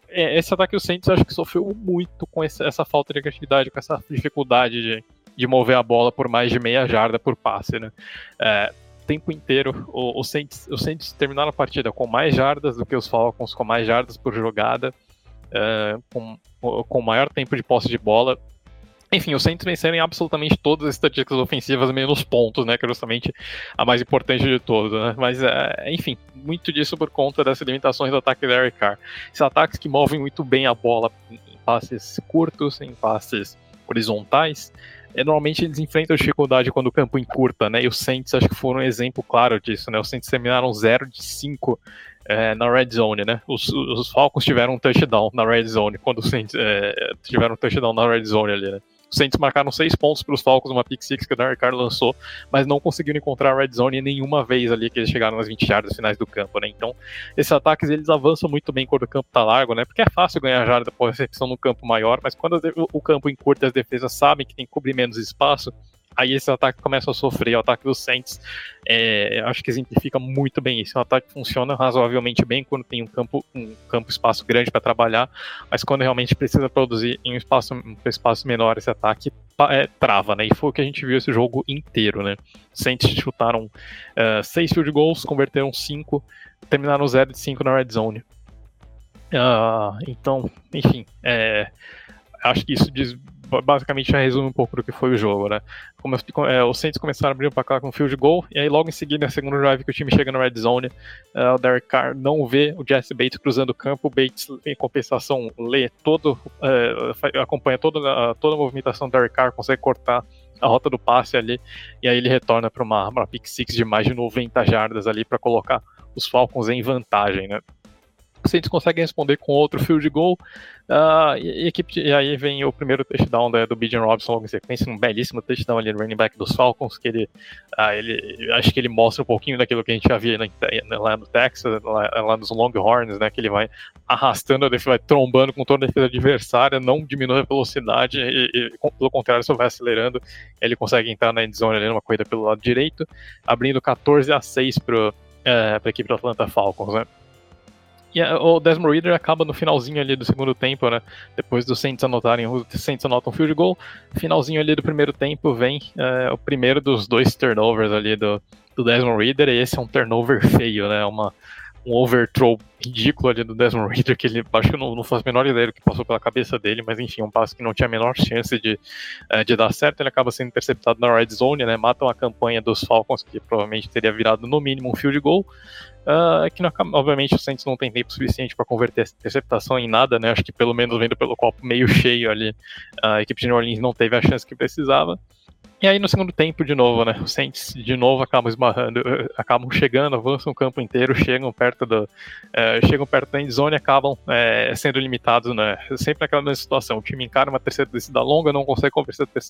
é, é esse ataque do Saints acho que sofreu muito com essa, essa falta de criatividade, com essa dificuldade de de mover a bola por mais de meia jarda por passe, né? É, tempo inteiro, o, o, Saints, o Saints terminaram a partida com mais jardas do que os Falcons, com mais jardas por jogada, é, com, com maior tempo de posse de bola. Enfim, os Saints venceram em absolutamente todas as estatísticas ofensivas, menos pontos, né? Que é justamente a mais importante de todas, né? Mas, é, enfim, muito disso por conta dessas limitações do ataque da Eric Carr. Esses ataques que movem muito bem a bola em passes curtos, em passes horizontais, normalmente eles enfrentam dificuldade quando o campo encurta, né? E os Saints acho que foram um exemplo claro disso, né? Os Saints terminaram 0 de 5 é, na red zone, né? Os, os, Falcons tiveram um touchdown na red zone quando os Saints é, tiveram um touchdown na red zone ali, né? Os Saints marcaram seis pontos para os Falcons, uma pick six que o Derek Carr lançou, mas não conseguiram encontrar a red zone nenhuma vez ali que eles chegaram nas 20 jardas finais do campo, né? Então, esses ataques eles avançam muito bem quando o campo está largo, né? Porque é fácil ganhar jarda por recepção no campo maior, mas quando o campo encurta as defesas sabem que tem que cobrir menos espaço, aí esse ataque começa a sofrer. O ataque dos Saints, é, acho que exemplifica muito bem isso. O ataque funciona razoavelmente bem quando tem um campo, um campo espaço grande para trabalhar, mas quando realmente precisa produzir em um espaço, um espaço menor, esse ataque é, trava, né? E foi o que a gente viu esse jogo inteiro, né? Saints chutaram uh, seis field goals, converteram cinco, terminaram 0 de 5 na red zone. Uh, então, enfim, é, acho que isso diz basicamente já resume um pouco do que foi o jogo, né? Como, é, os Saints começaram a abrir o placar com field goal, e aí logo em seguida, na segunda drive que o time chega na red zone, uh, o Derek Carr não vê o Jesse Bates cruzando o campo, o Bates, em compensação, lê todo, uh, acompanha toda, toda a movimentação do Derek Carr, consegue cortar a rota do passe ali, e aí ele retorna para uma, uma pick six de mais de 90 jardas ali para colocar os Falcons em vantagem, né? Saints consegue responder com outro field goal. Uh, e, equipe, e, aí vem o primeiro touchdown da, do Bijan Robson logo em sequência, um belíssimo touchdown ali no running back dos Falcons, que ele, uh, ele acho que ele mostra um pouquinho daquilo que a gente já via lá no Texas, lá, lá, nos Longhorns, né, que ele vai arrastando, ele vai trombando com toda a defesa adversária, não diminui a velocidade, e, e pelo contrário, só vai acelerando, ele consegue entrar na endzone ali numa corrida pelo lado direito, abrindo 14 a 6 para eh, a equipe do Atlanta Falcons, né. E o Desmond Reader acaba no finalzinho ali do segundo tempo, né? Depois dos Saints anotarem, os Saints anotam um field goal. Finalzinho ali do primeiro tempo vem é, o primeiro dos dois turnovers ali do, do Desmond Reader. E esse é um turnover feio, né? Uma, um overthrow ridículo ali do Desmond Reader, que ele acho que não, não faço a menor ideia do que passou pela cabeça dele, mas enfim, um passo que não tinha a menor chance de, uh, de dar certo. Ele acaba sendo interceptado na red zone, né? Matam a campanha dos Falcons, que provavelmente teria virado no mínimo um field goal. Uh, que não, obviamente o Saints não tem tempo suficiente para converter essa interceptação em nada, né? Acho que pelo menos vendo pelo copo meio cheio ali, a equipe de New Orleans não teve a chance que precisava. E aí no segundo tempo, de novo, né? Os Saints de novo acabam esbarrando, eh, acabam chegando, avançam o campo inteiro, chegam perto do. É, chegam perto da endzone e acabam é, sendo limitados, né? Sempre naquela mesma situação. O time encara uma terceira descida longa, não consegue,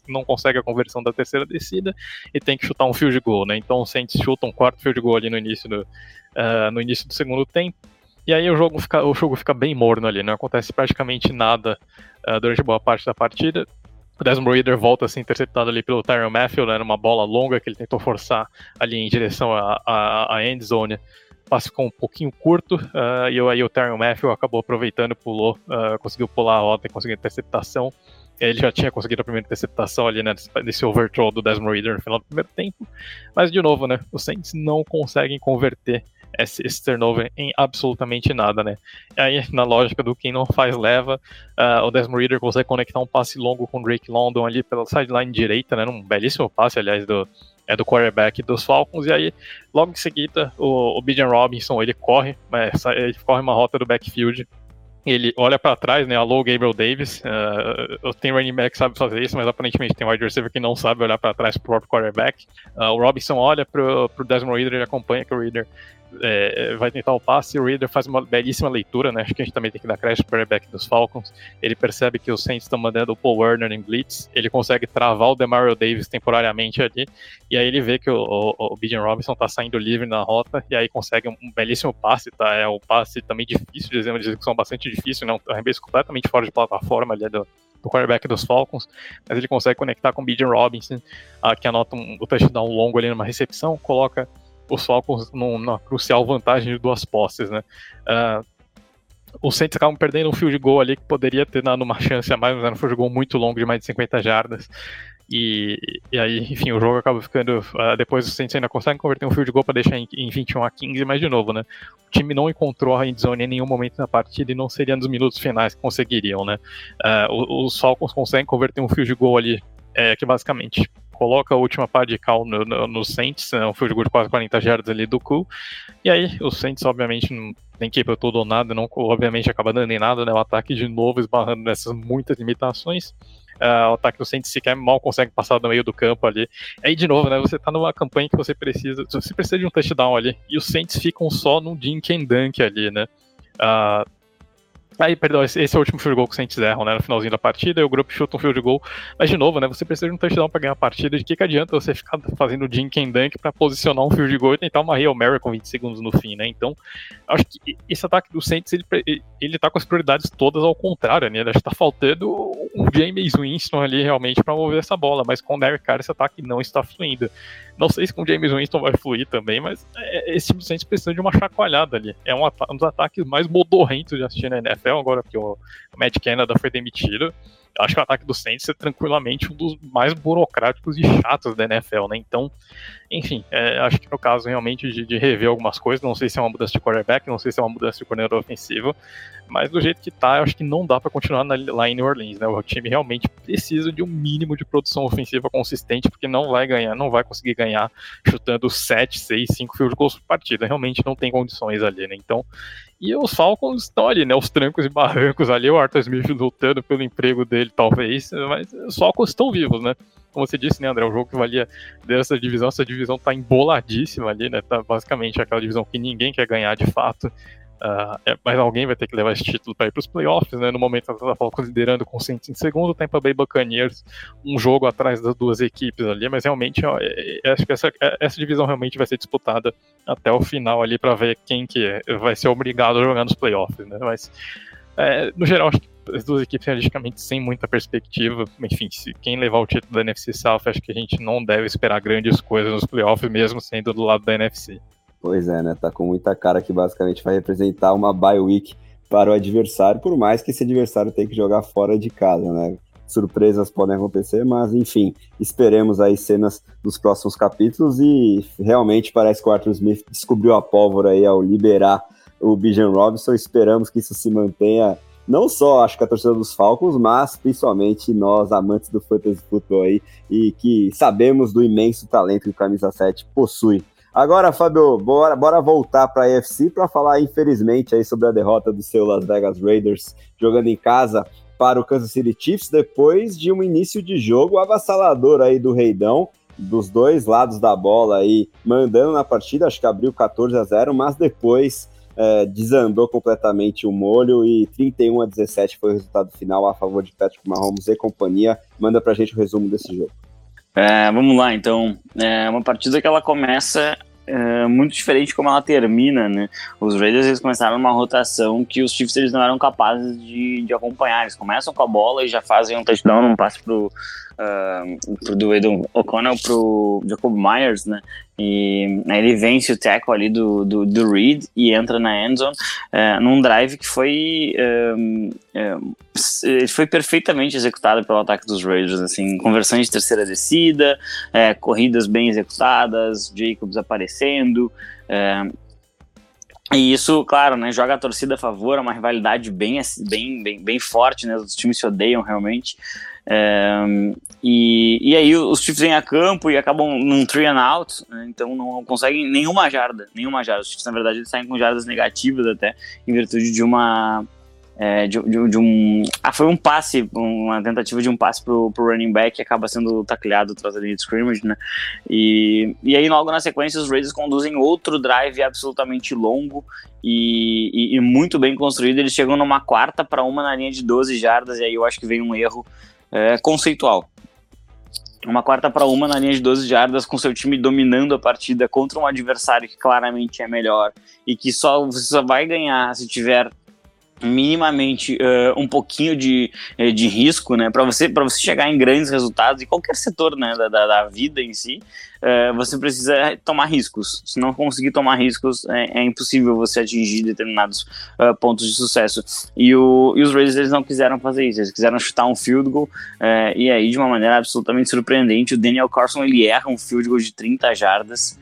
não consegue a conversão da terceira descida e tem que chutar um field goal, né? Então os Saints chutam um quarto field goal ali no início do, uh, no início do segundo tempo. E aí o jogo fica, o jogo fica bem morno ali, não acontece praticamente nada uh, durante boa parte da partida. O Desmond Reader volta a ser interceptado ali pelo Tyron Matthew, né, numa bola longa que ele tentou forçar ali em direção à, end zone. Passe ficou um pouquinho curto uh, e aí o Tyron Matthew acabou aproveitando, pulou, uh, conseguiu pular a rota e conseguiu interceptação. Ele já tinha conseguido a primeira interceptação ali, né, nesse overthrow do Desmond Reader no final do primeiro tempo. Mas, de novo, né, os Saints não conseguem converter esse, esse turnover em absolutamente nada, né? Aí, na lógica do quem não faz leva, uh, o Desmond Reader consegue conectar um passe longo com o Drake London ali pela sideline direita, né? Um belíssimo passe, aliás, do, é do quarterback dos Falcons, e aí, logo em seguida, o, o Bijan Robinson, ele corre, mas ele corre uma rota do backfield, ele olha para trás, né? Alô, Gabriel Davis. Uh, tem running back que sabe fazer isso, mas aparentemente tem wide receiver que não sabe olhar para trás pro próprio quarterback. Uh, o Robinson olha pro, pro Desmond Reader, ele acompanha que o Reader é, vai tentar o passe, o Reader faz uma belíssima leitura, né? Acho que a gente também tem que dar crédito para o quarterback dos Falcons. Ele percebe que os Saints estão mandando o Paul Werner em blitz, ele consegue travar o Demario Davis temporariamente ali, e aí ele vê que o, o, o Bijan Robinson está saindo livre na rota, e aí consegue um, belíssimo passe, tá? É um passe também difícil, de execução bastante difícil, né? Um arremesso completamente fora de plataforma ali do, do quarterback dos Falcons, mas ele consegue conectar com o Bijan Robinson, uh, que anota um, o touchdown longo ali numa recepção, coloca os Falcons numa crucial vantagem de duas posses, né? Uh, os Saints acabam perdendo um field goal ali que poderia ter dado uma chance a mais, mas era um field goal muito longo, de mais de 50 jardas. E, e aí, enfim, o jogo acaba ficando. Uh, depois os Saints ainda conseguem converter um field goal para deixar em, em 21 a 15, mas de novo, né? O time não encontrou a endzone em nenhum momento na partida e não seria nos minutos finais que conseguiriam, né? Uh, os Falcons conseguem converter um field goal ali, é, que basicamente coloca a última pá de cal no, no, no Saints, é um field goal de quase 40 jardas ali do Cool. E aí, o Saints, obviamente, não tem que ir para tudo ou nada, não, obviamente acaba dando em nada, né? O ataque de novo esbarrando nessas muitas limitações. Uh, o ataque do Saints sequer mal consegue passar no meio do campo ali. Aí, de novo, né? Você tá numa campanha que você precisa. Você precisa de um touchdown ali. E os Saints ficam só num dink and dunk ali, né? Uh, Aí, perdão, esse, é o último field goal que os Saints erram, né? No finalzinho da partida, e o grupo chuta um field goal. Mas, de novo, né? Você precisa de um touchdown pra ganhar a partida. De que, que adianta você ficar fazendo dink and dunk pra posicionar um field goal e tentar uma Hail Mary com 20 segundos no fim, né? Então, acho que esse ataque do Saints, ele, ele tá com as prioridades todas ao contrário, né? Acho que tá faltando um James Winston ali realmente pra mover essa bola. Mas com o Derek Carr, esse ataque não está fluindo. Não sei se com o James Winston vai fluir também, mas é, esse time do Saints precisa de uma chacoalhada ali. É um, um dos ataques mais modorrentos de assistir na NFL, agora que o Matt Canada foi demitido. Eu acho que o ataque do Saints é tranquilamente um dos mais burocráticos e chatos da NFL, né? Então, enfim, é, acho que no caso realmente de, de, rever algumas coisas, não sei se é uma mudança de quarterback, não sei se é uma mudança de coordenador ofensivo, mas do jeito que tá, eu acho que não dá para continuar na, lá em New Orleans, né? O time realmente precisa de um mínimo de produção ofensiva consistente, porque não vai ganhar, não vai conseguir ganhar chutando 7, 6, 5 field goals por partida. Realmente não tem condições ali, né? Então, e os Falcons estão ali, né? Os trancos e barrancos ali, o Arthur Smith lutando pelo emprego dele, talvez, mas os Falcons estão vivos, né? Como você disse, né, André? O jogo que valia dessa divisão, essa divisão tá emboladíssima ali, né? Tá basicamente aquela divisão que ninguém quer ganhar de fato. Uh, mas alguém vai ter que levar esse título para ir para os playoffs, né? No momento a Falcons liderando com o Saints em segundo, Tampa Bay Buccaneers um jogo atrás das duas equipes ali, mas realmente ó, é, é, acho que essa, essa divisão realmente vai ser disputada até o final ali para ver quem que vai ser obrigado a jogar nos playoffs, né? Mas é, no geral acho que as duas equipes realisticamente sem muita perspectiva. Enfim, se quem levar o título da NFC South, acho que a gente não deve esperar grandes coisas nos playoffs, mesmo sendo do lado da NFC. Pois é, né? Tá com muita cara que basicamente vai representar uma bye week para o adversário, por mais que esse adversário tenha que jogar fora de casa, né? Surpresas podem acontecer, mas enfim, esperemos aí cenas dos próximos capítulos e realmente parece que o Arthur Smith descobriu a pólvora aí ao liberar o Bijan Robinson. Esperamos que isso se mantenha não só acho que a torcida dos Falcons, mas principalmente nós amantes do fantasy futebol aí e que sabemos do imenso talento que o camisa 7 possui. Agora, Fábio, bora, bora voltar para a AFC para falar, infelizmente, aí sobre a derrota do seu Las Vegas Raiders jogando em casa para o Kansas City Chiefs depois de um início de jogo avassalador aí do Reidão, dos dois lados da bola aí, mandando na partida, acho que abriu 14 a 0, mas depois é, desandou completamente o molho e 31 a 17 foi o resultado final a favor de Patrick Mahomes e companhia. Manda pra gente o resumo desse jogo. É, vamos lá, então. É uma partida que ela começa é, muito diferente como ela termina, né? Os Raiders eles começaram uma rotação que os Chiefs eles não eram capazes de, de acompanhar. Eles começam com a bola e já fazem um touchdown, um passe pro, pro do Edon O'Connell pro Jacob Myers, né? E aí ele vence o tackle ali do, do, do Reed e entra na endzone uh, num drive que foi um, um, foi perfeitamente executado pelo ataque dos Raiders, assim, conversões de terceira descida, uh, corridas bem executadas, Jacobs aparecendo, e isso, claro, né, joga a torcida a favor, é uma rivalidade bem, bem, bem, bem forte, né, os times se odeiam realmente, é, e, e aí os Chiefs vêm a campo e acabam num three and out, né, então não conseguem nenhuma jarda, nenhuma jarda. Os Chiefs, na verdade, eles saem com jardas negativas até, em virtude de uma é, de, de, de, um. Ah, foi um passe, uma tentativa de um passe pro, pro running back que acaba sendo tacleado atrás da de scrimmage, né? E, e aí, logo na sequência, os Raiders conduzem outro drive absolutamente longo e, e, e muito bem construído. Eles chegam numa quarta para uma na linha de 12 jardas, e aí eu acho que vem um erro é, conceitual. Uma quarta para uma na linha de 12 jardas, com seu time dominando a partida contra um adversário que claramente é melhor e que só, só vai ganhar se tiver minimamente uh, um pouquinho de, eh, de risco, né, para você para você chegar em grandes resultados em qualquer setor, né, da, da, vida em si, uh, você precisa tomar riscos. Se não conseguir tomar riscos, é, é impossível você atingir determinados uh, pontos de sucesso. E, o, e os Raiders eles não quiseram fazer isso, eles quiseram chutar um field goal e aí de uma maneira absolutamente surpreendente o Daniel Carson ele erra um field goal de 30 jardas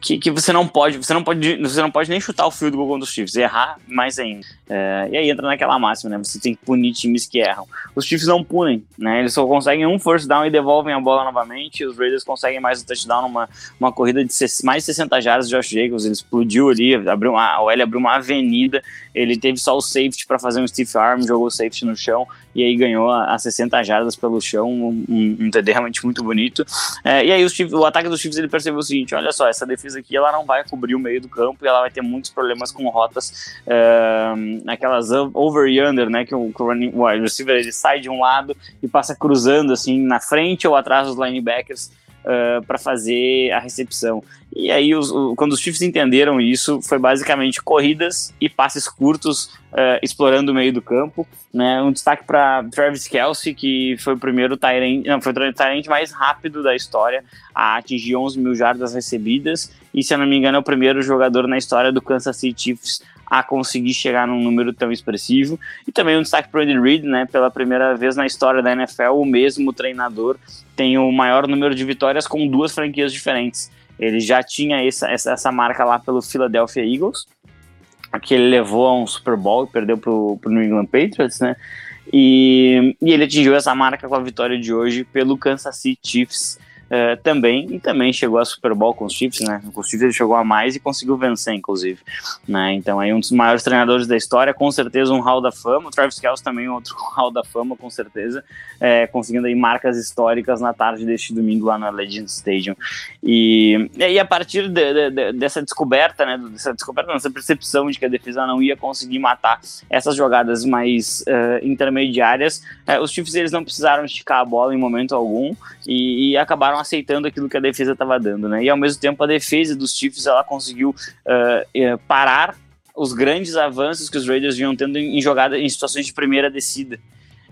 que, que você não pode, você não pode, você não pode nem chutar o field goal contra os Chiefs, errar mais ainda. Uh, e aí entra naquela máxima, né? Você tem que punir times que erram. Os Chiefs não punem, né? Eles só conseguem um first down e devolvem a bola novamente. Os Raiders conseguem mais um touchdown numa uma corrida de mais de 60 jardas de Josh Jacobs. Ele explodiu ali, abriu uma, a OL abriu uma avenida. Ele teve só o safety para fazer um stiff arm, jogou o safety no chão e aí ganhou a, a 60 jardas pelo chão, um, um, TD realmente muito bonito. É, e aí Chiefs, o ataque dos Chiefs ele percebeu o seguinte: olha só, essa defesa aqui ela não vai cobrir o meio do campo e ela vai ter muitos problemas com rotas, uh, aquelas over e under, né? Que o, que o running o receiver ele sai de um lado e passa cruzando assim na frente ou atrás dos linebackers. Uh, para fazer a recepção. E aí, os, quando os Chiefs entenderam isso, foi basicamente corridas e passes curtos, uh, explorando o meio do campo. Né? Um destaque para Travis Kelsey, que foi o primeiro Tyrant, não, foi o Tyrant mais rápido da história a atingir 11 mil jardas recebidas. E, se eu não me engano, é o primeiro jogador na história do Kansas City Chiefs a conseguir chegar num número tão expressivo. E também um destaque para Andy Reid, né? Pela primeira vez na história da NFL, o mesmo treinador tem o maior número de vitórias com duas franquias diferentes. Ele já tinha essa, essa, essa marca lá pelo Philadelphia Eagles, que ele levou a um Super Bowl e perdeu para o New England Patriots, né? E, e ele atingiu essa marca com a vitória de hoje pelo Kansas City Chiefs uh, também, e também chegou a Super Bowl com os Chiefs, né? Com os Chiefs ele chegou a mais e conseguiu vencer, inclusive. Né? Então aí um dos maiores treinadores da história, com certeza um Hall da Fama, o Travis Kelce também outro <laughs> Hall da Fama, com certeza, é, conseguindo aí marcas históricas na tarde deste domingo lá na Legend Stadium. E, e a partir de, de, dessa descoberta, né, dessa descoberta, dessa percepção de que a defesa não ia conseguir matar essas jogadas mais uh, intermediárias, uh, os Chiefs eles não precisaram esticar a bola em momento algum e, e acabaram acabaram aceitando aquilo que a defesa estava dando, né? E ao mesmo tempo a defesa dos Chiefs ela conseguiu uh, parar os grandes avanços que os Raiders vinham tendo em jogada em situações de primeira descida.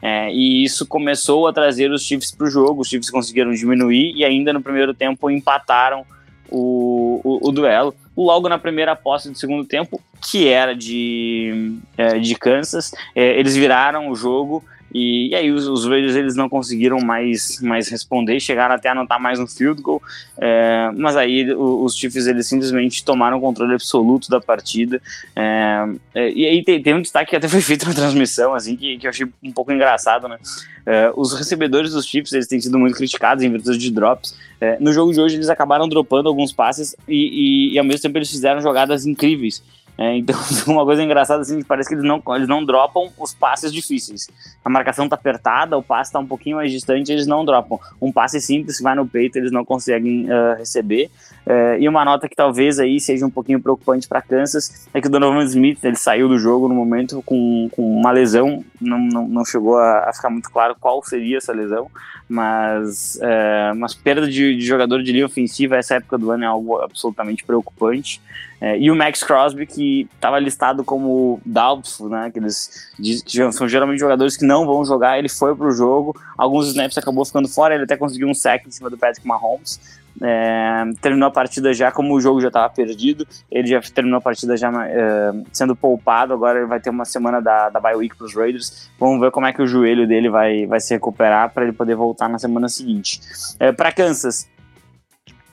É, e isso começou a trazer os Chiefs para o jogo. Os Chiefs conseguiram diminuir e ainda no primeiro tempo empataram o, o, o, duelo. Logo na primeira posse do segundo tempo, que era de, é, de Kansas, é, eles viraram o jogo e, e aí os, os Raiders eles não conseguiram mais, mais responder, chegaram até a anotar mais um field goal, é, mas aí os, os Chiefs eles simplesmente tomaram o controle absoluto da partida. É, é, e aí tem, tem, um destaque que até foi feito na transmissão, assim, que, que eu achei um pouco engraçado, né? É, os recebedores dos Chiefs eles têm sido muito criticados em virtude de drops. É, no jogo de hoje eles acabaram dropando alguns passes e, e, e ao mesmo tempo eles fizeram jogadas incríveis. É, então, <laughs> uma coisa engraçada assim, parece que eles não, eles não dropam os passes difíceis. A marcação tá apertada, o passe tá um pouquinho mais distante, eles não dropam. Um passe simples que vai no peito, eles não conseguem uh, receber. Uh, e uma nota que talvez aí seja um pouquinho preocupante para Kansas é que o Donovan Smith ele saiu do jogo no momento com, com uma lesão, não, não, não chegou a, a, ficar muito claro qual seria essa lesão, mas uh, uma perda de, de jogador de linha ofensiva essa época do ano é algo absolutamente preocupante. É, e o Max Crosby, que estava listado como doubtful, né? Que eles que são geralmente jogadores que não vão jogar, ele foi para o jogo. Alguns snaps acabou ficando fora, ele até conseguiu um sack em cima do Patrick Mahomes. É, terminou a partida já, como o jogo já estava perdido, ele já terminou a partida já é, sendo poupado. Agora ele vai ter uma semana da, da bye week para os Raiders. Vamos ver como é que o joelho dele vai, vai se recuperar para ele poder voltar na semana seguinte. É, para Kansas,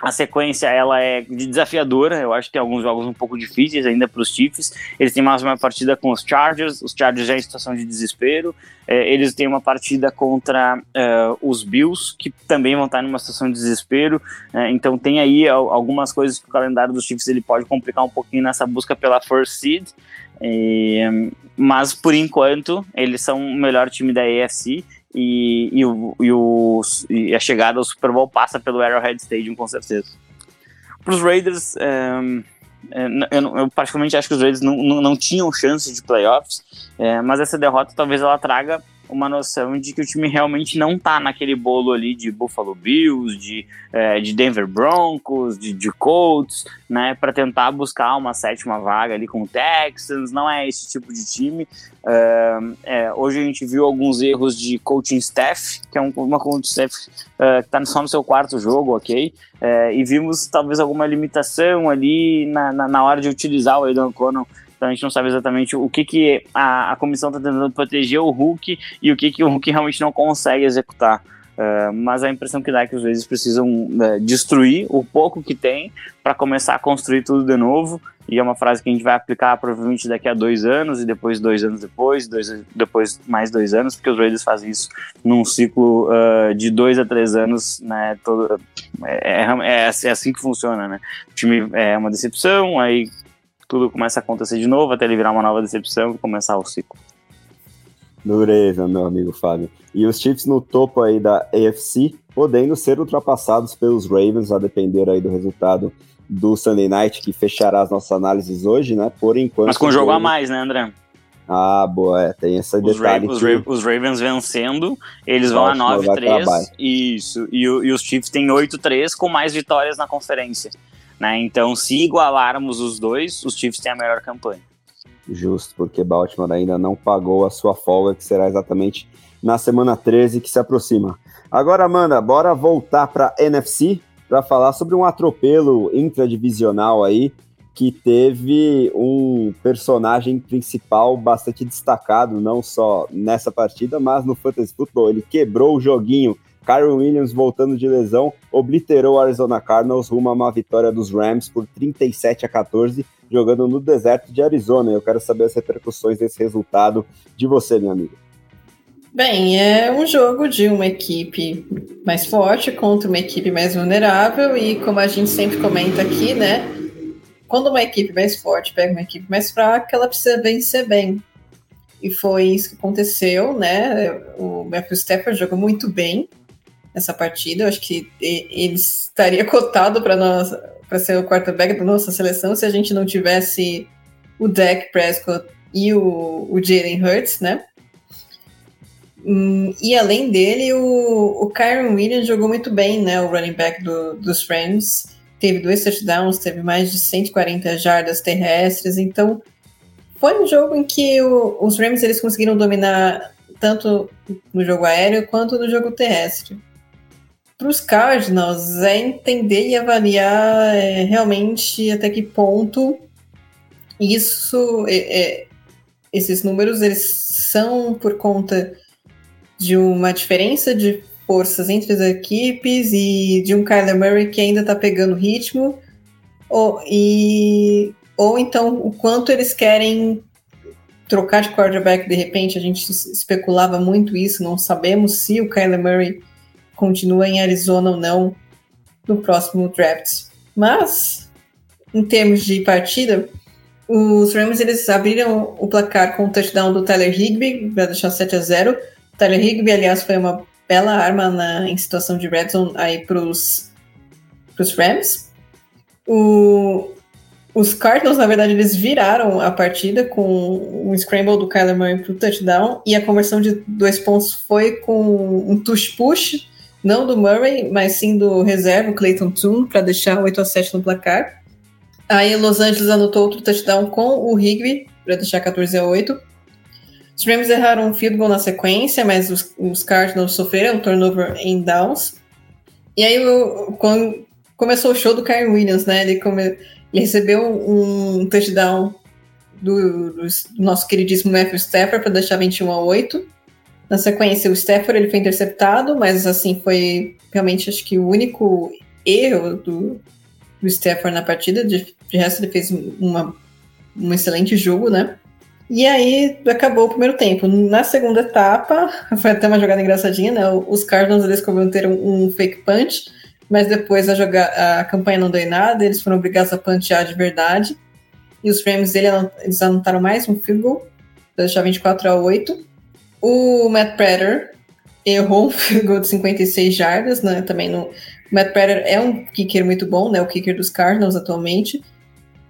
a sequência ela é desafiadora, eu acho que tem alguns jogos um pouco difíceis ainda para os Chiefs. Eles têm mais uma partida com os Chargers, os Chargers já em situação de desespero. É, eles têm uma partida contra é, os Bills, que também vão estar numa situação de desespero. É, então tem aí algumas coisas que o calendário dos Chiefs ele pode complicar um pouquinho nessa busca pela first seed. mas por enquanto eles são o melhor time da AFC e, e, e, o, e a chegada ao Super Bowl passa pelo Arrowhead Stadium, com certeza. Para os Raiders, um, é, eu, eu, particularmente acho que os Raiders não, não, não tinham chance de playoffs, é, mas essa derrota talvez ela traga uma noção de que o time realmente não tá naquele bolo ali de Buffalo Bills, de, é, de Denver Broncos, de, de Colts, né, para tentar buscar uma sétima vaga ali com o Texans, não é esse tipo de time. É, hoje a gente viu alguns erros de coaching staff, que é um, uma coaching staff uh, que está só no seu quarto jogo, ok? É, e vimos talvez alguma limitação ali na, na, na hora de utilizar o Aidan O'Connell então a gente não sabe exatamente o que, que a, a comissão está tentando proteger o Hulk e o que, que o Hulk realmente não consegue executar. Uh, mas a impressão que dá é que os vezes precisam uh, destruir o pouco que tem para começar a construir tudo de novo. E é uma frase que a gente vai aplicar provavelmente daqui a dois anos, e depois dois anos depois, dois, depois mais dois anos, porque os Raiders fazem isso num ciclo uh, de dois a três anos, né? Todo, é, é, é, assim que funciona, né? O time é uma decepção, aí tudo começa a acontecer de novo até ele virar uma nova decepção e começar o ciclo. Dureza, meu amigo Fábio. E os Chiefs no topo aí da AFC, podendo ser ultrapassados pelos Ravens, a depender aí do resultado do Sunday Night, que fechará as nossas análises hoje, né? Por enquanto. Mas com um jogo a mais, né, André? Ah, boa, é, tem esse os detalhe. Ra que... os, Ravens vencendo, eles vão a 9-3. Isso, e, e, os Chiefs têm 8-3 com mais vitórias na conferência. Né? Então, se igualarmos os dois, os Chiefs têm a melhor campanha. Justo, porque Baltimore ainda não pagou a sua folga, que será exatamente na semana 13 que se aproxima. Agora, Amanda, bora voltar para NFC para falar sobre um atropelo intradivisional aí que teve um personagem principal bastante destacado, não só nessa partida, mas no Fantasy Football. Ele quebrou o joguinho Kyron Williams voltando de lesão obliterou o Arizona Cardinals rumo a uma vitória dos Rams por 37 a 14, jogando no deserto de Arizona. Eu quero saber as repercussões desse resultado de você, minha amiga. Bem, é um jogo de uma equipe mais forte contra uma equipe mais vulnerável e como a gente sempre comenta aqui, né? Quando uma equipe mais forte pega uma equipe mais fraca, ela precisa vencer bem. E foi isso que aconteceu, né? O Matthew Stafford jogou muito bem, nessa partida. Eu acho que ele estaria <laughs> cotado para ser o quarterback da nossa seleção se a gente não tivesse o Dak Prescott e o, o Jalen Hurts, né? Hum, e além dele, o, o Kyron Williams jogou muito bem, né? O running back do, dos Rams. Teve dois touchdowns, teve mais de 140 jardas terrestres. Então, foi um jogo em que o, os Rams eles conseguiram dominar tanto no jogo aéreo quanto no jogo terrestre para os Cardinals é entender e avaliar é, realmente até que ponto isso, é, é, esses números, eles são por conta de uma diferença de forças entre as equipes e de um Kyler Murray que ainda está pegando ritmo, ou, e, ou então o quanto eles querem trocar de quarterback de repente. A gente especulava muito isso, não sabemos se o Kyler Murray continua em Arizona ou não no próximo draft. Mas, em termos de partida, os Rams eles abriram o placar com o touchdown do Tyler Higby para deixar 7 a 0. Tyler Higby, aliás, foi uma bela arma na, em situação de red zone aí para os Rams. O, os Cardinals, na verdade, eles viraram a partida com um scramble do Kyler Murray para o touchdown e a conversão de dois pontos foi com um tush-push, não do Murray, mas sim do reserva, o Clayton Toon, para deixar 8 a 7 no placar. Aí Los Angeles anotou outro touchdown com o Higby para deixar 14 a 8. Os Rams erraram um field goal na sequência, mas os, os Cardinals sofreram um turnover em downs. E aí, quando começou o show do Kyrie Williams, né? Ele come ele recebeu um touchdown do, do, nosso queridíssimo Matthew Stafford para deixar 21 a 8. Na sequência, o Stafford ele foi interceptado, mas assim foi realmente acho que o único erro do, do Stafford na partida. De, de resto, ele fez uma, um excelente jogo, né? E aí acabou o primeiro tempo. Na segunda etapa, <laughs> foi até uma jogada engraçadinha, né? Os Cardinals eles cometeram um fake punch mas depois a, jogar, a campanha não deu em nada, eles foram obrigados a pantear de verdade. E os Rams eles anotaram mais um field goal, deixar 24 a 8. O Matt Prater errou um <laughs> field goal de 56 jardas, né? Também no, Matt Prater é um kicker muito bom, né? O kicker dos Cardinals atualmente.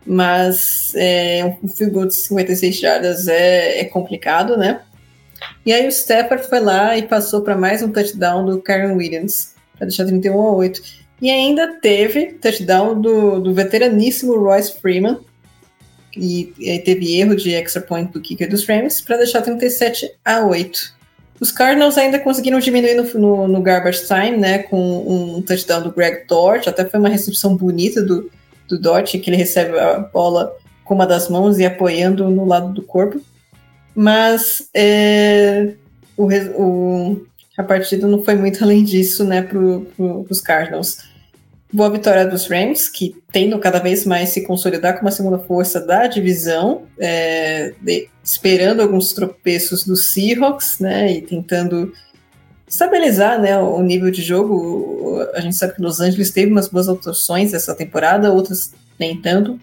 Mas é, um field goal de 56 jardas é, é complicado, né? E aí o Stafford foi lá e passou para mais um touchdown do Karen Williams para deixar 31 a 8. E ainda teve touchdown do, do veteraníssimo Royce Freeman, e, e teve erro de extra point do kicker dos Rams, para deixar 37 a 8. Os Cardinals ainda conseguiram diminuir no, no, no, garbage time, né, com um touchdown do Greg Dort, até foi uma recepção bonita do, do Dort, que ele recebe a bola com uma das mãos e apoiando no lado do corpo. Mas é, o, o, a partida não foi muito <laughs> além disso, né, para pro, os Cardinals. Boa vitória dos Rams, que tendo cada vez mais se consolidar como a segunda força da divisão, é, de, esperando alguns tropeços dos Seahawks, né, e tentando estabilizar, né, o nível de jogo. A gente sabe que Los Angeles teve umas boas atuações essa temporada, outras nem tanto.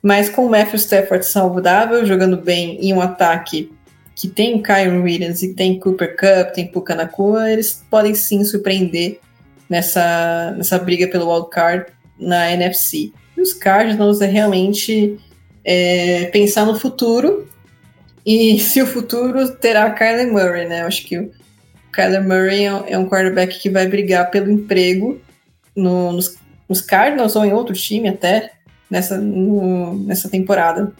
Mas com o Matthew Stafford saudável, jogando bem em um ataque que tem Kyron Williams e tem Cooper Cup, tem Puka Nakua, eles podem sim surpreender nessa, nessa briga pelo wild card na NFC. E os Cardinals é realmente é, pensar no futuro e <laughs> se o futuro terá Kyler Murray, né? Eu acho que o Kyler Murray é um quarterback que vai brigar pelo emprego no, nos, nos Cardinals ou em outro time até nessa, no, nessa temporada.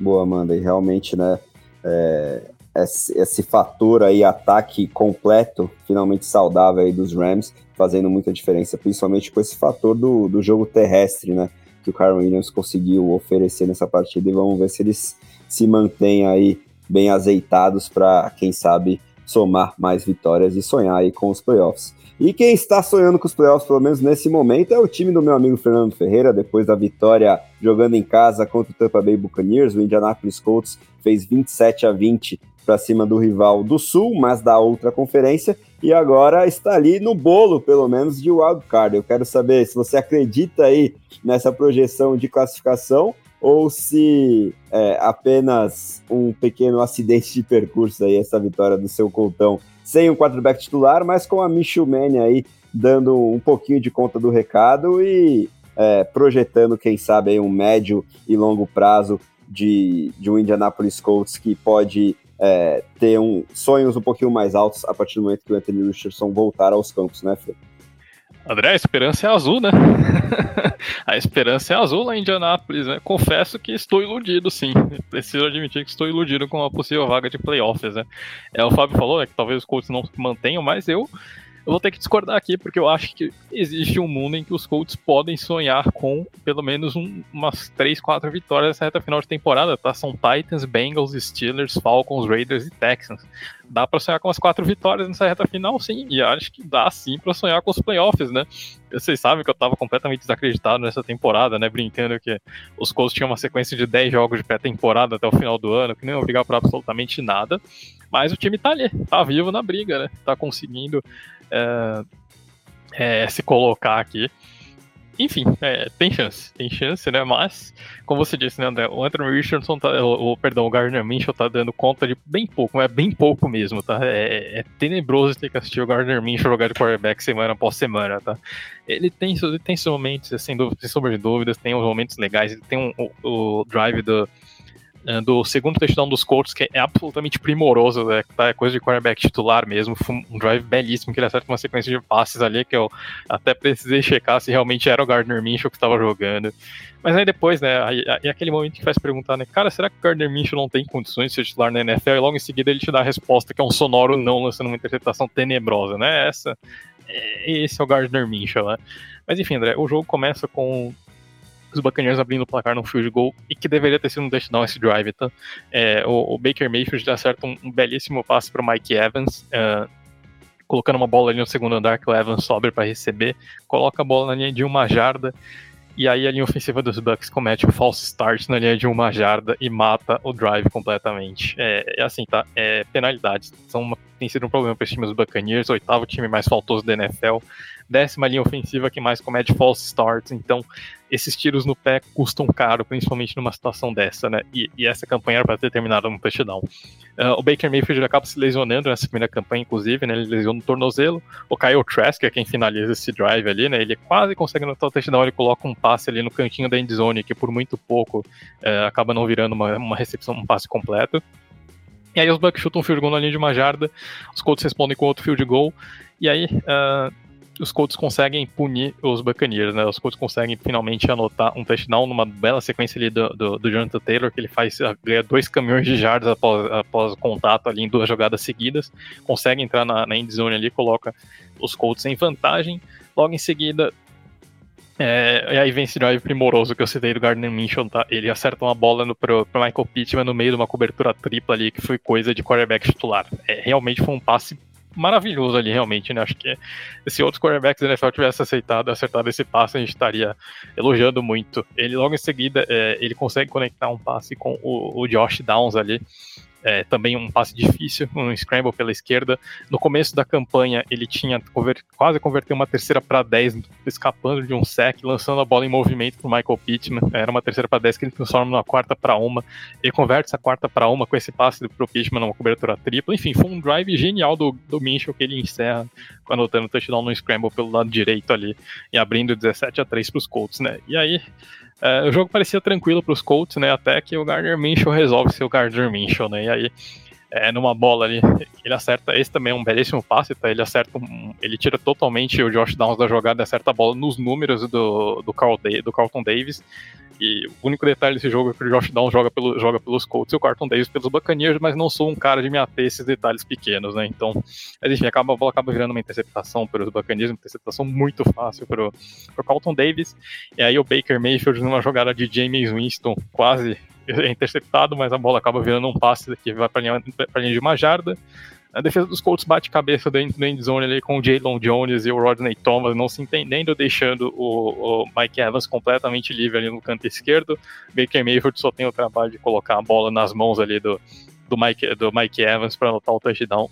Boa, Amanda, e realmente, né? É, esse, esse fator aí, ataque completo, finalmente saudável aí dos Rams, fazendo muita diferença, principalmente com esse fator do, do jogo terrestre, né? Que o Kyron Williams conseguiu oferecer nessa partida e vamos ver se eles se mantêm aí bem azeitados para, quem sabe, somar mais vitórias e sonhar aí com os playoffs. E quem está sonhando com os playoffs, pelo menos nesse momento, é o time do meu amigo Fernando Ferreira, depois da vitória jogando em casa contra o Tampa Bay Buccaneers. O Indianapolis Colts fez 27 a 20 para cima do rival do Sul, mas da outra conferência, e agora está ali no bolo, pelo menos, de wildcard. Eu quero saber se você acredita aí nessa projeção de classificação ou se é apenas um pequeno acidente de percurso aí, essa vitória do seu Coltão, sem o quarterback titular, mas com a Michel aí dando um pouquinho de conta do recado e é, projetando, quem sabe, aí um médio e longo prazo de, de um Indianapolis Colts que pode é, ter um, sonhos um pouquinho mais altos a partir do momento que o Anthony Richardson voltar aos campos, né, Fê? André, a esperança é azul, né? <laughs> a esperança é azul lá em Indianápolis, né? Confesso que estou iludido, sim. Preciso admitir que estou iludido com a possível vaga de playoffs, né? É, o Fábio falou né, que talvez os Colts não mantenham, mas eu eu vou ter que discordar aqui, porque eu acho que existe um mundo em que os Colts podem sonhar com pelo menos um, umas 3, 4 vitórias nessa reta final de temporada, tá? São Titans, Bengals, Steelers, Falcons, Raiders e Texans. Dá para sonhar com as quatro vitórias nessa reta final, sim, e acho que dá sim para sonhar com os playoffs, né? Vocês sabem que eu tava completamente desacreditado nessa temporada, né? Brincando que os Colts tinham uma sequência de 10 jogos de pré-temporada até o final do ano, que nem obrigar para absolutamente nada. Mas o time tá ali, tá vivo na briga, né? Tá conseguindo é, é, se colocar aqui. enfim, é, tem chance, tem chance, né? Mas, como você disse, né, André, o Anthony Richardson, tá, o, perdão, o Gardner Minshew tá dando conta de bem pouco, é bem pouco mesmo, tá? É, é, tenebroso ter que assistir o Gardner Minshew jogar de quarterback semana após semana, tá? Ele tem, ele tem seus momentos, sem, dúvida, sem sombra de dúvidas, tem uns momentos legais, ele tem um, o, o drive do é, do segundo touchdown dos Colts, que é absolutamente primoroso, né? É coisa de quarterback titular mesmo, um drive belíssimo, que ele acerta uma sequência de passes ali, que eu até precisei checar se realmente era o Gardner Minshew que estava jogando. Mas aí depois, né, é aquele momento que faz perguntar, né, cara, será que o Gardner Minshew não tem condições de ser titular na NFL? E logo em seguida ele te dá a resposta, que é um sonoro não, lançando uma interpretação tenebrosa, né, essa... Esse é o Gardner Minshew, né? Mas enfim, André, o jogo começa com os Buccaneers abrindo o placar no field goal e que deveria ter sido um touchdown esse drive, tá? É, o, o, Baker Mayfield acerta um, um belíssimo passe para Mike Evans, uh, colocando uma bola ali no segundo andar que o Evans sobe para receber, coloca a bola na linha de uma jarda e aí a linha ofensiva dos Bucks comete um false start na linha de uma jarda e mata o drive completamente. É, é assim, tá? É penalidades. São uma, tem sido um problema para esse time dos Buccaneers, oitavo time mais faltoso da NFL décima linha ofensiva que mais comete false starts. Então, esses tiros no pé custam caro, principalmente numa situação dessa, né? E, e essa campanha era para ter terminado no touchdown. Uh, o Baker Mayfield acaba se lesionando nessa primeira campanha, inclusive, né? Ele lesiona no tornozelo. O Kyle Trask, é quem finaliza esse drive ali, né? Ele quase consegue anotar o touchdown, ele coloca um passe ali no cantinho da endzone, que por muito pouco uh, acaba não virando uma, uma recepção, um passe completo. E aí os Bucks chutam um field goal na linha de uma jarda, os Colts respondem com outro field goal, e aí uh, os Colts conseguem punir os Buccaneers, né? Os Colts conseguem finalmente anotar um touchdown numa bela sequência ali do, do, do Jonathan Taylor, que ele faz ganha dois caminhões de jardas após, após o contato ali em duas jogadas seguidas, consegue entrar na, na endzone ali, coloca os Colts em vantagem. Logo em seguida, é, e aí vem esse drive primoroso que eu citei do Gardner Minshew, tá? Ele acerta uma bola no, pro, pro Michael Pittman no meio de uma cobertura tripla ali, que foi coisa de quarterback titular. É, realmente foi um passe maravilhoso ali, realmente, né? Acho que se outros quarterbacks da NFL tivessem aceitado, acertado esse passe, a gente estaria elogiando muito. Ele logo em seguida, é, ele consegue conectar um passe com o, o Josh Downs ali, é, também um passe difícil, um scramble pela esquerda. No começo da campanha, ele tinha conver quase converteu uma terceira para 10, escapando de um sec, lançando a bola em movimento para Michael Pittman. Era uma terceira para 10 que ele transforma numa quarta para uma. Ele converte essa quarta para uma com esse passe para o Pittman numa cobertura tripla. Enfim, foi um drive genial do, do Minchel que ele encerra anotando touchdown no scramble pelo lado direito ali e abrindo 17 a 3 para os Colts, né? E aí é, o jogo parecia tranquilo para os Colts, né? Até que o Gardner Minshew resolve ser o Gardner Minshew, né? E aí, é, numa bola ali, ele acerta. Esse também é um belíssimo passe, tá? Ele acerta, um, ele tira totalmente o Josh Downs da jogada, acerta a bola nos números do, do, Carl, do Carlton Davis. E o único detalhe desse jogo é que o Josh Downs joga, pelo, joga pelos Colts e o Carlton Davis pelos Buccaneers, mas não sou um cara de me ater esses detalhes pequenos, né? Então, mas enfim, acaba, a bola acaba virando uma interceptação pelos Buccaneers, uma interceptação muito fácil para o Carlton Davis. E aí o Baker Mayfield numa jogada de James Winston quase é <laughs> interceptado, mas a bola acaba virando um passe que vai para a linha de uma jarda. A defesa dos Colts bate cabeça dentro da endzone ali com o Jalen Jones e o Rodney Thomas não se entendendo, deixando o, o, Mike Evans completamente livre ali no canto esquerdo. Baker Mayfield só tem o trabalho de colocar a bola nas mãos ali do, do, Mike, do Mike Evans para anotar o touchdown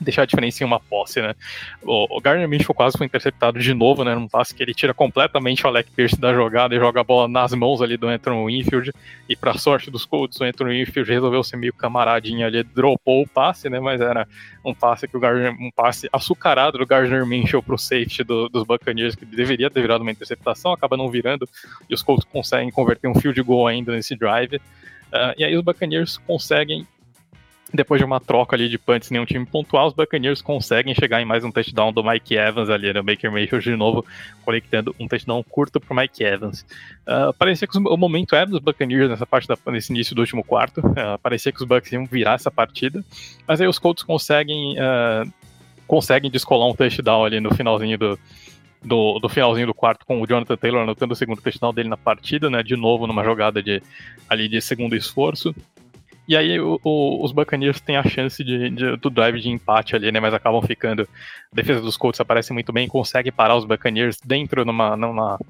deixar a diferença em uma posse, né? O, o Gardner Minshew quase foi interceptado de novo, né? Num passe que ele tira completamente o Alec Pierce da jogada e joga a bola nas mãos ali do Anthony Winfield. E para sorte dos Colts, o Anthony Winfield resolveu ser meio camaradinho ali, dropou o passe, né? Mas era um passe que o Gardner, um passe açucarado do Gardner Minshew pro safety do, dos Buccaneers, que deveria ter virado uma interceptação, acaba não virando, e os Colts conseguem converter um field goal ainda nesse drive. Uh, e aí os Buccaneers conseguem depois de uma troca ali de punts nenhum time pontual, os Buccaneers conseguem chegar em mais um touchdown do Mike Evans ali, né? Baker Mayfield de novo, conectando um touchdown curto para Mike Evans. Uh, parecia que o momento é dos Buccaneers nessa parte da, nesse início do último quarto, uh, parecia que os Bucks iam virar essa partida, mas aí os Colts conseguem, uh, conseguem descolar um touchdown ali no finalzinho do, do, do, finalzinho do quarto com o Jonathan Taylor anotando o segundo touchdown dele na partida, né? De novo numa jogada de ali de segundo esforço. E aí o, o, os Buccaneers têm a chance de, de, do drive de empate ali, né? Mas acabam ficando. A defesa dos Colts aparece muito bem, consegue parar os Buccaneers dentro numa, numa,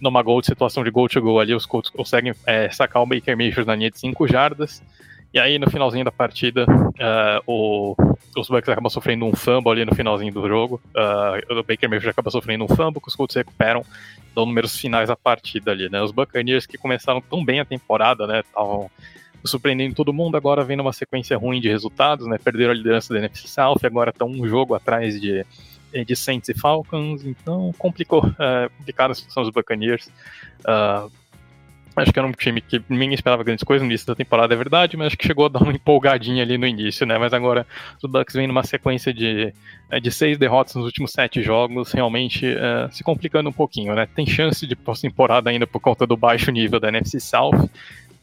numa de situação de gol to goal ali. Os Colts conseguem é, sacar o Baker Mayfield na linha de 5 jardas. E aí, no finalzinho da partida, uh, o, os Bucks acabam sofrendo um fumble ali no finalzinho do jogo. Uh, o Baker Mayfield acaba sofrendo um fumble que os Colts recuperam dão números finais à partida ali, né? Os Buccaneers que começaram tão bem a temporada, né? Estavam surpreendendo todo mundo, agora vem numa sequência ruim de resultados, né? Perderam a liderança da NFC South, agora estão um jogo atrás de, de Saints e Falcons, então complicou, é, complicada a situação dos Buccaneers. Uh, Acho que era um time que ninguém esperava grandes coisas no início da temporada, é verdade, mas acho que chegou a dar uma empolgadinha ali no início, né? Mas agora os Bucks vêm numa sequência de, é, de seis derrotas nos últimos sete jogos, realmente é, se complicando um pouquinho, né? Tem chance de pós-temporada ainda por conta do baixo nível da NFC South,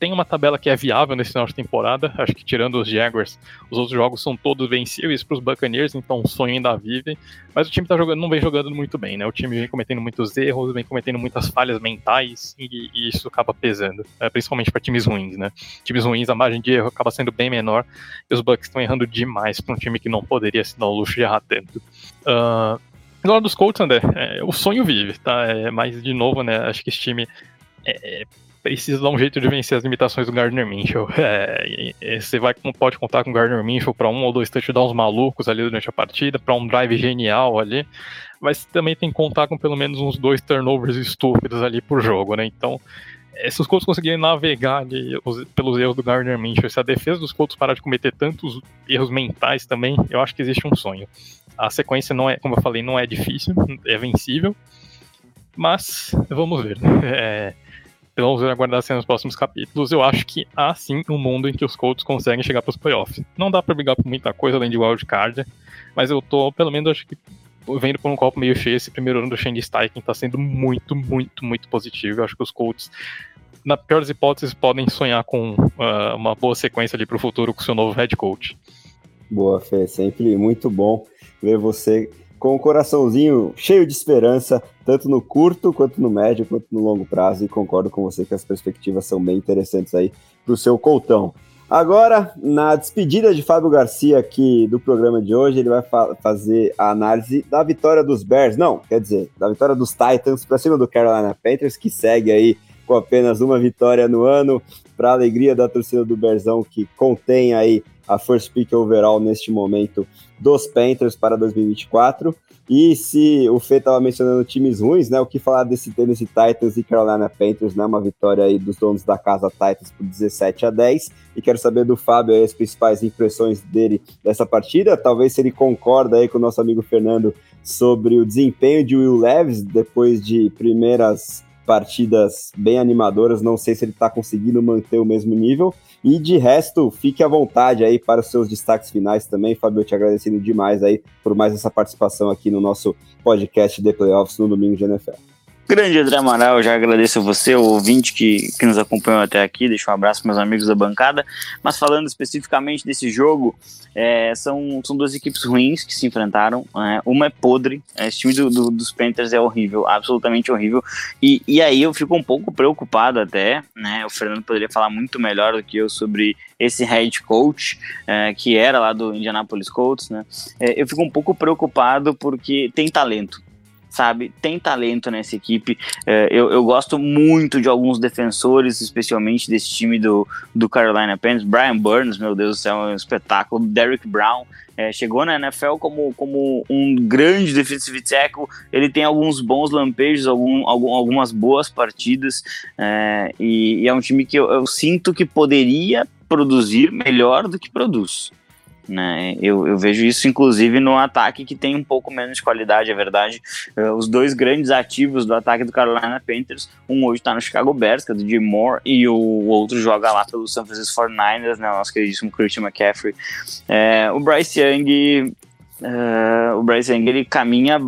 tem uma tabela que é viável nesse final de temporada. Acho que tirando os Jaguars, os outros jogos são todos vencíveis para os Buccaneers, então o sonho ainda vive. Mas o time tá jogando, não vem jogando muito bem, né? O time vem cometendo muitos erros, vem cometendo muitas falhas mentais e, e isso acaba pesando, né? principalmente para times ruins, né? Times ruins, a margem de erro acaba sendo bem menor e os Bucks estão errando demais para um time que não poderia se dar o luxo de errar tanto. Uh, Agora dos Colts, André, é, o sonho vive, tá? É, mas, de novo, né, acho que esse time é, é precisa dar um jeito de vencer as limitações do Gardner Minshew. <laughs> É, você vai, pode contar com o Gardner Minshew para um ou dois touchdowns malucos ali durante a partida, para um drive genial ali, mas também tem que contar com pelo menos uns dois turnovers estúpidos ali por jogo, né? Então, é, se os Colts conseguirem navegar ali os, pelos erros do Gardner Minshew, se a defesa dos Colts parar de cometer tantos erros mentais também, eu acho que existe um sonho. A sequência não é, como eu falei, não é difícil, é vencível, mas vamos ver. É, vamos aguardar assim nos próximos capítulos. Eu acho que há sim um mundo em que os Colts conseguem chegar para os playoffs. Não dá para brigar por muita coisa além de wildcard, mas eu tô, pelo menos, acho que vendo por um copo meio cheio, esse primeiro ano do Shane Steichen tá sendo muito, muito, muito positivo. Eu acho que os Colts, na pior das hipóteses, podem sonhar com uh, uma boa sequência ali para o futuro com seu novo head coach. Boa, Fê, sempre muito bom ver você com o coraçãozinho cheio de esperança, tanto no curto, quanto no médio, quanto no longo prazo, e concordo com você que as perspectivas são bem interessantes aí para o seu coltão. Agora, na despedida de Fábio Garcia aqui do programa de hoje, ele vai fa fazer a análise da vitória dos Bears, não, quer dizer, da vitória dos Titans para cima do Carolina Panthers, que segue aí com apenas uma vitória no ano, para alegria da torcida do Berzão, que contém aí a first pick overall neste momento dos Panthers para 2024. E se o Fê estava mencionando times ruins, né? O que falar desse Tennessee Titans e Carolina Panthers, né? Uma vitória aí dos donos da casa Titans por 17 a 10. E quero saber do Fábio aí as principais impressões dele dessa partida. Talvez se ele concorda aí com o nosso amigo Fernando sobre o desempenho de Will Leves depois de primeiras partidas bem animadoras. Não sei se ele está conseguindo manter o mesmo nível. E de resto, fique à vontade aí para os seus destaques finais também. Fábio, te agradecendo demais aí por mais essa participação aqui no nosso podcast de Playoffs no domingo de NFL. Grande André Amaral, já agradeço a você, o ouvinte que, que nos acompanhou até aqui, deixo um abraço para meus amigos da bancada, mas falando especificamente desse jogo, é, são, são duas equipes ruins que se enfrentaram, é, uma é podre, é, esse time do, do, dos Panthers é horrível, absolutamente horrível, e, e aí eu fico um pouco preocupado até, né, o Fernando poderia falar muito melhor do que eu sobre esse head coach, é, que era lá do Indianapolis Colts, né, é, eu fico um pouco preocupado porque tem talento, sabe? Tem talento nessa equipe. É, eu, eu gosto muito de alguns defensores, especialmente desse time do, do Carolina Panthers. Brian Burns, meu Deus do céu, é um espetáculo. Derrick Brown. É, chegou na NFL como, como um grande defensive tackle, ele tem alguns bons lampejos, algum, algum algumas boas partidas, é, e, e, é um time que eu, eu sinto que poderia produzir melhor do que produz. Né? Eu, eu, vejo isso, inclusive, no ataque que tem um pouco menos de qualidade, é verdade. Uh, os dois grandes ativos do ataque do Carolina Panthers, um hoje está no Chicago Bears, que é do Jim Moore, e o, outro joga lá pelo San Francisco 49ers, né? nosso queridíssimo Christian McCaffrey. É, o Bryce Young, uh, o Bryce Young, ele caminha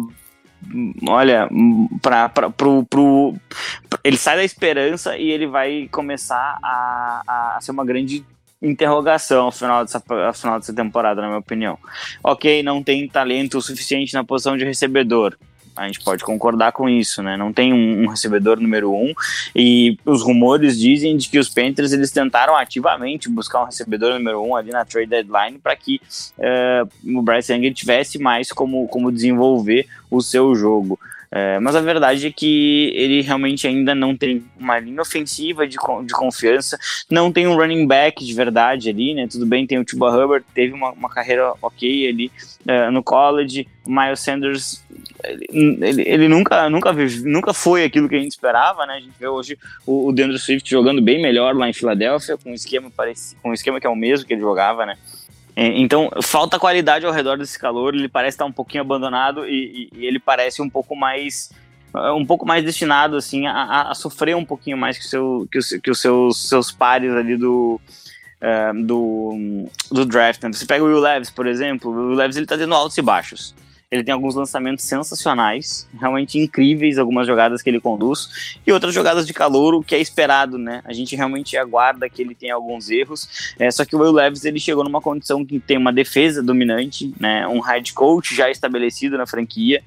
olha, pra, pra, pro, pro, ele sai da esperança e ele vai começar a, a ser uma grande interrogação ao final, dessa, ao final dessa temporada, na minha opinião. Ok, não tem talento suficiente na posição de recebedor. A gente pode concordar com isso, né? Não tem um, um, recebedor número um e os rumores dizem de que os Panthers eles tentaram ativamente buscar um recebedor número um ali na trade deadline para que uh, o Bryce Young tivesse mais como, como desenvolver o seu jogo. É, mas a verdade é que ele realmente ainda não tem uma linha ofensiva de, de confiança, não tem um running back de verdade ali, né? Tudo bem, tem o Tuba Hubbard, teve uma, uma carreira ok ali uh, no college, o Miles Sanders, ele, ele, ele, nunca, nunca, nunca foi aquilo que a gente esperava, né? A gente vê hoje o, o DeAndre Swift jogando bem melhor lá em Filadélfia, com um esquema, com um esquema que é o mesmo que ele jogava, né? É, então, falta qualidade ao redor desse calor, ele parece estar um pouquinho abandonado e, e, e ele parece um pouco mais é, um pouco mais destinado assim a, a sofrer um pouquinho mais que, seu, que, os, que os seus, seus pares ali do, uh, do, do draft. Né? Você pega o Will Levis, por exemplo, o Will Levis ele tá tendo altos e baixos. Ele tem alguns lançamentos sensacionais, realmente incríveis, algumas jogadas que ele conduz, e outras jogadas de calor, que é esperado, né? A gente realmente aguarda que ele tenha alguns erros. É, só que o Will Levis ele chegou numa condição que tem uma defesa dominante, né? Um head coach já estabelecido na franquia.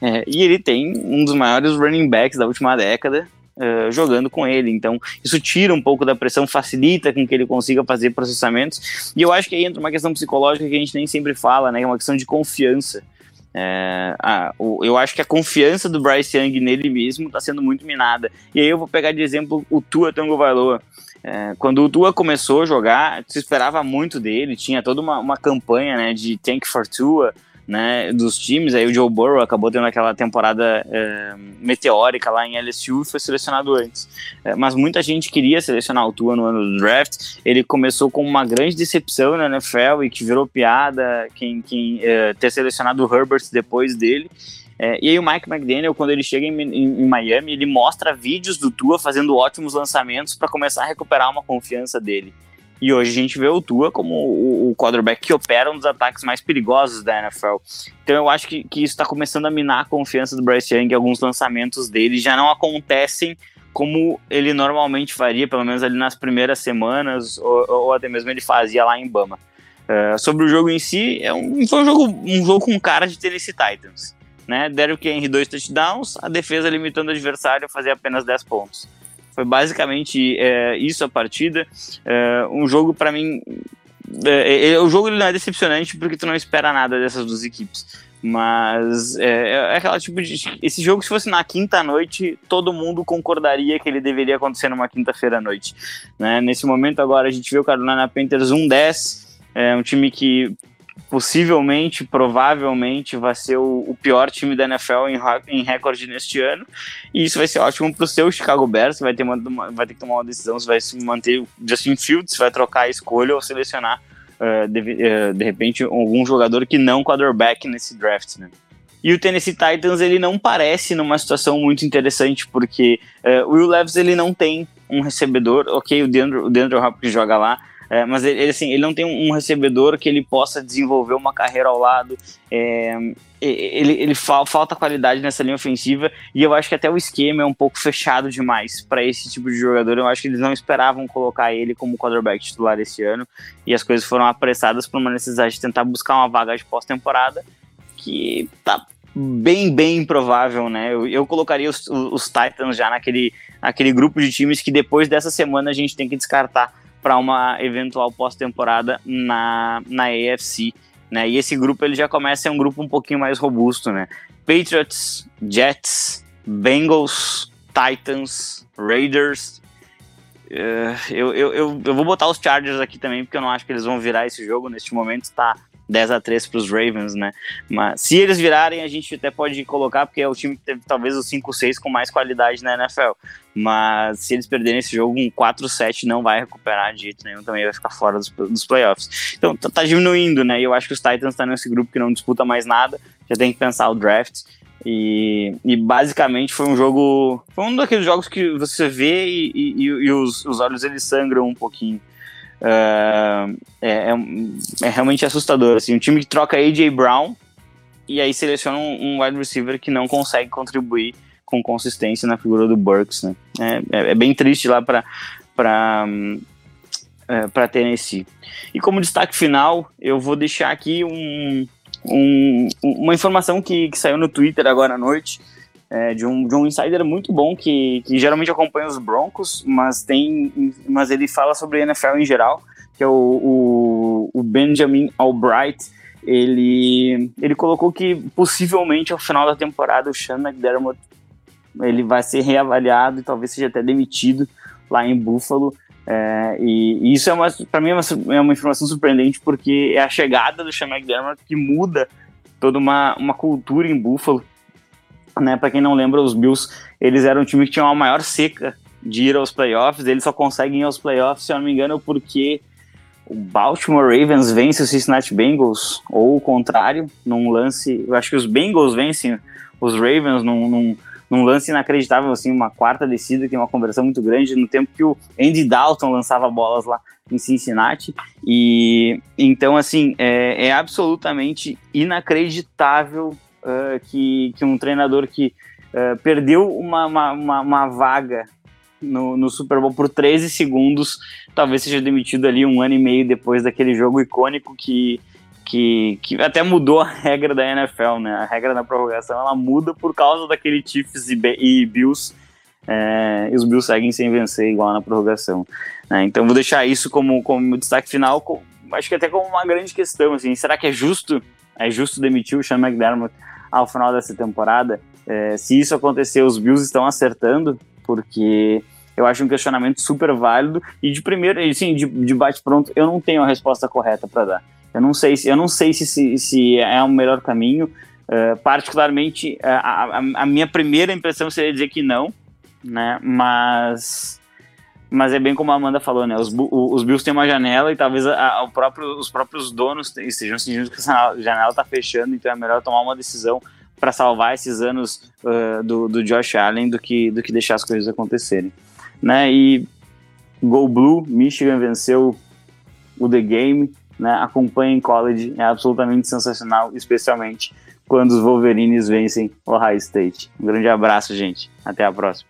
É, e ele tem um dos maiores running backs da última década, Uh, jogando com ele. Então, isso tira um pouco da pressão, facilita com que ele consiga fazer processamentos. E eu acho que aí entra uma questão psicológica que a gente nem sempre fala, né? É uma questão de confiança. É, ah, o, eu acho que a confiança do Bryce Young nele mesmo está sendo muito minada. E aí eu vou pegar de exemplo o Tua Tango Vailoa. É, quando o Tua começou a jogar, se esperava muito dele, tinha toda uma, uma campanha né, de Tank for Tua, né, dos times. Aí o Joe Burrow acabou tendo aquela temporada é, meteórica lá em LSU e foi selecionado antes. É, mas muita gente queria selecionar o Tua no ano do draft. Ele começou com uma grande decepção na NFL e que virou piada quem, quem é, ter selecionado o Herbert depois dele. E aí o Mike McDaniel, quando ele chega em, em, em, Miami, ele mostra vídeos do Tua fazendo ótimos lançamentos para começar a recuperar uma confiança dele. E hoje a gente vê o Tua como o, o quarterback que opera um dos ataques mais perigosos da NFL. Então eu acho que, que isso está começando a minar a confiança do Bryce Young. Alguns lançamentos dele já não acontecem como ele normalmente faria, pelo menos ali nas primeiras semanas, ou, ou até mesmo ele fazia lá em Bama. Uh, sobre o jogo em si, é um, foi um jogo, um jogo com cara de Tennessee Titans. Né? Derrick Henry dois touchdowns, a defesa limitando o adversário a fazer apenas 10 pontos. Foi basicamente é, isso a partida. É, um jogo, para mim. É, é, o jogo ele não é decepcionante porque tu não espera nada dessas duas equipes. Mas é, é, aquela tipo de. Esse jogo, se fosse na quinta noite, todo mundo concordaria que ele deveria acontecer numa quinta-feira à noite. Né? Nesse momento, agora, a gente vê o Carolina Panthers 1-10. É um time que possivelmente, provavelmente, vai ser o, o pior time da NFL em, em, recorde neste ano. E isso vai ser ótimo para o seu Chicago Bears, vai ter, uma, vai ter que tomar uma decisão se vai se manter Justin Fields, se vai trocar a escolha ou selecionar, uh, de, uh, de, repente, algum jogador que não quarterback nesse draft, né? E o Tennessee Titans, ele não parece numa situação muito interessante, porque uh, o Will Levis, ele não tem um recebedor, ok, o DeAndre, o DeAndre Hopkins joga lá, é, mas ele, assim, ele não tem um recebedor que ele possa desenvolver uma carreira ao lado. É, ele, ele fa falta qualidade nessa linha ofensiva e eu acho que até o esquema é um pouco fechado demais para esse tipo de jogador. Eu acho que eles não esperavam colocar ele como quarterback titular esse ano e as coisas foram apressadas por uma necessidade de tentar buscar uma vaga de pós-temporada que tá bem, bem improvável, né? Eu, eu colocaria os, os, Titans já naquele, naquele grupo de times que depois dessa semana a gente tem que descartar para uma eventual pós-temporada na, na AFC. Né? E esse grupo ele já começa a ser um grupo um pouquinho mais robusto, né? Patriots, Jets, Bengals, Titans, Raiders. Uh, eu, eu, eu, eu, vou botar os Chargers aqui também, porque eu não acho que eles vão virar esse jogo. Neste momento está 10 a 3 para os Ravens, né? Mas se eles virarem, a gente até pode colocar, porque é o time que teve talvez os 5-6 com mais qualidade na NFL. Mas se eles perderem esse jogo, um 4-7 não vai recuperar de jeito nenhum, também vai ficar fora dos, dos playoffs. Então tá, tá diminuindo, né? E eu acho que os Titans estão tá nesse grupo que não disputa mais nada, já tem que pensar o draft. E, e, basicamente foi um jogo. Foi um daqueles jogos que você vê e, e, e os, os olhos eles sangram um pouquinho. Uh, é, é, é, realmente assustador. Assim, um time que troca AJ Brown e aí seleciona um, um, wide receiver que não consegue contribuir com consistência na figura do Burks. Né? É, é, é bem triste lá para é, para Tennessee. E como destaque final, eu vou deixar aqui um, um, uma informação que, que saiu no Twitter agora à noite é, de, um, de um insider muito bom que, que geralmente acompanha os Broncos, mas tem mas ele fala sobre NFL em geral, que é o, o, o Benjamin Albright. ele, ele colocou que possivelmente ao final da temporada o Sean McDermott ele vai ser reavaliado e talvez seja até demitido lá em Buffalo. É, e, e, isso é para mim é uma, é uma, informação surpreendente porque é a chegada do Sean McDermott que muda toda uma, uma cultura em Buffalo. Né? Para quem não lembra, os Bills eles eram um time que tinha uma maior seca de ir aos playoffs. Eles só conseguem ir aos playoffs, se eu não me engano, porque o Baltimore Ravens vence o Cincinnati Bengals, ou o contrário, num lance. Eu acho que os Bengals vencem os Ravens num, num, num lance inacreditável, assim, uma quarta descida, que é uma conversão muito grande, no tempo que o Andy Dalton lançava bolas lá em Cincinnati. E então, assim, é, é absolutamente inacreditável uh, que, que um treinador que uh, perdeu uma, uma, uma, uma vaga no, no, Super Bowl por 13 segundos, talvez seja demitido ali um ano e meio depois daquele jogo icônico que, que, que até mudou a <laughs> regra da NFL, né? A regra da prorrogação ela muda por causa daquele Chiefs e, e Bills. É, e os Bills seguem sem vencer igual na prorrogação. Né? Então vou deixar isso como, como destaque final, com, acho que até como uma grande questão. Assim, será que é justo? É justo demitir o Sean McDermott ao final dessa temporada? É, se isso acontecer, os Bills estão acertando, porque eu acho um questionamento super válido e de primeiro, assim, de, de bate pronto, eu não tenho a resposta correta para dar. Eu não sei se eu não sei se, se, se é o melhor caminho. Uh, particularmente, a, a, a, minha primeira impressão seria dizer que não, né? Mas mas é bem como a Amanda falou, né? Os, os Bills têm uma janela e talvez a, a, próprio, os próprios donos estejam sentindo que essa janela está fechando, então é melhor tomar uma decisão para salvar esses anos uh, do, do Josh Allen do que, do que deixar as coisas acontecerem. Né? E Go Blue, Michigan venceu o The Game, né? acompanha em college, é absolutamente sensacional, especialmente quando os Wolverines vencem o Ohio State. Um grande abraço, gente. Até a próxima.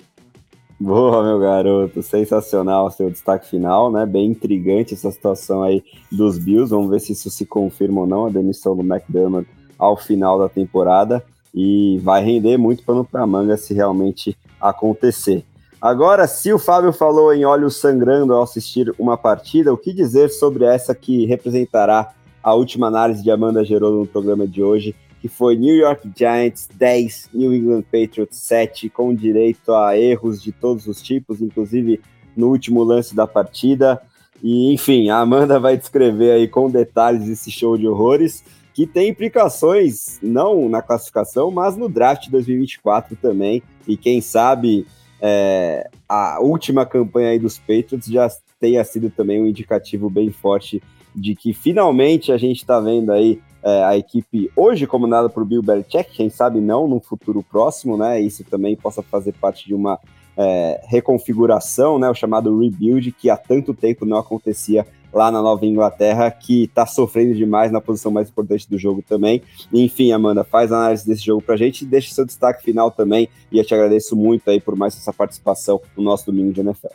Boa, meu garoto, sensacional seu destaque final, né? Bem intrigante essa situação aí dos Bills. Vamos ver se isso se confirma ou não, a demissão do McDermott ao final da temporada e vai render muito pano para manga se realmente acontecer. Agora, se o Fábio falou em olhos sangrando ao assistir uma partida, o que dizer sobre essa que representará a última análise de Amanda Gerolo no programa de hoje, que foi New York Giants 10, New England Patriots 7, com direito a erros de todos os tipos, inclusive no último lance da partida. E, enfim, a Amanda vai descrever aí com detalhes esse show de horrores que tem implicações não na classificação, mas no draft 2024 também. E quem sabe é, a última campanha aí dos Patriots já tenha sido também um indicativo bem forte de que finalmente a gente está vendo aí é, a equipe hoje comandada por Bill Belichick, quem sabe não no futuro próximo, né? Isso também possa fazer parte de uma é, reconfiguração, né? O chamado rebuild que há tanto tempo não acontecia lá na Nova Inglaterra, que está sofrendo demais na posição mais importante do jogo também. Enfim, Amanda, faz análise desse jogo pra gente e deixa seu destaque final também. E eu te agradeço muito aí por mais essa participação no nosso domingo de NFL.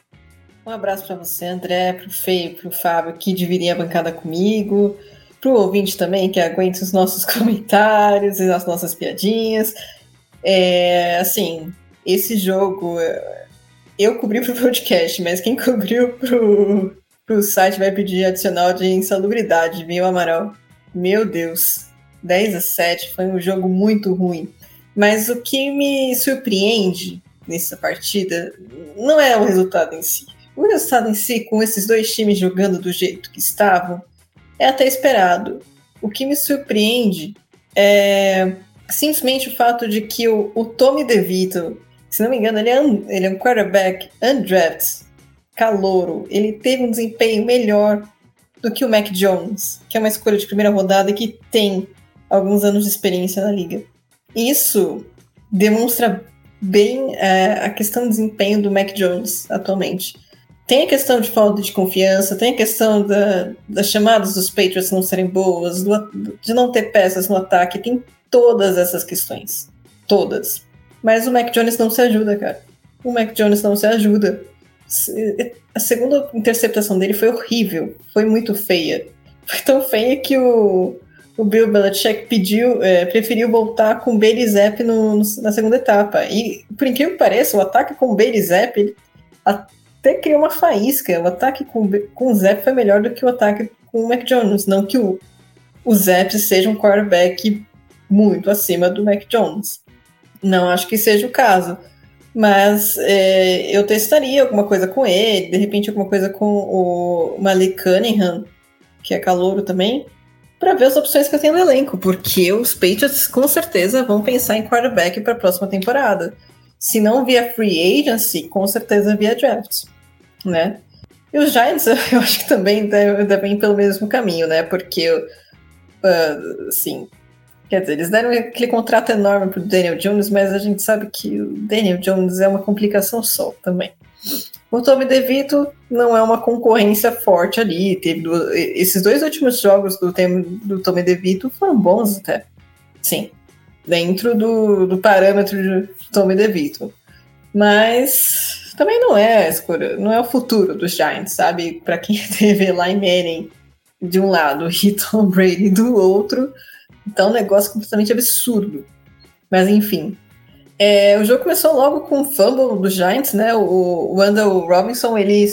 Um abraço para você, André, pro Feio, pro Fábio, que dividia a bancada comigo, pro ouvinte também, que aguenta os nossos <laughs> comentários e as nossas piadinhas. É, assim, esse jogo eu cobri pro <laughs> podcast, mas quem cobriu pro, o site vai pedir adicional de insalubridade, viu, Amaral? Meu Deus. 10 a 7 foi um jogo muito ruim. Mas o que me surpreende nessa partida não é o resultado em si. O resultado em si, com esses dois times jogando do jeito que estavam, é até esperado. O que me surpreende é simplesmente o fato de que o, o Tommy DeVito, se não me engano, ele é um, ele é um quarterback undrafted, calouro, ele teve um desempenho melhor do que o Mac Jones, que é uma escolha de primeira rodada e que tem alguns anos de experiência na liga. Isso demonstra bem é, a questão do desempenho do Mac Jones atualmente. Tem a questão de falta de confiança, tem a questão da, das chamadas dos Patriots não serem boas, do, de não ter peças no ataque, tem todas essas questões. Todas. Mas o Mac Jones não se ajuda, cara. O Mac Jones não se ajuda. A segunda interceptação dele foi horrível, foi muito feia. Foi tão feia que o, o Bill Belichick pediu, é, preferiu voltar com o Bailey Zapp no, no, na segunda etapa. E, por incrível que pareça, o ataque com o Bailey Zapp até criou uma faísca. O ataque com, com o Zapp foi melhor do que o ataque com o Mac Jones. Não que o, o Zapp seja um quarterback muito acima do Mac Jones. Não acho que seja o caso. Mas é, eu testaria alguma coisa com ele, de repente alguma coisa com o Malik Cunningham, que é calouro também, para ver as opções que eu tenho no elenco, porque os Patriots com certeza vão pensar em quarterback para a próxima temporada. Se não via free agency, com certeza via draft, né? E os Giants, <laughs> eu acho que também devem pelo mesmo caminho, né? Porque, uh, assim, Quer dizer, eles deram aquele contrato enorme pro Daniel Jones, mas a gente sabe que o Daniel Jones é uma complicação só também. O Tommy DeVito não é uma concorrência forte ali. Teve do, esses dois últimos jogos do, do Tommy DeVito foram bons até. Sim. Dentro do, do parâmetro de Tommy DeVito. Mas também não é escuro, não é o futuro dos Giants, sabe? Para quem <laughs> teve lá em Manning de um lado e Tom Brady do outro, então, um negócio completamente absurdo. Mas, enfim. É, o jogo começou logo com um fumble dos Giants, né? O, o Wendell Robinson, ele,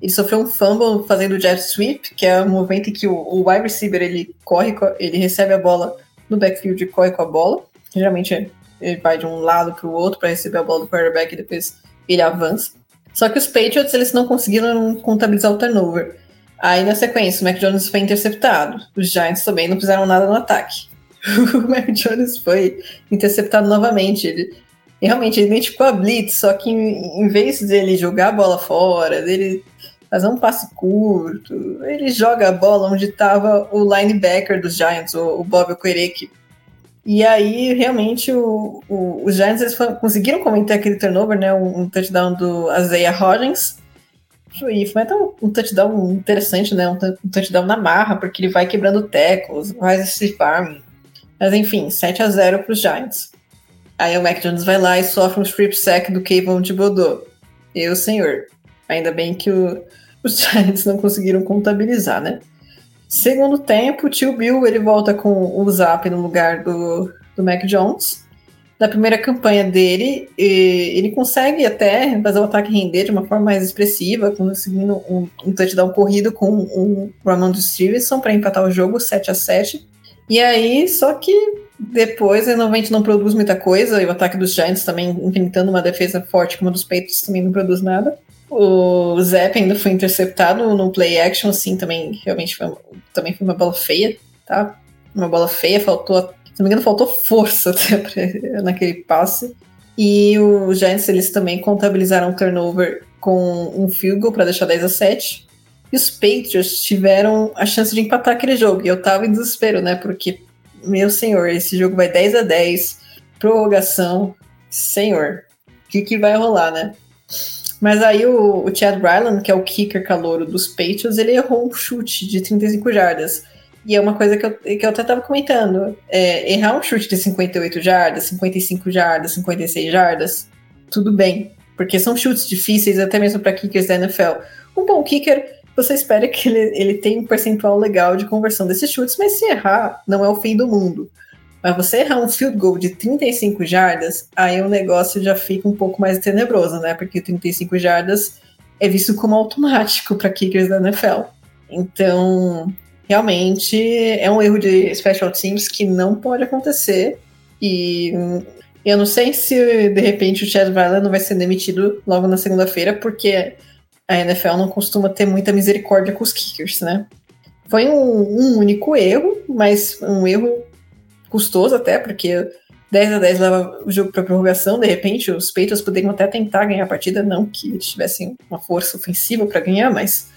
ele sofreu um fumble fazendo o jet sweep, que é um movimento em que o, o wide receiver, ele corre, ele recebe a bola no backfield e corre com a bola. Geralmente, ele vai de um lado para o outro para receber a bola do quarterback e depois ele avança. Só que os Patriots, eles não conseguiram contabilizar o turnover. Aí na sequência, o Mac Jones foi interceptado. Os Giants também não fizeram nada no ataque. <laughs> o Mac Jones foi interceptado novamente. Ele realmente ele identificou a blitz, só que em, em vez dele jogar a bola fora, dele fazer um passe curto, ele joga a bola onde estava o linebacker dos Giants, o, o Bob Okereke. E aí, realmente, o, o, os Giants eles conseguiram cometer aquele turnover, né? Um, um touchdown do Isaiah Hodgins, e foi até um, um touchdown interessante, né? Um, um touchdown na marra, porque ele vai quebrando tecos, vai se farm. Mas enfim, 7 a 0 para os Giants. Aí o Mac Jones vai lá e sofre um strip sack do Kayvon de Bodô. Eu, senhor. Ainda bem que o, os <laughs> Giants não conseguiram contabilizar, né? Segundo tempo, o tio Bill ele volta com o Zap no lugar do, do Mac Jones na primeira campanha dele, ele consegue até fazer o ataque render de uma forma mais expressiva, conseguindo um, um touchdown corrido com o Ramon Stevenson para empatar o jogo 7 a 7 E aí, só que depois, ele normalmente não produz muita coisa, e o ataque dos Giants também, enfrentando uma defesa forte como a dos Patriots, também não produz nada. O Zepp ainda foi interceptado no play action, assim, também realmente foi, também foi uma bola feia, tá? Uma bola feia, faltou se não me engano, faltou força <laughs> até pra, naquele passe. E os Giants, eles também contabilizaram o turnover com um field goal para deixar 10 a 7. E os Patriots tiveram a chance de empatar aquele jogo. E eu tava em desespero, né? Porque, meu senhor, esse jogo vai 10 a 10, prorrogação. Senhor, o que, que vai rolar, né? Mas aí o, o Chad Ryland, que é o kicker calouro dos Patriots, ele errou um chute de 35 jardas. E é uma coisa que eu, que eu até estava comentando. É, errar um chute de 58 jardas, 55 jardas, 56 jardas, tudo bem. Porque são chutes difíceis, até mesmo para kickers da NFL. Um bom kicker, você espera que ele, ele tenha um percentual legal de conversão desses chutes, mas se errar, não é o fim do mundo. Mas você errar um field goal de 35 jardas, aí o negócio já fica um pouco mais tenebroso, né? Porque 35 jardas é visto como automático para kickers da NFL. Então, realmente é um erro de special teams que não pode acontecer. E eu não sei se de repente o Chad Vila não vai ser demitido logo na segunda-feira, porque a NFL não costuma ter muita misericórdia com os kickers, né? Foi um, um único erro, mas um erro custoso até, porque 10 a 10 leva o jogo para prorrogação, de repente os Patriots poderiam até tentar ganhar a partida, não que eles tivessem uma força ofensiva para ganhar, mas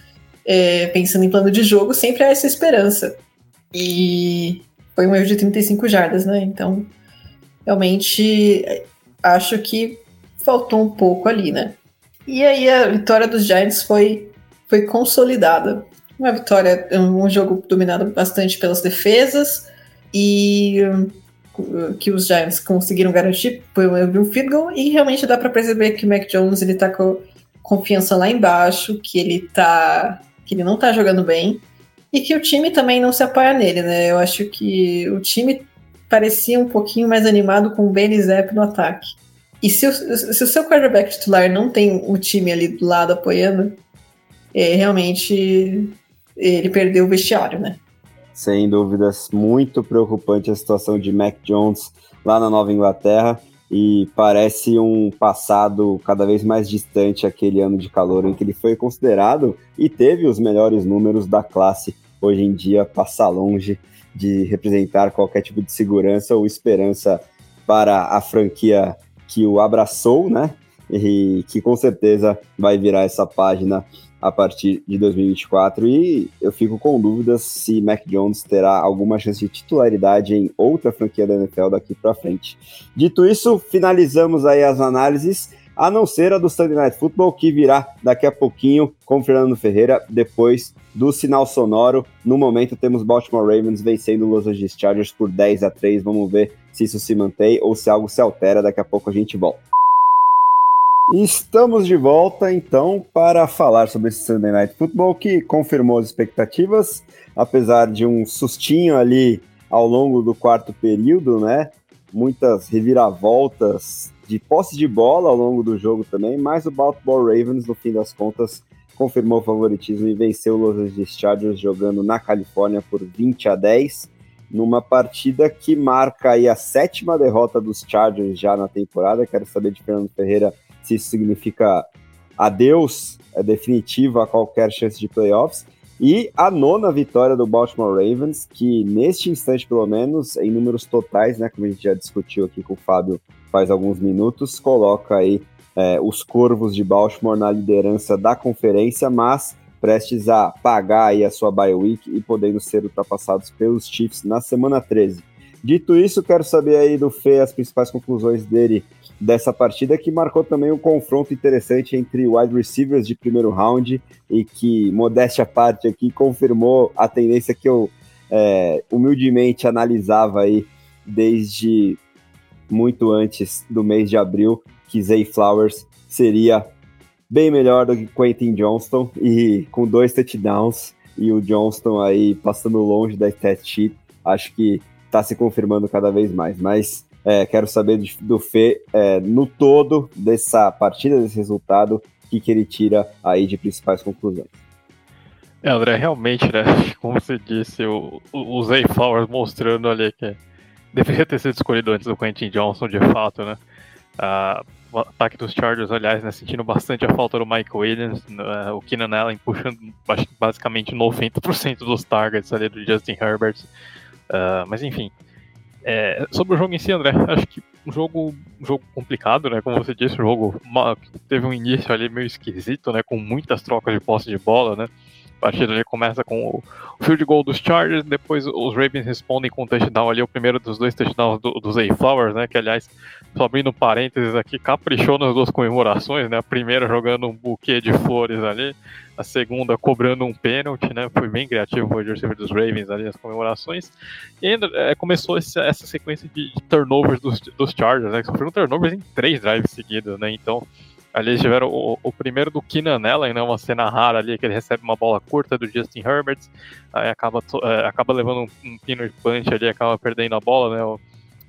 é, pensando em plano de jogo, sempre há essa esperança. E foi um erro de 35 jardas, né? Então, realmente, acho que faltou um pouco ali, né? E aí a vitória dos Giants foi, foi consolidada. Uma vitória, um jogo dominado bastante pelas defesas e que os Giants conseguiram garantir foi um field goal e realmente dá para perceber que o Mac Jones ele tá com confiança lá embaixo, que ele tá que ele não tá jogando bem e que o time também não se apoia nele, né? Eu acho que o time parecia um pouquinho mais animado com o Benny Zapp no ataque. E se o, se o seu quarterback titular não tem o time ali do lado apoiando, é, realmente ele perdeu o vestiário, né? sem dúvidas, muito preocupante a situação de Mac Jones lá na Nova Inglaterra e parece um passado cada vez mais distante aquele ano de calor em que ele foi considerado e teve os melhores números da classe. Hoje em dia passa longe de representar qualquer tipo de segurança ou esperança para a franquia que o abraçou, né? E que com certeza vai virar essa página a partir de 2024 e eu fico com dúvidas se Mac Jones terá alguma chance de titularidade em outra franquia da NFL daqui para frente. Dito isso, finalizamos aí as análises, a não ser a do Sunday Night Football que virá daqui a pouquinho com Fernando Ferreira depois do sinal sonoro. No momento temos Baltimore Ravens vencendo os Los Angeles Chargers por 10 a 3. Vamos ver se isso se mantém ou se algo se altera. Daqui a pouco a gente volta. Estamos de volta então para falar sobre esse Sunday Night Football que confirmou as expectativas, apesar de um sustinho ali ao longo do quarto período, né? Muitas reviravoltas de posse de bola ao longo do jogo também, mas o Baltimore Ravens, no fim das contas, confirmou o favoritismo e venceu os Los Angeles Chargers jogando na Califórnia por 20 a 10, numa partida que marca aí a sétima derrota dos Chargers já na temporada. Quero saber de Fernando Ferreira se isso significa adeus é a qualquer chance de playoffs. E a nona vitória do Baltimore Ravens, que neste instante, pelo menos, em números totais, né, como a gente já discutiu aqui com o Fábio faz alguns minutos, coloca aí é, os Corvos de Baltimore na liderança da conferência, mas prestes a pagar aí a sua bye week e podendo ser ultrapassados pelos Chiefs na semana 13. Dito isso, quero saber aí do Fê as principais conclusões dele dessa partida, que marcou também um confronto interessante entre wide receivers de primeiro round e que, modéstia à parte aqui, confirmou a tendência que eu é, humildemente analisava aí desde muito antes do mês de abril, que Zay Flowers seria bem melhor do que Quentin Johnston e com dois touchdowns e o Johnston aí passando longe da stat sheet, acho que está se confirmando cada vez mais. Mas é, quero saber do Fê, é, no todo dessa partida, desse resultado, o que, que ele tira aí de principais conclusões. É, André, realmente, né? <laughs> Como você disse, o, o Zay Flowers mostrando ali que deveria ter sido escolhido antes do Quentin Johnson, de fato, né? Ah, o ataque dos Chargers, aliás, né, sentindo bastante a falta do Mike Williams, né, o Keenan Allen puxando basicamente 90% dos targets ali do Justin Herbert. Uh, mas enfim, é, sobre o jogo em si, André, acho que um jogo, um jogo complicado, né? Como você disse, o jogo teve um início ali meio esquisito, né? Com muitas trocas de posse de bola, né? A partida ali começa com o field goal dos Chargers, depois os Ravens respondem com um touchdown ali, o primeiro dos dois touchdowns do, do Zay Flowers, né? Que aliás, só abrindo parênteses aqui, caprichou nas duas comemorações, né? A primeira jogando um buquê de flores ali, a segunda cobrando um pênalti, né? Foi bem criativo o receiver dos Ravens ali nas comemorações. E ainda é, começou esse, essa sequência de, de turnovers dos, dos, Chargers, né? Que sofreram turnovers em três drives seguidos, né? Então, ali eles tiveram o, o, primeiro do Keenan Allen, né? Uma cena rara ali que ele recebe uma bola curta do Justin Herbert, aí acaba, é, acaba levando um, um peanut punch ali, acaba perdendo a bola, né?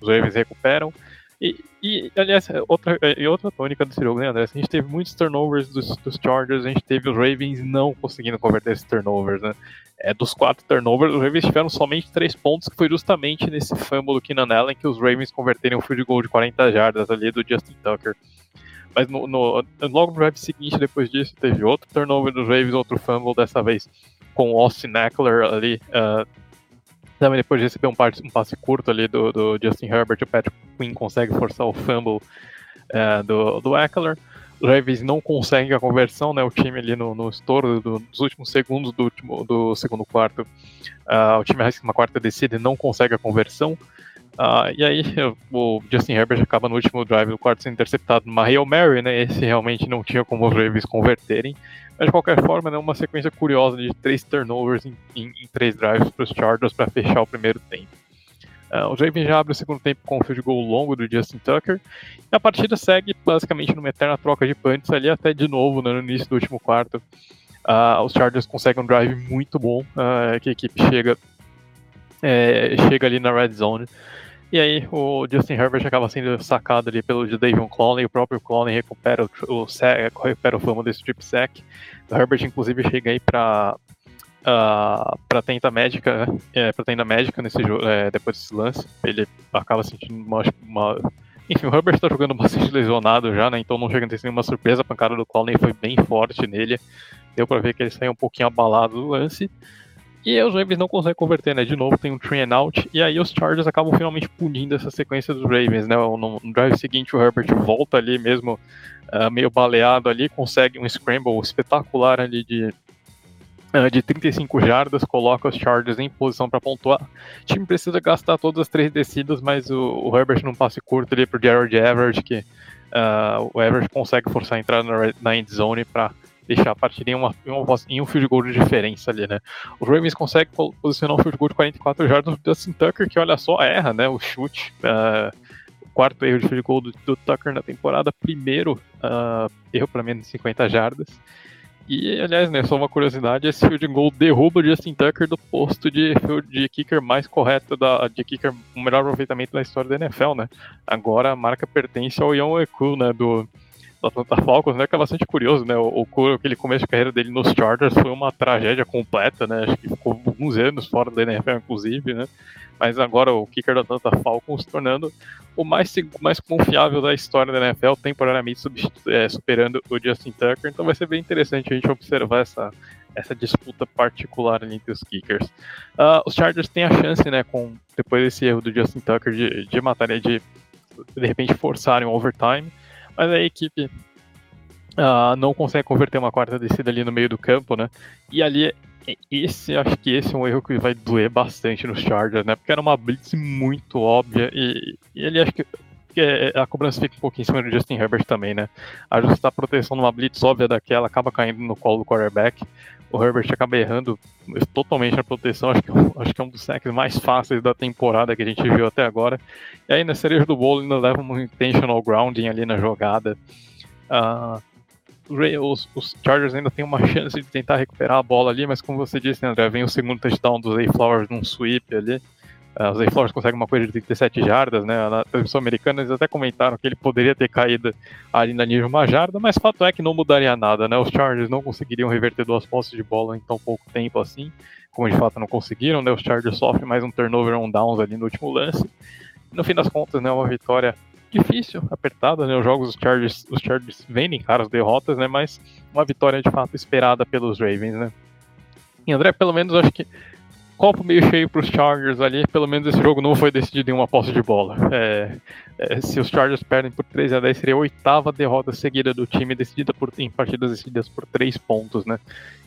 Os Ravens recuperam. E, e, aliás, outra, e outra tônica desse jogo, né, André? A gente teve muitos turnovers dos, dos, Chargers, a gente teve os Ravens não conseguindo converter esses turnovers, né? É, dos quatro turnovers, os Ravens tiveram somente três pontos, que foi justamente nesse fumble do Keenan Allen que os Ravens converteram um field goal de 40 jardas ali do Justin Tucker. Mas no, no, logo no drive seguinte, depois disso, teve outro turnover dos Ravens, outro fumble, dessa vez com o Austin Eckler ali, uh, também depois de receber um, um passe curto ali do, do, Justin Herbert, o Patrick Quinn consegue forçar o fumble é, do, do Eckler. O Ravens não consegue a conversão, né? O time ali no, no estouro do, dos últimos segundos do, último, do segundo quarto, uh, o time uma quarta descida e não consegue a conversão. Uh, e aí o Justin Herbert acaba no último drive do quarto sendo interceptado numa Hail Mary, né? Esse realmente não tinha como os Ravens converterem. Mas de qualquer forma, né, uma sequência curiosa de três turnovers em, em, em três drives para os Chargers para fechar o primeiro tempo. Uh, o Ravens já abre o segundo tempo com um field goal longo do Justin Tucker. E a partida segue basicamente numa eterna troca de punts ali até de novo né, no início do último quarto. Uh, os Chargers conseguem um drive muito bom, que a equipe chega, é, chega ali na red zone. E aí o Justin Herbert acaba sendo sacado ali pelo Davion Clowney, o próprio Clowney recupera o, o, recupera o fama desse strip sack. O Herbert inclusive chega aí para uh, para tenda médica, é, para tenda médica nesse é, depois desse lance. Ele acaba sentindo uma, uma... Enfim, o Herbert está jogando bastante lesionado já, né? Então não chega a ter nenhuma surpresa. A pancada do Clowney foi bem forte nele. Deu para ver que ele saiu um pouquinho abalado do lance. E os Ravens não conseguem converter, né? De novo tem um three and out. E aí os Chargers acabam finalmente punindo essa sequência dos Ravens, né? No, drive seguinte o Herbert volta ali mesmo, uh, meio baleado ali, consegue um scramble espetacular ali de, uh, de 35 jardas, coloca os Chargers em posição para pontuar. O time precisa gastar todas as três descidas, mas o, o Herbert não passe curto ali pro Jared Everett, que uh, o Everett consegue forçar a entrada na, na end zone para deixar a partida em, uma, em, uma, em um field goal de diferença ali, né? O Ravens consegue posicionar um field goal de 44 jardas do Dustin Tucker, que olha só, erra, né? O chute. Uh, quarto erro de field goal do, do, Tucker na temporada, primeiro uh, erro para menos de 50 jardas. E, aliás, né, só uma curiosidade, esse field goal derruba o Justin Tucker do posto de, de kicker mais correto, da, de kicker o melhor aproveitamento da história da NFL, né? Agora a marca pertence ao Ian Eku, né, do, do Atlanta Falcons, né? Que é bastante curioso, né? O, o aquele começo de carreira dele nos Chargers foi uma tragédia completa, né? Acho que ficou alguns anos fora da NFL, inclusive, né? Mas agora o kicker do Atlanta Falcons se tornando o mais, mais confiável da história da NFL, temporariamente é, superando o Justin Tucker. Então vai ser bem interessante a gente observar essa, essa disputa particular entre os kickers. Uh, os Chargers têm a chance, né, com depois desse erro do Justin Tucker de, de matar, de de repente forçarem um overtime mas a equipe uh, não consegue converter uma quarta descida ali no meio do campo, né? E ali, esse, acho que esse é um erro que vai doer bastante nos Chargers, né? Porque era uma blitz muito óbvia e, e ele acho que a cobrança fica um pouquinho em cima do Justin Herbert também, né? Ajustar a proteção numa blitz óbvia daquela acaba caindo no colo do quarterback. O Herbert acaba errando totalmente a proteção. Acho que, é acho que é um dos sacks mais fáceis da temporada que a gente viu até agora. E aí na cereja do bolo ainda leva um intentional grounding ali na jogada. Uh, os, os, Chargers ainda têm uma chance de tentar recuperar a bola ali, mas como você disse, André, vem o segundo touchdown do Zay Flowers num sweep ali. Uh, o Zay Flowers consegue uma coisa de 37 jardas, né? Na transmissão americana eles até comentaram que ele poderia ter caído ali na nível uma jarda, mas fato é que não mudaria nada, né? Os Chargers não conseguiriam reverter duas posses de bola em tão pouco tempo assim, como de fato não conseguiram, né? Os Chargers sofrem mais um turnover on downs ali no último lance. No fim das contas, né, uma vitória difícil, apertada, né? Os jogos dos Chargers, os Chargers vendem caras derrotas, né? Mas uma vitória de fato esperada pelos Ravens, né? E André, pelo menos acho que copo meio cheio para os Chargers ali. Pelo menos esse jogo não foi decidido em uma posse de bola. É, é, se os Chargers perdem por 3 a 10, seria a oitava derrota seguida do time, decidida por, em partidas decididas por 3 pontos, né?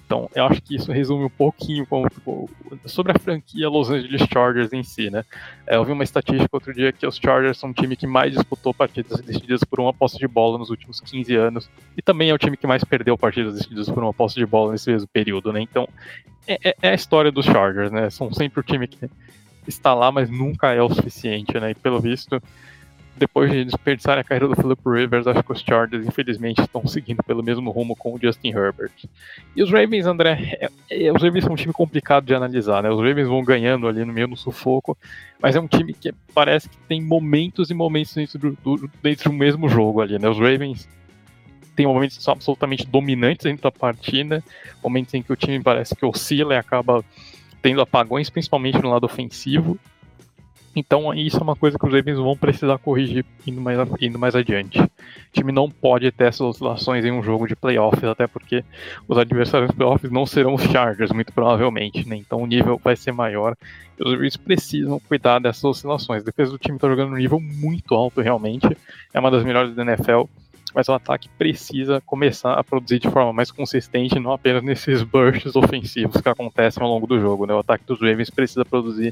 Então, eu acho que isso resume um pouquinho como, tipo, sobre a franquia Los Angeles Chargers em si, né? É, eu vi uma estatística outro dia que os Chargers são o time que mais disputou partidas decididas por uma posse de bola nos últimos 15 anos, e também é o time que mais perdeu partidas decididas por uma posse de bola nesse mesmo período, né? Então, é, é, é a história dos Chargers, né? São sempre o time que está lá, mas nunca é o suficiente, né? E pelo visto, depois de desperdiçar a carreira do Philip Rivers, acho que os Chargers, infelizmente, estão seguindo pelo mesmo rumo com o Justin Herbert. E os Ravens, André, é, é, os Ravens são um time complicado de analisar, né? Os Ravens vão ganhando ali no meio do sufoco, mas é um time que parece que tem momentos e momentos dentro do, do, dentro do mesmo jogo ali, né? Os Ravens têm momentos que são absolutamente dominantes dentro da partida, momentos em que o time parece que oscila e acaba tendo apagões, principalmente no lado ofensivo, então isso é uma coisa que os Ravens vão precisar corrigir indo mais, indo mais adiante. O time não pode ter essas oscilações em um jogo de playoffs, até porque os adversários playoffs não serão os Chargers, muito provavelmente, né? Então o nível vai ser maior. Os Ravens precisam cuidar dessas oscilações. A defesa do time está jogando um nível muito alto, realmente. É uma das melhores da NFL mas o ataque precisa começar a produzir de forma mais consistente, não apenas nesses bursts ofensivos que acontecem ao longo do jogo. Né? O ataque dos Ravens precisa produzir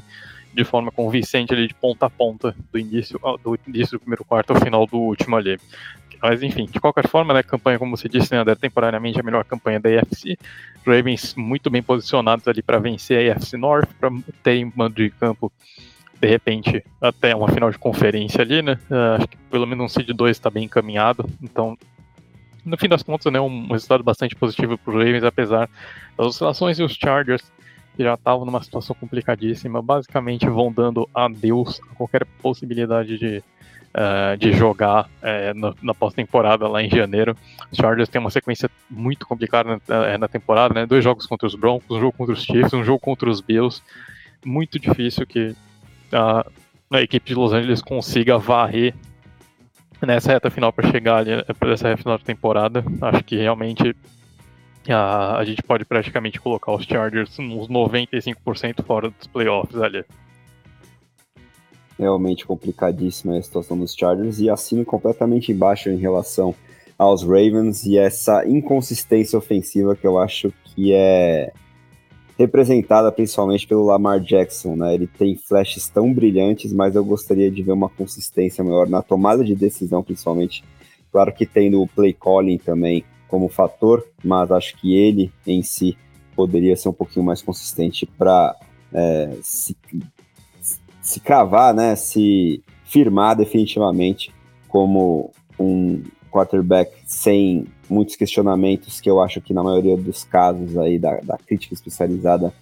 de forma convincente ali de ponta a ponta, do início, do início do primeiro quarto ao final do último ali. Mas enfim, de qualquer forma, né, campanha, como você disse, né, é temporariamente a melhor campanha da AFC. Ravens muito bem posicionados ali para vencer a AFC North, para ter um mando de campo, de repente, até uma final de conferência ali, né? Uh, acho que pelo menos um seed 2 está bem encaminhado. Então, no fim das contas, né, um resultado bastante positivo para os Ravens, apesar das oscilações e os Chargers que já estavam numa situação complicadíssima, basicamente vão dando adeus a qualquer possibilidade de uh, de jogar é, na, na pós-temporada lá em janeiro. Os Chargers têm uma sequência muito complicada na, na, temporada, né? Dois jogos contra os Broncos, um jogo contra os Chiefs, um jogo contra os Bills. Muito difícil que a, a equipe de Los Angeles consiga varrer nessa reta final para chegar ali para essa reta final da temporada. Acho que realmente a, a gente pode praticamente colocar os Chargers uns 95% fora dos playoffs ali. Realmente complicadíssima a situação dos Chargers e assino completamente embaixo em relação aos Ravens e essa inconsistência ofensiva que eu acho que é representada principalmente pelo Lamar Jackson, né? Ele tem flashes tão brilhantes, mas eu gostaria de ver uma consistência maior na tomada de decisão, principalmente. Claro que tendo o play calling também como fator, mas acho que ele em si poderia ser um pouquinho mais consistente para é, se, se cravar, né? Se firmar definitivamente como um quarterback sem muitos questionamentos que eu acho que na maioria dos casos aí da, da crítica especializada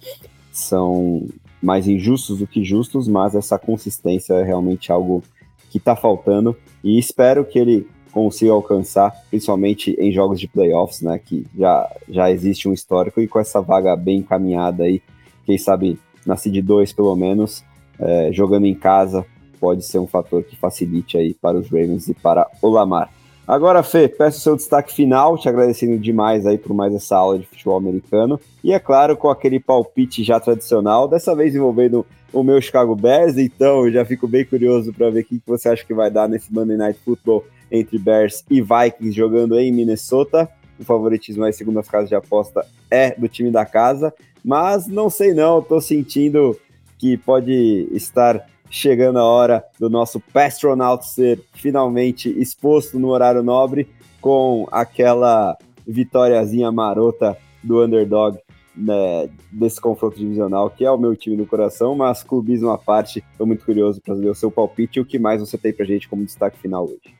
são mais injustos do que justos, mas essa consistência é realmente algo que está faltando e espero que ele consiga alcançar, principalmente em jogos de playoffs, né, que já, já existe um histórico e com essa vaga bem encaminhada aí, quem sabe na Seed 2 pelo menos, é, jogando em casa, pode ser um fator que facilite aí para os Ravens e para o Lamar. Agora, Fê, peço seu destaque final, te agradecendo demais aí por mais essa aula de futebol americano. E é claro, com aquele palpite já tradicional, dessa vez envolvendo o meu Chicago Bears, então eu já fico bem curioso para ver o que você acha que vai dar nesse Monday Night Football entre Bears e Vikings jogando em Minnesota. O favoritismo aí, segundo as casas de aposta, é do time da casa. Mas não sei não, tô sentindo que pode estar chegando a hora do nosso Pastronaut ser finalmente exposto no horário nobre com aquela vitóriazinha marota do underdog né, desse confronto divisional, que é o meu time do coração, mas clubismo à parte, estou muito curioso para ver o seu palpite e o que mais você tem para gente como destaque final hoje.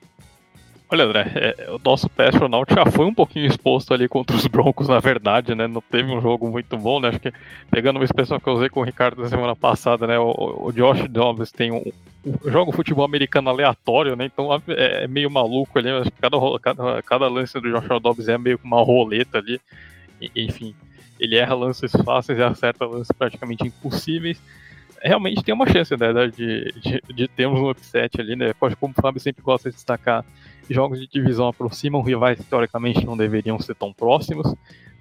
Olha, André, é, o nosso Pastronaut já foi um pouquinho exposto ali contra os Broncos, na verdade, né? Não teve um jogo muito bom, né? Acho que pegando uma expressão que eu usei com o Ricardo na semana passada, né? O, o Josh Dobbs tem um, um joga futebol americano aleatório, né? Então é, é meio maluco ali. Que cada, cada, cada lance do Josh Dobbs é meio uma roleta ali. E, enfim, ele erra lances fáceis e acerta lances praticamente impossíveis realmente tem uma chance né, de, de, de, termos um upset ali, né? Como o Fábio sempre gosta de destacar, jogos de divisão aproximam, rivais teoricamente não deveriam ser tão próximos.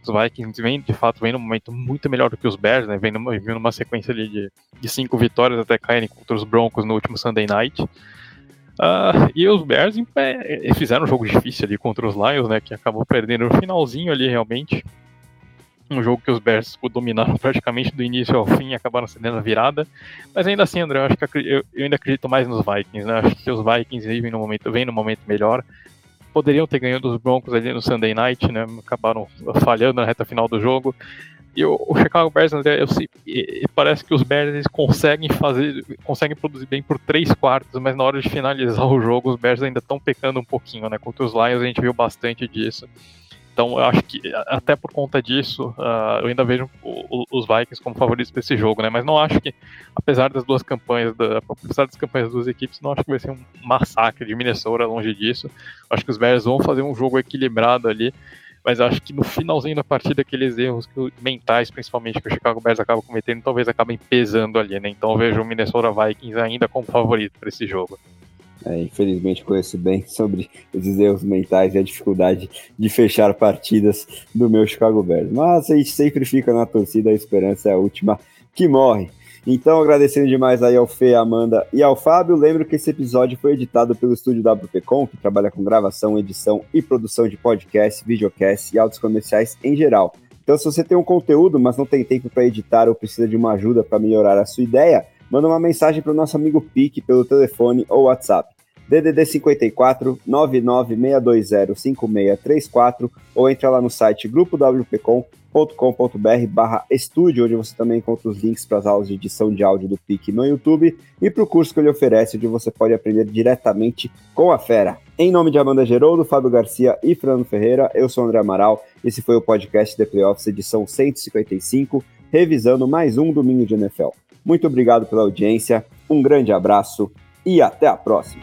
Os Vikings vêm, de fato, vêm num momento muito melhor do que os Bears, né? Vem numa, vem numa sequência de, de cinco vitórias até caírem contra os Broncos no último Sunday Night. Uh, e os Bears é, fizeram um jogo difícil ali contra os Lions, né? Que acabou perdendo no finalzinho ali, realmente um jogo que os Bears dominaram <laughs> praticamente do início ao fim e acabaram cedendo a virada. Mas ainda assim, André, eu acho que eu, eu ainda acredito mais nos Vikings, né? Acho que os Vikings vivem no momento, vêm no momento melhor. Poderiam ter ganhado os Broncos ali no Sunday Night, né? Acabaram falhando na reta final do jogo. E o, o Chicago Bears, André, eu sei, parece que os Bears conseguem fazer, conseguem produzir bem por três quartos, mas na hora de finalizar o jogo, os Bears ainda estão pecando um pouquinho, né? Contra os Lions a gente viu bastante disso. Então eu acho que até por conta disso, uh, eu ainda vejo os Vikings como favoritos para esse jogo, né? Mas não acho que, apesar das duas campanhas, da, apesar das campanhas das duas equipes, não acho que vai ser um massacre de Minnesota longe disso. acho que os Bears vão fazer um jogo equilibrado ali. Mas acho que no finalzinho da partida, aqueles erros que, mentais, principalmente, que o Chicago Bears acaba cometendo, talvez acabem pesando ali, né? Então eu vejo o Minnesota Vikings ainda como favorito para esse jogo. É, infelizmente conheço bem <laughs> sobre esses erros mentais e a dificuldade de fechar partidas do meu Chicago Bears. Mas a gente sempre fica na torcida, a esperança é a última que morre. Então, agradecendo demais aí ao Fê, Amanda e ao Fábio. Lembro que esse episódio foi editado pelo estúdio WPcom, que trabalha com gravação, edição e produção de podcast, videocast e áudios comerciais em geral. Então, se você tem um conteúdo, mas não tem tempo para editar ou precisa de uma ajuda para melhorar a sua ideia, manda uma mensagem para o nosso amigo Pique pelo telefone ou WhatsApp. DDD 54 99620 5634 ou entra lá no site grupowpcom.com.br barra estúdio, onde você também encontra os links para as aulas de edição de áudio do PIC no YouTube e para o curso que ele oferece, onde você pode aprender diretamente com a fera. Em nome de Amanda Geroldo, Fábio Garcia e Fernando Ferreira, eu sou André Amaral. Esse foi o podcast The Playoffs, edição 155, revisando mais um domingo de NFL. Muito obrigado pela audiência, um grande abraço e até a próxima.